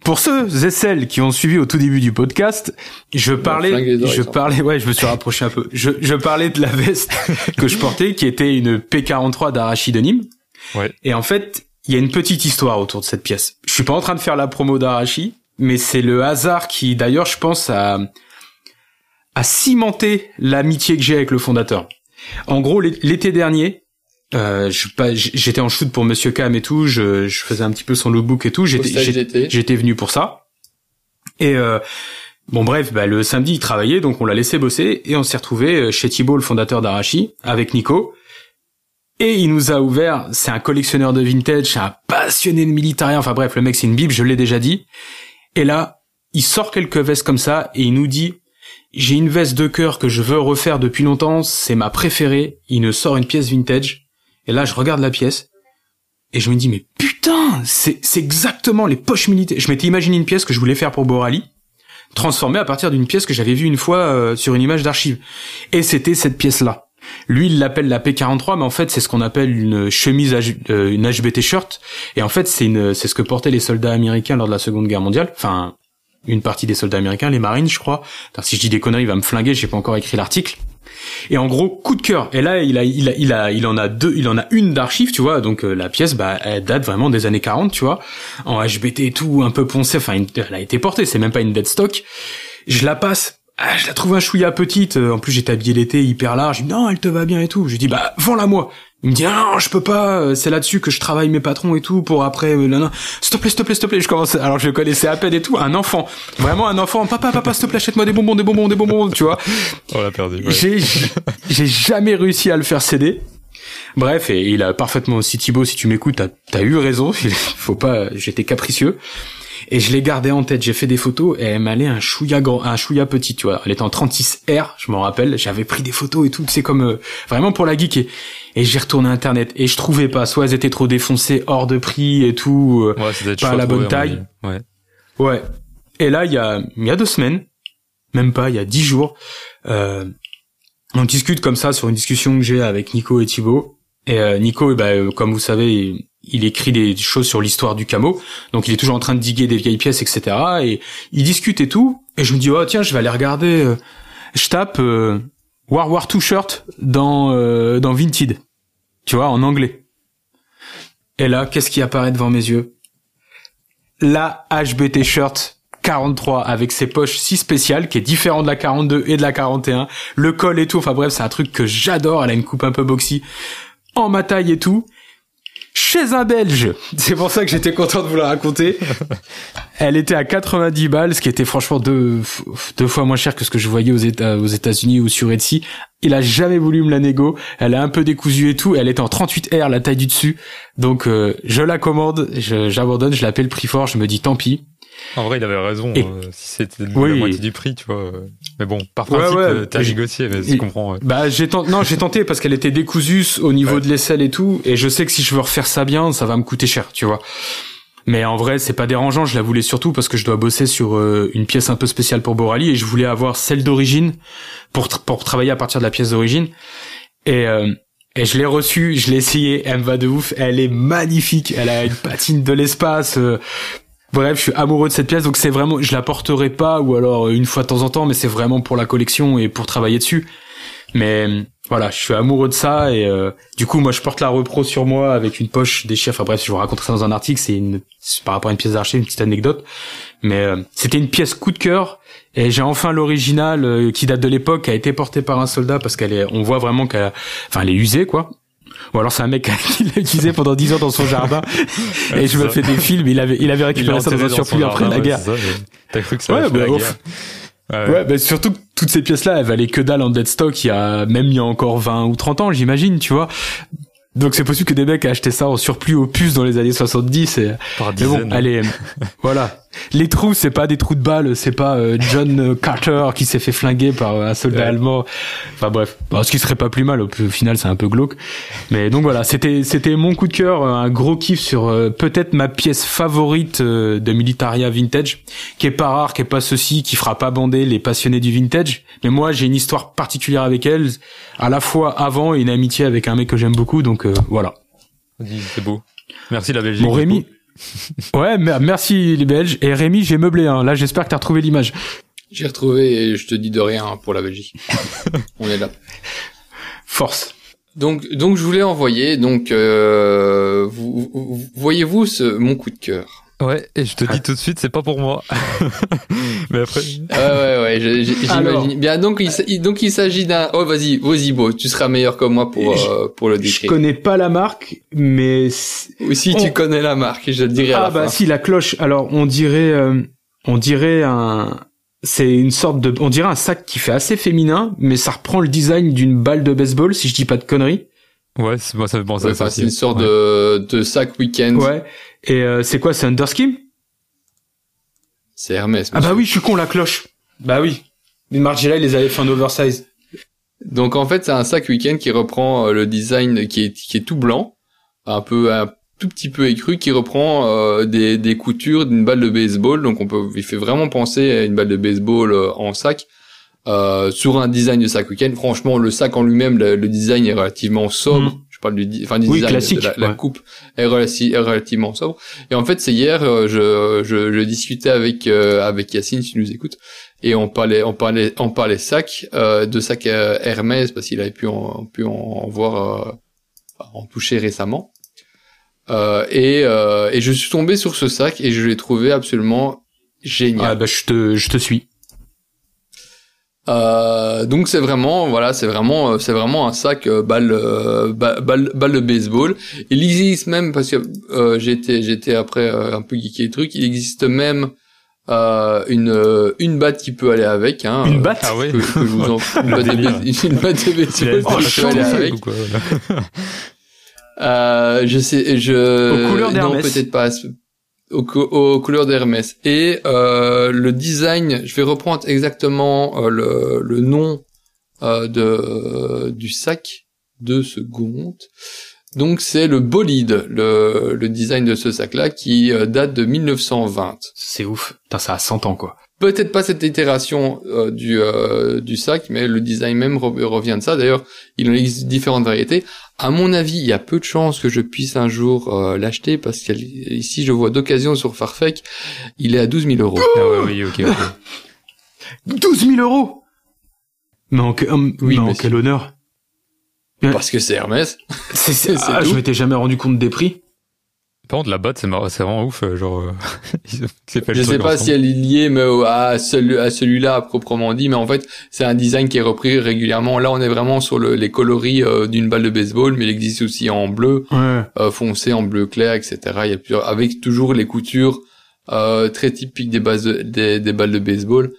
Pour ceux et celles qui ont suivi au tout début du podcast, je parlais, je parlais, ouais, je me suis rapproché un peu. Je, je parlais de la veste que je portais, qui était une P43 d'Arachi de Nîmes. Ouais. Et en fait, il y a une petite histoire autour de cette pièce. Je suis pas en train de faire la promo d'Arachi, mais c'est le hasard qui, d'ailleurs, je pense, a, a cimenté l'amitié que j'ai avec le fondateur. En gros, l'é- l'été dernier, euh, j'étais en shoot pour Monsieur Cam et tout, je, je faisais un petit peu son lookbook et tout, j'étais, venu pour ça. Et euh, bon bref, bah, le samedi il travaillait, donc on l'a laissé bosser et on s'est retrouvé euh, chez Thibault, le fondateur d'Arachi, avec Nico. Et il nous a ouvert, c'est un collectionneur de vintage, c'est un passionné de militaire, enfin bref, le mec c'est une bible, je l'ai déjà dit. Et là, il sort quelques vestes comme ça et il nous dit j'ai une veste de cœur que je veux refaire depuis longtemps, c'est ma préférée. Il nous sort une pièce vintage. Et là, je regarde la pièce et je me dis, mais putain, c'est, exactement les poches militaires. Je m'étais imaginé une pièce que je voulais faire pour Borali, transformée à partir d'une pièce que j'avais vue une fois euh, sur une image d'archive. Et c'était cette pièce-là. Lui, il l'appelle la P43, mais en fait, c'est ce qu'on appelle une chemise, euh, une HBT shirt. Et en fait, c'est une, c'est ce que portaient les soldats américains lors de la Seconde Guerre mondiale. Enfin, une partie des soldats américains, les Marines, je crois. Attends, si je dis des conneries, il va me flinguer, j'ai pas encore écrit l'article. Et en gros, coup de cœur. Et là, il a, il a, il a, il en a deux, il en a une d'archives, tu vois. Donc euh, la pièce, bah, elle date vraiment des années 40, tu vois, en HBT tout, un peu poncé. Enfin, elle a été portée, c'est même pas une dead stock. Je la passe. Ah, je la trouve un chouïa petite. Euh, En plus, j'étais habillé l'été hyper large. Non, elle te va bien et tout. Je dis bah, vends-la moi. Il me dit non, je peux pas. euh, C'est là-dessus que je travaille mes patrons et tout pour après. euh, non, non. S'il te plaît, s'il te plaît, s'il te plaît. Je commence. Alors je le connaissais à peine et tout. Un enfant, vraiment un enfant. Papa, papa, s'il te plaît, achète-moi des bonbons, des bonbons, des bonbons. Tu vois. On l'a perdu. ouais. J'ai j'ai jamais réussi à le faire céder. Bref, et il a parfaitement aussi Thibaut, si tu m'écoutes, t'as as eu raison. Faut pas, j'étais capricieux. Et je l'ai gardé en tête. J'ai fait des photos et elle m'allait un chouïa grand, un chouïa petit, tu vois. Elle était en 36R, je m'en rappelle. J'avais pris des photos et tout. C'est comme euh, vraiment pour la geeker. Et j'ai retourné internet et je trouvais pas. Soit elles étaient trop défoncées, hors de prix et tout. euh, Ouais, pas à la bonne taille. Ouais. Ouais. Et là, il y a, il y a deux semaines, même pas, il y a dix jours, euh, on discute comme ça sur une discussion que j'ai avec Nico et Thibaut. Et euh, Nico, eh ben, euh, comme vous savez, il, écrit des choses sur l'histoire du camo, donc il est toujours en train de diguer des vieilles pièces, etc. Et il discute et tout. Et je me dis, oh tiens, je vais aller regarder. euh, je tape euh, War War 2 shirt dans euh, dans Vinted, tu vois, en anglais. Et là, qu'est-ce qui apparaît devant mes yeux? La HBT shirt 43 avec ses poches si spéciales qui est différent de la 42 et de la 41 le col et tout enfin bref c'est un truc que j'adore elle a une coupe un peu boxy en ma taille et tout chez un belge c'est pour ça que j'étais content de vous la raconter elle était à 90 balles ce qui était franchement deux, deux fois moins cher que ce que je voyais aux États aux États-Unis ou sur Etsy il a jamais voulu me la négo elle est un peu décousue et tout elle est en 38R la taille du dessus donc euh, je la commande je- j'abandonne je l'appelle le prix fort je me dis tant pis En vrai, il avait raison. Et- euh, si c'était Oui. la moitié du prix, tu vois. Mais bon, par principe, ouais. euh, t'as négocié, mais je comprends. ouais. Bah j'ai tenté, non j'ai tenté parce qu'elle était décousue au niveau de l'aisselle et tout, et je sais que si je veux refaire ça bien, ça va me coûter cher, tu vois. Mais en vrai c'est pas dérangeant, je la voulais surtout parce que je dois bosser sur euh, une pièce un peu spéciale pour Borali et je voulais avoir celle d'origine pour tra- pour travailler à partir de la pièce d'origine. Et euh, et je l'ai reçue, je l'ai essayé, elle me va de ouf, elle est magnifique, elle a une patine de l'espace. euh, Bref, je suis amoureux de cette pièce, donc c'est vraiment, je la porterai pas, ou alors euh, une fois de temps en temps, mais c'est vraiment pour la collection et pour travailler dessus. Mais euh, voilà, je suis amoureux de ça et euh, du coup, moi, je porte la repro sur moi avec une poche déchirée. Enfin bref, je vous raconterai ça dans un article. C'est une, par rapport à une pièce d'archive, une petite anecdote. Mais euh, c'était une pièce coup de cœur et j'ai enfin l'original euh, qui date de l'époque, a été porté par un soldat parce qu'elle est, on voit vraiment qu'elle, enfin, elle est usée quoi. Ou alors c'est un mec qui l'a utilisé pendant 10 ans dans son jardin Ouais, et je me fais des films. Il avait, il avait Il récupéré ça dans un surplus après jardin, la guerre. T'as cru que ça Ouais, bah, la guerre. Ouais, Ouais, bah surtout que toutes ces pièces-là, elles valaient que dalle en dead stock il y a même il y a encore 20 ou 30 ans, j'imagine, tu vois. Donc c'est possible que des mecs aient acheté ça en surplus aux puces dans les années 70 et par mais bon, dizaines. allez, voilà. Les trous, c'est pas des trous de balles, c'est pas euh, John Carter qui s'est fait flinguer par un soldat Ouais. allemand. Enfin bref, Bon, ce qui serait pas plus mal. Au, final, c'est un peu glauque. Mais donc voilà, c'était c'était mon coup de cœur, euh, un gros kiff sur euh, peut-être ma pièce favorite euh, de Militaria vintage, qui est pas rare, qui est pas ceci, qui fera pas bander les passionnés du vintage. Mais moi, j'ai une histoire particulière avec elle, à la fois avant et une amitié avec un mec que j'aime beaucoup. Donc euh, voilà. C'est beau. Merci la Belgique. Bon Rémi. Ouais, mer- merci les Belges. Et Rémi, j'ai meublé. Hein. Là, j'espère que t'as retrouvé l'image. J'ai retrouvé et je te dis de rien pour la Belgique. On est là. Force. Donc, donc je voulais envoyer. Donc, euh, vous, vous- voyez-vous ce mon coup de cœur? Ouais, et je te dis tout de suite, c'est pas pour moi. Mais après. Ouais, ouais, ouais. je- je- Alors. J'imagine. Bien, donc il, donc il s'agit d'un. Oh, vas-y, vas-y, beau. Tu seras meilleur que moi pour Je- euh, pour le Je décrire. connais pas la marque, mais Ou si tu On- connais la marque, je te dirai à ah la bah fin. si la cloche. Alors on dirait, euh, on dirait un, c'est une sorte de, on dirait un sac qui fait assez féminin, mais ça reprend le design d'une balle de baseball, si je dis pas de conneries. Ouais, c'est- moi ça fait penser Ouais, à ça. c'est une sorte Ouais. de de sac week-end. Ouais. Et euh, c'est quoi, c'est Underskim C'est Hermès. Ah bah oui, je suis con la cloche. Bah oui. Mais Margiela, il les avait fait en oversize. Donc en fait, c'est un sac week-end qui reprend euh, le design qui est qui est tout blanc, un peu un tout petit peu écru, qui reprend euh, des des coutures d'une balle de baseball. Donc on peut, il fait vraiment penser à une balle de baseball euh, en sac. Euh, sur un design de sac week-end, franchement, le sac en lui-même, le, le design est relativement sobre. Mhm. Je parle du, enfin, du Oui, design, classique, de la, la coupe est, relati- est relativement sobre. Et en fait, c'est hier, euh, je, je, je discutais avec euh, avec Yacine, si tu nous écoutes, et on parlait, on parlait, on parlait sac, euh, de sac euh, Hermès parce qu'il avait pu en, pu en voir, euh, en toucher récemment. Euh, et, euh, et je suis tombé sur ce sac et je l'ai trouvé absolument génial. Ah bah je te, je te suis. Euh, donc c'est vraiment voilà c'est vraiment euh, c'est vraiment un sac euh, balle, euh, ba- balle balle de baseball il existe même parce que euh, j'étais j'étais après euh, un peu geeké le truc il existe même euh, une une batte qui peut aller avec hein, Une euh, batte Ah ouais. que, que je vous en une batte de, une batte de baseball Oh, qui peut aller avec Ou quoi, voilà. euh, je sais, je Aux couleurs non peut-être pas aux, aux couleurs d'Hermès. Et euh, le design, je vais reprendre exactement euh, le, le nom euh, de du sac deux secondes. Donc c'est le bolide, le, le design de ce sac-là qui euh, date de 1920. C'est ouf. Putain, ça a 100 ans quoi. Peut-être pas cette itération euh, du euh, du sac, mais le design même re- revient de ça. D'ailleurs, il en existe différentes variétés. À mon avis, il y a peu de chances que je puisse un jour euh, l'acheter parce qu'ici je vois d'occasion sur Farfetch, il est à 12 000 euros. Ah ouais, oui, ok, ok. 12 000 euros? Non, que, hum, Oui, non mais quel honneur. Parce que c'est Hermès. C'est, c'est, C'est ah, tout. je m'étais jamais rendu compte des prix. Par contre, la batte, c'est vraiment ouf. euh, Genre, euh, c'est Je sais pas ensemble. si elle est liée mais au- à, celui, à celui-là à proprement dit, mais en fait c'est un design qui est repris régulièrement. Là, on est vraiment sur le, les coloris euh, d'une balle de baseball, mais il existe aussi en bleu. Ouais. euh, foncé en bleu clair, etc. Il y a plusieurs, avec toujours les coutures euh, très typiques des bases de- des, des balles de baseball.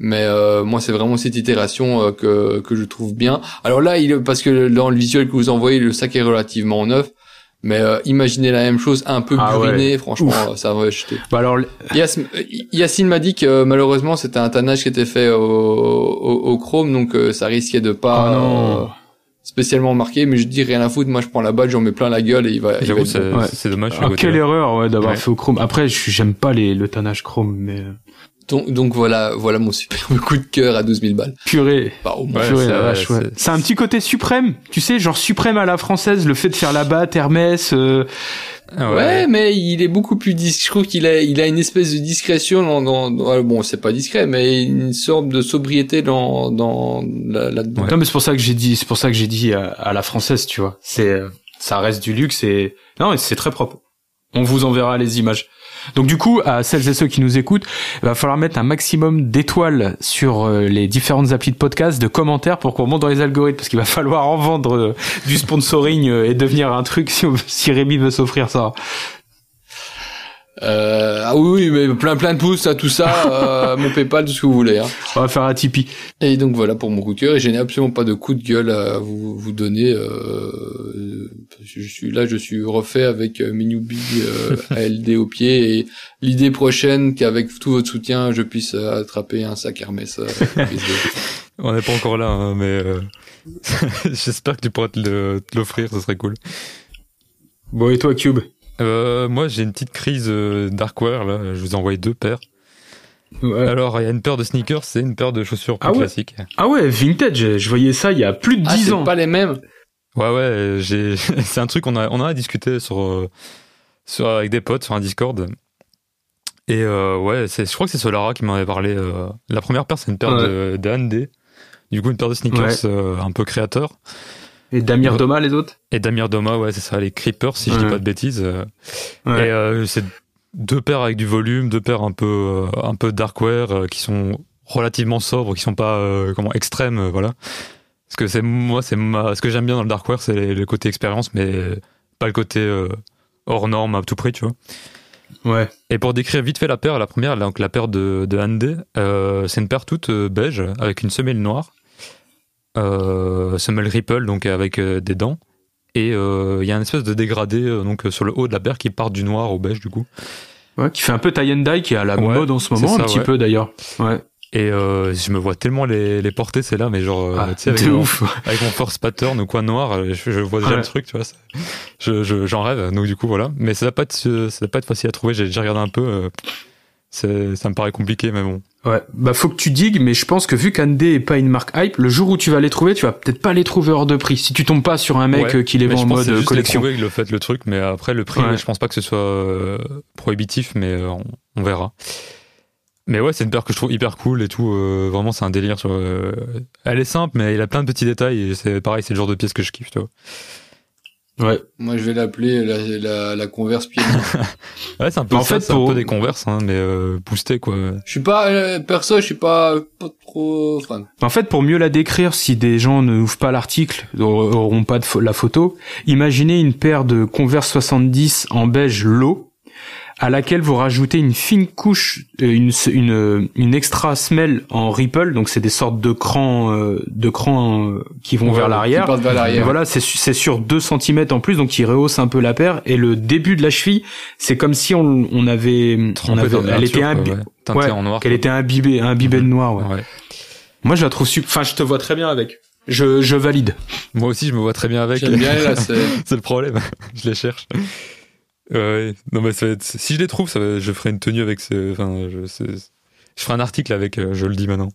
Mais euh, moi, c'est vraiment cette itération euh, que que je trouve bien. Alors là, il parce que dans le visuel que vous envoyez, le sac est relativement neuf. Mais euh, imaginez la même chose, un peu Ah buriné, franchement, ça va jeter. Bah alors, Yas- euh, Yacine m'a dit que euh, malheureusement c'était un tannage qui était fait au, au, au chrome, donc euh, ça risquait de pas oh non. euh, spécialement marqué. Mais je dis rien à foutre, moi je prends la balle, j'en mets plein la gueule et il va. il va J'avoue, c'est. Ouais. dommage. Ah, quelle erreur ouais, d'avoir Ouais. fait au chrome. Après, je suis- j'aime pas les, le tannage chrome, mais euh, Donc, donc voilà, voilà mon superbe coup de cœur à 12 000 balles. purée. Bah, au moins. Ouais, purée, c'est- la vache, ouais. c'est- un petit côté suprême, tu sais, genre suprême à la française, le fait de faire la batte, Hermès. euh, Ah ouais. mais il est beaucoup plus discret. Je trouve qu'il a, il a une espèce de discrétion dans, dans, dans- bon, c'est pas discret, mais une sorte de sobriété dans, dans là- là-dedans. Non, mais c'est pour ça que j'ai dit, c'est pour ça que j'ai dit à, à la française, tu vois. C'est, euh, ça reste du luxe et non, c'est très propre. On vous enverra les images. Donc du coup, à celles et ceux qui nous écoutent, il va falloir mettre un maximum d'étoiles sur euh, les différentes applis de podcast, de commentaires pour qu'on monte dans les algorithmes, parce qu'il va falloir en vendre euh, du sponsoring euh, et devenir un truc si, si Rémi veut s'offrir ça. Euh, ah oui, oui, mais plein, plein de pouces à tout ça, euh, mon PayPal, tout ce que vous voulez. Hein. On va faire un Tipeee. Et donc voilà pour mon coup de cœur. Et je n'ai absolument pas de coup de gueule à vous, vous donner. Euh, je suis là, je suis refait avec euh, Minubi euh, ALD au pied et l'idée prochaine qu'avec tout votre soutien, je puisse euh, attraper un sac Hermès. euh. On n'est pas encore là, hein, mais euh, j'espère que tu pourras te l'offrir, ce serait cool. Bon, et toi, Cube? Euh, moi, j'ai une petite crise euh, Darkware, là. Je vous ai envoyé deux paires. Ouais. Alors, il y a une paire de sneakers, c'est une paire de chaussures plus Ah ouais classiques. Ah ouais, vintage, je voyais ça il y a plus de Ah, 10 c'est ans. pas les mêmes. Ouais, ouais, j'ai, c'est un truc qu'on a, on a discuté sur, euh, sur, avec des potes sur un Discord. Et euh, ouais, c'est, je crois que c'est Solara qui m'en avait parlé. euh, la première paire, c'est une paire Ouais. de, Hyundai. Du coup, une paire de sneakers Ouais. euh, un peu créateur. Et Damir Ouais. Doma, les autres? Et Damir Doma, ouais, c'est ça, les Creepers, si je dis Ouais. pas de bêtises. Ouais. Et euh, c'est deux paires avec du volume, deux paires un peu, euh, un peu darkware, euh, qui sont relativement sobres, qui sont pas euh, comment extrêmes, voilà. Parce que c'est moi, c'est ce que j'aime bien dans le darkware, c'est le côté expérience, mais pas le côté euh, hors norme à tout prix, tu vois. Ouais. Et pour décrire vite fait la paire, la première, donc la paire de, de euh, c'est une paire toute beige avec une semelle noire, euh, semelle ripple donc avec euh, des dents. Et euh, il y a une espèce de dégradé donc sur le haut de la paire qui part du noir au beige du coup. Ouais, qui fait un peu tie and die, qui est à la Ouais, mode en ce moment, ça, un petit ouais. peu d'ailleurs. Ouais. Et euh, je me vois tellement les, les porter, c'est là, mais genre, Ah, tu sais, avec, mon- ouf. avec mon force pattern ou quoi noir, je, je vois déjà le truc, tu vois. c'est- Je, je, j'en rêve, donc du coup, voilà. Mais ça va pas être, ça va pas être facile à trouver, j'ai déjà regardé un peu. euh, ça me paraît compliqué, mais bon. Ouais, bah faut que tu digues, mais je pense que vu qu'Ande est pas une marque hype, le jour où tu vas les trouver, tu vas peut-être pas les trouver hors de prix. Si tu tombes pas sur un mec Ouais, euh, qui les vend en mode euh, juste collection. les le fait le truc, mais après le prix, Ouais. je pense pas que ce soit euh, prohibitif, mais euh, on, on verra. Mais ouais, c'est une paire que je trouve hyper cool et tout. euh, vraiment, c'est un délire. Elle est simple, mais il a plein de petits détails et c'est pareil, c'est le genre de pièce que je kiffe, tu vois. Ouais. Moi, je vais l'appeler la, la, la Converse Piano. Ouais, c'est un peu En ça, fait, c'est un pour- peu des converses, hein, mais euh, boosté quoi. Je suis pas, euh, perso, je suis pas, pas trop fan. En fait, pour mieux la décrire, si des gens ne ouvrent pas l'article, auront pas de la photo, imaginez une paire de Converse 70 en beige low, à laquelle vous rajoutez une fine couche, euh, une, une, une extra semelle en ripple, donc c'est des sortes de crans, euh, de crans euh, qui vont Ouais, vers l'arrière. Qui partent vers Et l'arrière. voilà, c'est su- c'est sur 2 cm en plus, donc qui rehausse un peu la paire. Et le début de la cheville, c'est comme si on, on avait, on avait elle était nature, imbi- quoi, ouais. Teintée ouais, en noir. qu'elle était imbibée, imbibée de noir. Ouais. Ouais. Moi, je la trouve super. Enfin, je te vois très bien avec. Je, je valide. Moi aussi, je me vois très bien avec. J'aime bien là, c'est. c'est le problème. je les cherche. Ouais. Non, mais ça va être- si je les trouve, ça va- je ferai une tenue avec ce. Enfin, je, je ferai un article avec. euh, Je le dis maintenant.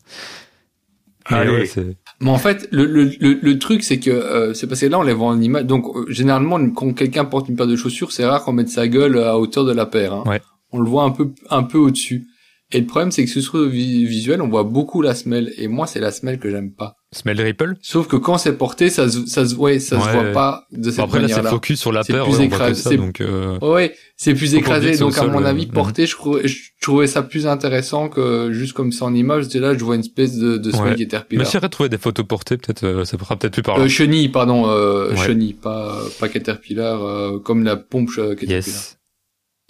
Mais Allez. ouais, c'est- Mais en fait, le, le, le, le truc, c'est que euh, c'est parce que là, on les voit en image. Donc, euh, généralement, quand quelqu'un porte une paire de chaussures, c'est rare qu'on mette sa gueule à hauteur de la paire. Hein. Ouais. On le voit un peu, un peu au-dessus. Et le problème, c'est que sur visuel, on voit beaucoup la semelle. Et moi, c'est la semelle que j'aime pas. Smell Ripple? Sauf que quand c'est porté, ça se, ça se, ouais, ça se Ouais. voit pas de cette Bon, après là, c'est manière-là. focus sur la C'est paire. plus ouais, écrasé, ça, donc. euh, Ouais, c'est plus écrasé. Donc, à mon euh, avis, mhm. porté, je, trouvais, je trouvais ça plus intéressant que juste comme c'est en image. C'est là, je vois une espèce de, de Ouais. qui est Mais si de trouver des photos portées, peut-être, euh, ça fera peut-être plus parler. Euh, chenille, pardon, euh, chenille, pas, pas Caterpillar, euh, comme la pompe euh, Caterpillar. Yes.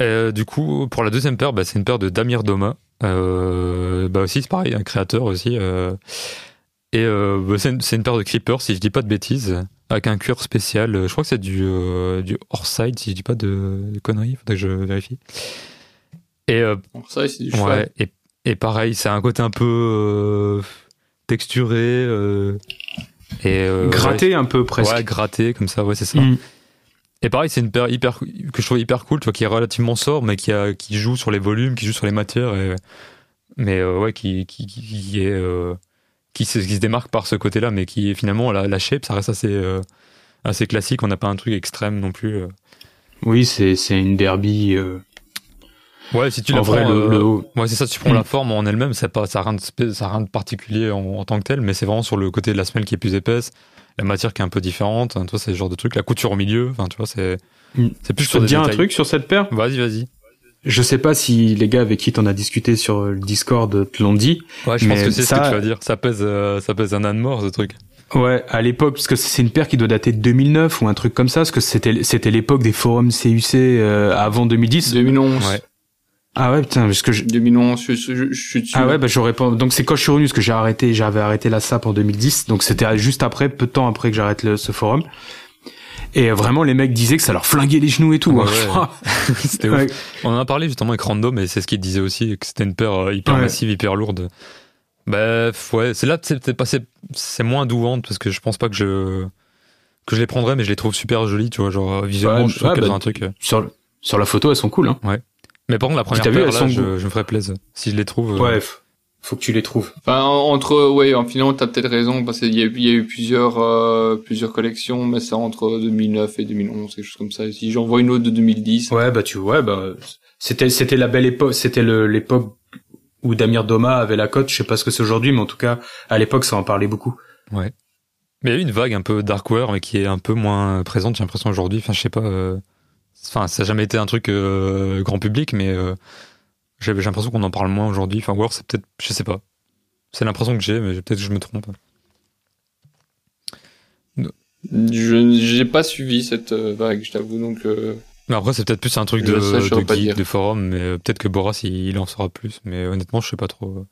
Euh, du coup, pour la deuxième paire, bah, c'est une paire de Damir Doma. Euh, bah aussi, c'est pareil, un créateur aussi. euh. Et euh, bah, c'est une, c'est une paire de creepers, si je dis pas de bêtises, avec un cuir spécial. Je crois que c'est du, euh, du Orside, si je dis pas de, de conneries, faudrait que je vérifie. Et euh, Bon, ça, c'est du cheval. Ouais, et, et pareil, c'est un côté un peu euh, texturé euh, et euh, Gratté un peu presque. ouais, gratté comme ça, ouais, c'est ça. Mm. Et pareil, c'est une paire hyper que je trouve hyper cool, tu vois, qui est relativement sobre, mais qui a qui joue sur les volumes, qui joue sur les matières, et, mais euh, ouais, qui qui, qui, qui est euh, qui se, qui se démarque par ce côté-là, mais qui est finalement la, la shape, ça reste assez euh, assez classique. On n'a pas un truc extrême non plus. euh. Oui, c'est c'est une derby. euh, Ouais, si tu la prends, le, le haut. Ouais, c'est ça, tu prends Mm. la forme en elle-même, ça pas, ça rien de, spé- ça a rien de particulier en, en tant que tel, mais c'est vraiment sur le côté de la semelle qui est plus épaisse, la matière qui est un peu différente, hein, tu vois, c'est ce genre de truc, la couture au milieu, enfin, tu vois, c'est, Mm. c'est plus Je sur peux te dire un truc sur cette paire? Vas-y, vas-y. Je sais pas si les gars avec qui t'en as discuté sur le Discord te l'ont dit. Ouais, je pense que c'est ce ça- que tu vas dire. Ça pèse, euh, ça pèse un âne mort, ce truc. Ouais, à l'époque, parce que c'est une paire qui doit dater de 2009 ou un truc comme ça, parce que c'était c'était l'époque des forums CUC euh, avant 2010. 2011. Ouais. Ah ouais, putain, parce que je... 2011, je, je, je, je suis dessus. Ah ouais, bah j'aurais pas. Donc c'est quand je suis revenu, parce que j'ai arrêté, j'avais arrêté la SAP en 2010, donc c'était juste après, peu de temps après que j'arrête le- ce forum. Et vraiment, les mecs disaient que ça leur flinguait les genoux et tout. Ouais, hein. C'était ouf. Ouais. On en a parlé justement avec Random et c'est ce qu'il disait aussi, que c'était une paire euh, hyper Ouais. massive, hyper lourde. Bah ouais, c'est là c'est peut-être pas c'est c'est moins douante parce que je pense pas que je que je les prendrais mais je les trouve super jolies, tu vois, genre euh, visuellement Ouais, je trouve ouais, qu'elles bah, ont un truc. euh. Sur, sur la photo, elles sont cool. Hein. Mais par contre la première t'as vu, paire elles là, sont je, me ferais plaisir si je les trouve. euh, Ouais, faut que tu les trouves. Enfin, en- entre, ouais, en finalement, t'as peut-être raison, parce qu'il y a, eu- il y a eu plusieurs, euh, plusieurs collections, mais c'est entre 2009 et 2011, quelque chose comme ça. Si j'en vois une autre de 2010, Ouais, bah tu ouais, bah c'était c'était la belle époque, c'était l'époque où Damir Doma avait la cote. Je sais pas ce que c'est aujourd'hui, mais en tout cas, à l'époque, ça en parlait beaucoup. Mais il y a eu une vague un peu darkwear, mais qui est un peu moins présente, j'ai l'impression aujourd'hui. Enfin, je sais pas. euh, Enfin, ça n'a jamais été un truc euh, grand public, mais euh, j'ai l'impression qu'on en parle moins aujourd'hui. Enfin, ou alors c'est peut-être, je sais pas. C'est l'impression que j'ai, mais peut-être que je me trompe. je j'ai pas suivi cette euh, vague, je t'avoue, donc euh, Mais après, c'est peut-être plus un truc Je- de, forum, mais peut-être que Boras il, il en saura plus. Mais honnêtement, je sais pas trop.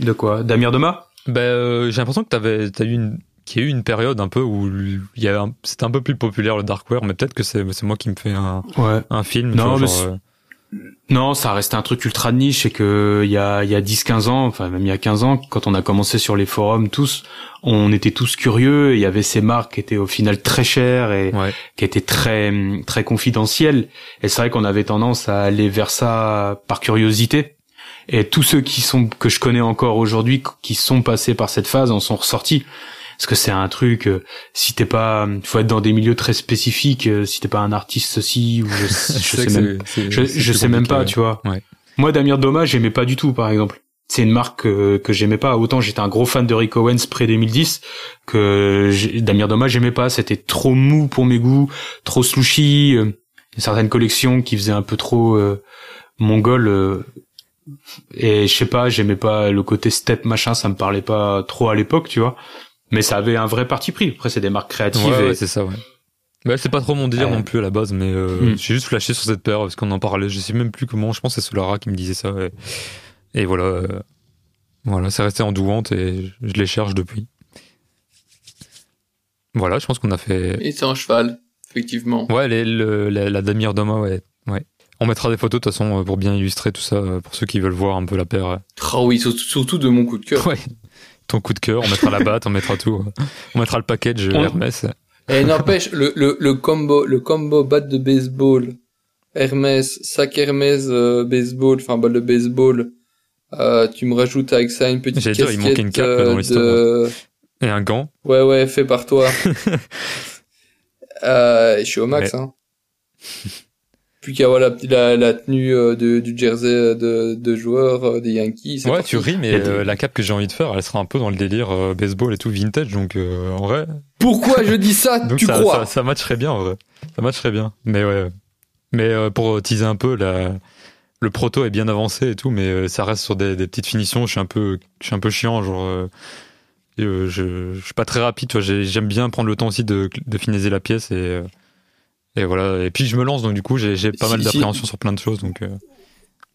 De quoi? Damir Doma Ben, euh, j'ai l'impression que t'avais, t'as eu une, qu'il y a eu une période un peu où il y a, un- c'était un peu plus populaire le darkwear, mais peut-être que c'est, c'est moi qui me fais un, Ouais. un film. Non, vois, mais genre, euh, Non, ça restait un truc ultra niche et que il y a il y a 10 15 ans, enfin même il y a 15 ans quand on a commencé sur les forums tous, on était tous curieux, et il y avait ces marques qui étaient au final très chères et ouais. qui étaient très très confidentielles et c'est vrai qu'on avait tendance à aller vers ça par curiosité. Et tous ceux qui sont que je connais encore aujourd'hui qui sont passés par cette phase en sont ressortis parce que c'est un truc euh, si t'es pas faut être dans des milieux très spécifiques euh, si t'es pas un artiste ceci ou je, je sais même je, je sais même pas, ouais. tu vois. Ouais. Moi, Damir Doma, j'aimais pas du tout, par exemple. C'est une marque que, que j'aimais pas. Autant j'étais un gros fan de Rick Owens près 2010 que Damir Doma, j'aimais pas. C'était trop mou pour mes goûts, trop slushy. euh, certaines collections qui faisaient un peu trop euh, mongol. euh, et je sais pas, j'aimais pas le côté step machin, ça me parlait pas trop à l'époque, tu vois. Mais ça avait un vrai parti pris. Après, c'est des marques créatives. Ouais, ouais, c'est ça, ouais. Bah, c'est pas trop mon délire Euh. non plus à la base, mais euh, Hmm. j'ai juste flashé sur cette paire parce qu'on en parlait. Je sais même plus comment. Je pense que c'est Solara qui me disait ça. Et, et voilà, euh, voilà, c'est resté en douante et je, les cherche depuis. Voilà, je pense qu'on a fait. et c'est un cheval, effectivement. Ouais, les- le- la, la Damir Doma, ouais, ouais. On mettra des photos de toute façon pour bien illustrer tout ça pour ceux qui veulent voir un peu la paire. Ah oui, surtout, surtout de mon coup de cœur. Ouais. Ton coup de cœur, on mettra la batte, on mettra tout. euh. On mettra le package On- Hermès. Et n'empêche, le, le, le combo, le combo batte de baseball, Hermès, sac Hermès, euh, baseball, enfin balle de baseball, euh, tu me rajoutes avec ça une petite J'allais dire, casquette il une cape, dans euh, l'histoire. de... Et un gant. Ouais, ouais, fait par toi. euh, je suis au max, hein. Puis qu'il y a voilà, la, la tenue euh, de, du jersey de, de joueur euh, des Yankees. Ouais, parti. tu ris, mais euh, la cape que j'ai envie de faire, elle sera un peu dans le délire euh, baseball et tout vintage, donc euh, en vrai, Pourquoi je dis ça, donc tu ça, crois? ça, ça matcherait bien en vrai. Ça matcherait bien. Mais ouais. Mais euh, pour teaser un peu, la, le proto est bien avancé et tout, mais euh, ça reste sur des, des petites finitions. Je suis un peu, je suis un peu chiant, genre. euh, euh, je, je suis pas très rapide, J'aime bien prendre le temps aussi de, de finaliser la pièce et. Et voilà. Et puis je me lance, donc du coup j'ai pas Si- mal si- d'appréhension sur plein de choses. Donc euh,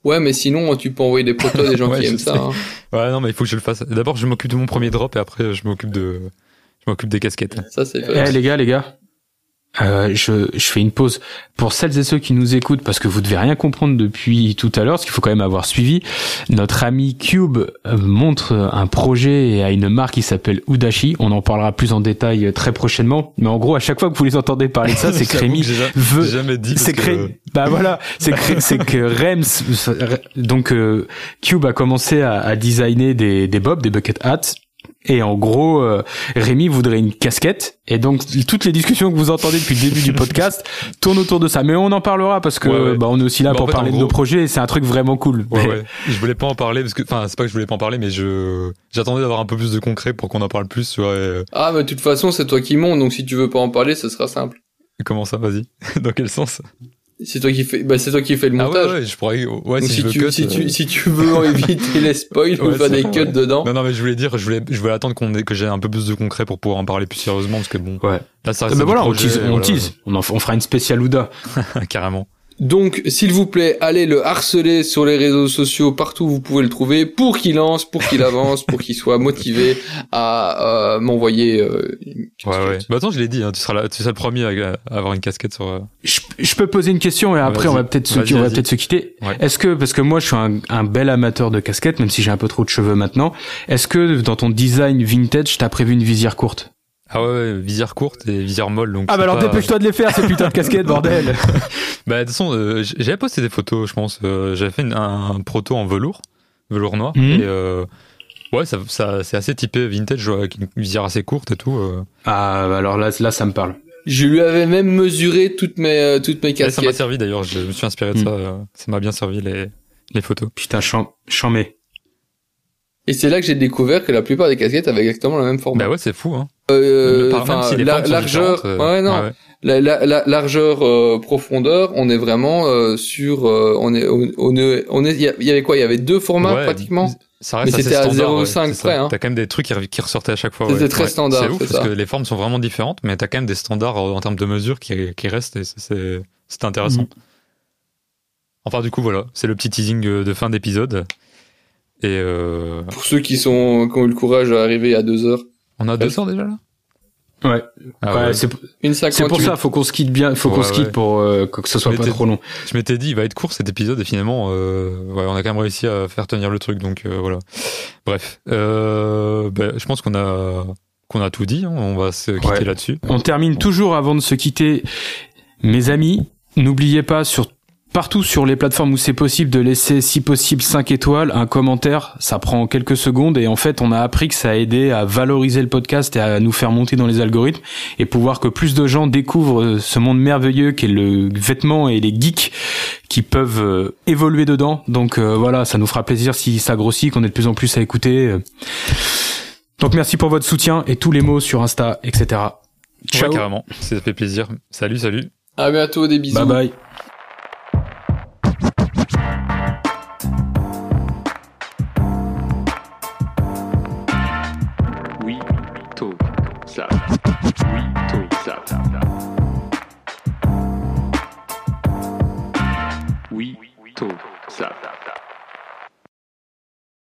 Ouais, mais sinon, tu peux envoyer des protos à des gens Ouais, qui aiment sais. ça. hein. ouais, non, mais il faut que je le fasse. D'abord, je m'occupe de mon premier drop et après je m'occupe de, je m'occupe des casquettes. Ça, c'est Eh les gars, les gars, euh, je, je fais une pause pour celles et ceux qui nous écoutent parce que vous devez rien comprendre depuis tout à l'heure, parce qu'il faut quand même avoir suivi. Notre ami Cube euh, montre un projet et a une marque qui s'appelle Udashi. On en parlera plus en détail euh, très prochainement. Mais en gros, à chaque fois que vous les entendez parler de ça, c'est ja- veut jamais dit. c'est que- bah voilà c'est cré- c'est que Rems donc euh, Cube a commencé à, à designer des des bobs des bucket hats et en gros euh, Rémi voudrait une casquette et donc toutes les discussions que vous entendez depuis le début du podcast tournent autour de ça mais on en parlera parce que Ouais, ouais. bah on est aussi là Bah, en pour fait, parler en de nos projets et c'est un truc vraiment cool Ouais, Mais- ouais. Je voulais pas en parler parce que, enfin, c'est pas que je voulais pas en parler, mais je, j'attendais d'avoir un peu plus de concret pour qu'on en parle plus, tu vois. et, euh, Ah, mais de toute façon, c'est toi qui montes, donc si tu veux pas en parler, ce sera simple. comment ça, vas-y. Dans quel sens? C'est toi qui fais, bah, c'est toi qui fais le Ah montage. ouais, ouais, je pourrais, ouais, si, si, je veux tu, cut, si, euh, tu, si tu veux éviter les spoils ou Ouais, faire des cuts ouais. dedans. Non, non, mais je voulais dire, je voulais, je voulais attendre qu'on ait, que j'ai un peu plus de concret pour pouvoir en parler plus sérieusement, parce que bon. Ouais. Là, ça Ah reste bah du voilà on tease on tease on, en, on fera une spéciale Ouda Carrément. Donc, s'il vous plaît, allez le harceler sur les réseaux sociaux, partout où vous pouvez le trouver, pour qu'il lance, pour qu'il avance, pour qu'il soit motivé à euh, m'envoyer euh, Ouais, ouais. Bah attends, je l'ai dit, hein, tu, seras là, tu seras le premier à, à avoir une casquette sur. euh, Je, je peux poser une question et après on va peut-être se, on va peut-être se quitter. Ouais. Est-ce que parce que moi je suis un, un bel amateur de casquettes, même si j'ai un peu trop de cheveux maintenant. Est-ce que dans ton design vintage, t'as prévu une visière courte? Ah ouais, ouais, visière courte et visière molle. Donc Ah bah alors pas- dépêche-toi de les faire ces putains de casquettes, bordel. Bah de toute façon, euh, j'avais posté des photos, je pense. Euh, j'avais fait une- un, un proto en velours, velours noir. Mhm. Et euh, ouais, ça, ça, c'est assez typé vintage, avec une visière assez courte et tout. euh. Ah bah alors là, là ça me parle. Je lui avais même mesuré toutes mes euh, toutes mes Et ça m'a casquettes. servi d'ailleurs, je me suis inspiré de Mhm. ça. euh, ça m'a bien servi les, les photos. Putain, cham chamé. Et c'est là que j'ai découvert que la plupart des casquettes avaient exactement le même format. Bah ouais, c'est fou. Hein. Euh, même si la- largeur, euh, ouais non, ouais. La, la, la largeur, euh, profondeur, on est vraiment euh, sur, euh, on est, on, est, on est, il y avait quoi? Il y avait deux formats Ouais, pratiquement? Ça reste Mais c'était à standard, 0,5 ouais, c'est ça. près, hein. T'as quand même des trucs qui, qui ressortaient à chaque fois. C'était très standard, C'est ouf parce ça. que les formes sont vraiment différentes, mais t'as quand même des standards euh, en termes de mesure qui, qui restent et c'est c'est intéressant. Mhm. Enfin, du coup, voilà, c'est le petit teasing euh, de fin d'épisode. Et euh, Pour ceux qui sont, qui ont eu le courage d'arriver à deux heures, on a deux heures déjà là? Ouais. Ah ouais, ouais. c'est pour ça, faut qu'on se quitte bien, faut qu'on se quitte ouais. pour euh, que ce soit pas trop long. Je m'étais dit, il va être court cet épisode et finalement, euh, ouais, on a quand même réussi à faire tenir le truc, donc euh, voilà. Bref, euh, ben, je pense qu'on a qu'on a tout dit. hein, on va se quitter Ouais. là-dessus. On termine toujours avant de se quitter. Mes amis, n'oubliez pas sur partout sur les plateformes où c'est possible de laisser si possible 5 étoiles, un commentaire, ça prend quelques secondes et en fait on a appris que ça a aidé à valoriser le podcast et à nous faire monter dans les algorithmes et pouvoir que plus de gens découvrent euh, ce monde merveilleux qu'est le vêtement et les geeks qui peuvent euh, évoluer dedans. Donc euh, voilà, ça nous fera plaisir si ça grossit, qu'on est de plus en plus à écouter. euh. Donc merci pour votre soutien et tous les mots sur Insta, etc. Ciao. Ouais, carrément, ça fait plaisir. Salut, salut. À bientôt, des bisous. Bye bye.